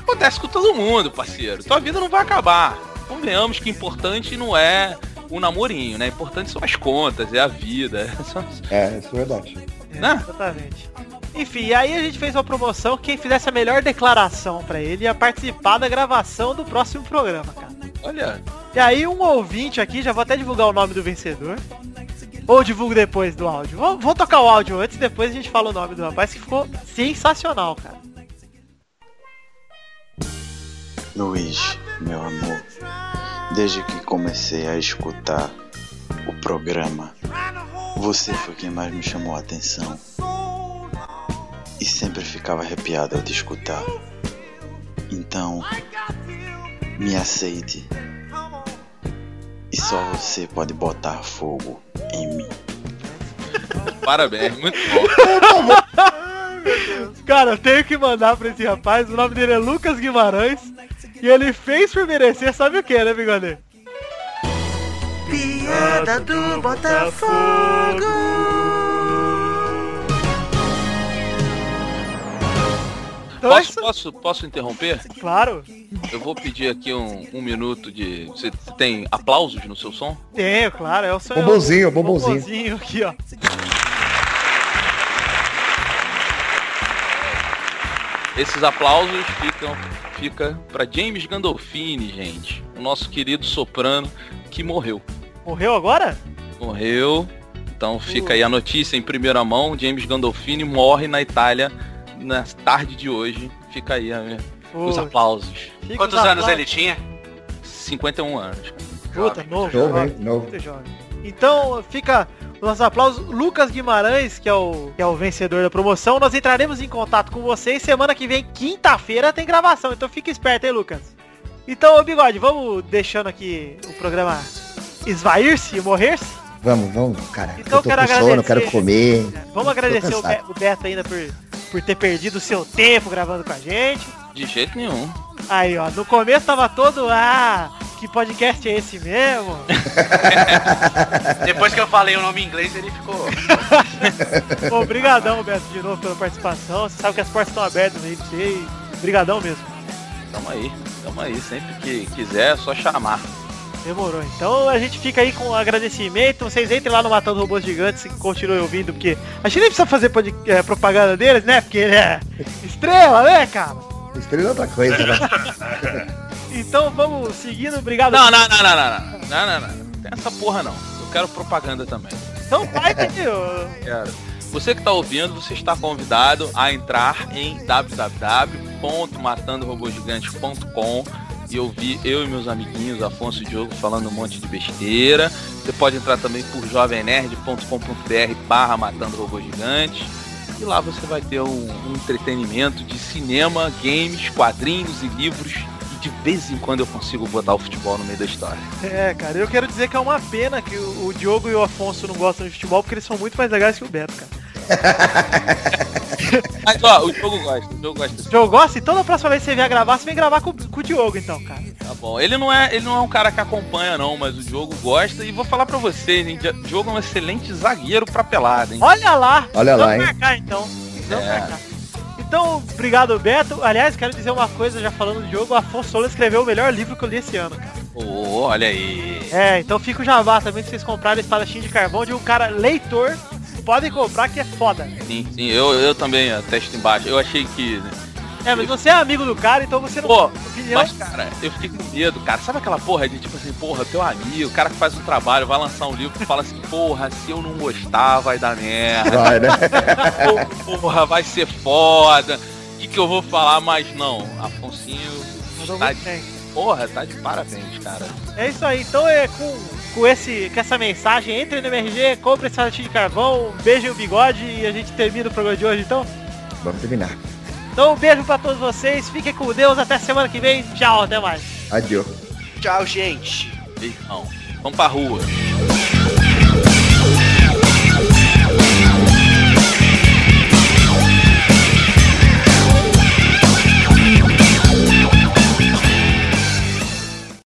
acontece com todo mundo, parceiro. Tua vida não vai acabar. Convenhamos que importante não é o namorinho, né? Importante são as contas, é a vida. São- É, isso é verdade. Né? Exatamente. Enfim, aí a gente fez uma promoção, quem fizesse a melhor declaração pra ele ia participar da gravação do próximo programa, cara. Olha, E aí um ouvinte aqui, já vou até divulgar o nome do vencedor. Ou divulgo depois do áudio. Vou, vou tocar o áudio antes, depois a gente fala o nome do rapaz, que ficou sensacional, cara. Luiz, meu amor, desde que comecei a escutar o programa, você foi quem mais me chamou a atenção. E sempre ficava arrepiado ao te escutar. Então, me aceite. E só você pode botar fogo em mim. parabéns, muito bom. <laughs> Cara, eu tenho que mandar pra esse rapaz, o nome dele é Lucas Guimarães. E ele fez por merecer, sabe o que, né, Bigode? Piada do Botafogo! Então é posso, posso, posso interromper? Claro. Eu vou pedir aqui um, um minuto de. Você tem aplausos no seu som? Tenho, claro. É o seu. Bombonzinho, bombonzinho. Bombonzinho aqui, ó. Esses aplausos ficam fica para James Gandolfini, gente, o nosso querido soprano que morreu. Morreu agora? Morreu. Então fica aí a notícia em primeira mão. James Gandolfini morre na Itália na tarde de hoje. Fica aí a- os aplausos. fica Quantos os anos aplausos. ele tinha? 51 anos. Puta, novo. Jovem, hein? Novo. muito jovem. Então fica nossos aplausos. Lucas Guimarães, que é, o, que é o vencedor da promoção. Nós entraremos em contato com vocês. Semana que vem, quinta-feira, tem gravação. Então fica esperto, hein, Lucas? Então, ô Bigode, vamos deixando aqui o programa esvair-se e morrer-se? Vamos, vamos, cara. Então eu tô quero com sono, agradecer. quero comer. Vamos agradecer o Beto ainda por, por ter perdido o seu tempo gravando com a gente. De jeito nenhum. Aí, ó, no começo tava todo, ah, que podcast é esse mesmo? <laughs> Depois que eu falei o nome em inglês, ele ficou. Obrigadão, Beto, de novo pela participação. Você sabe que as portas estão abertas aí pra você e obrigadão mesmo. Tamo aí. Tamo aí. Sempre que quiser, é só chamar. Demorou. Então a gente fica aí com o agradecimento. Vocês entrem lá no Matando Robôs Gigantes e continuem ouvindo, porque a gente nem precisa fazer pod- eh, propaganda deles, né? Porque ele é estrela, né, cara? Estrela é outra coisa, né? <laughs> Então vamos seguindo. Obrigado. Não, não, não, não, não, não. Não, não, não. Tem essa porra não. Eu quero propaganda também. Então vai. <laughs> Quero. Você que está ouvindo, você está convidado a entrar em www.matandorobogigante.com e ouvir eu e meus amiguinhos, Afonso e Diogo, falando um monte de besteira. Você pode entrar também por jovemnerd.com.br barra Matando Robô Gigante. E lá você vai ter um, um entretenimento de cinema, games, quadrinhos e livros. De vez em quando eu consigo botar o futebol no meio da história. É, cara, eu quero dizer que é uma pena que o, o Diogo e o Afonso não gostam de futebol, porque eles são muito mais legais que o Beto, cara. <laughs> Mas ó, o jogo gosta, o jogo gosta. O Diogo gosta? Então na próxima vez que você vier gravar, você vem gravar com, com o Diogo, então, cara. Tá bom. Ele não é, ele não é um cara que acompanha não, mas o Diogo gosta e vou falar pra vocês, hein, Di- Diogo é um excelente zagueiro pra pelada, hein? Olha lá! Olha lá, Vamos hein? marcar então. Vamos É. marcar. Então, obrigado, Beto. Aliás, quero dizer uma coisa, já falando do Diogo, o Afonso Solon escreveu o melhor livro que eu li esse ano, cara. Ô, olha aí. É, então fica o jabá também pra vocês comprarem espadachim de carvão de um cara leitor. Podem comprar que é foda. Sim, sim, eu, eu também atesto embaixo. Eu achei que. né, É, mas você é amigo do cara, então você não Pô, opinião. mas cara, eu fiquei com medo, cara. Sabe aquela porra de tipo assim, porra, teu amigo, o cara que faz um trabalho, vai lançar um livro e fala assim, porra, se eu não gostar, vai dar merda. Vai, né? Porra, vai ser foda. O que, que eu vou falar? Mas não, Afonsinho tá de, bem. porra, tá de parabéns, cara. É isso aí, então é com, com, esse, com essa mensagem, entre no MRG, compre esse espadachim de carvão, beijo o bigode e a gente termina o programa de hoje, então. Vamos terminar. Então um beijo pra todos vocês, fiquem com Deus, até semana que vem, tchau, até mais. Adiós. Tchau, gente. Beijão. Vamos pra rua.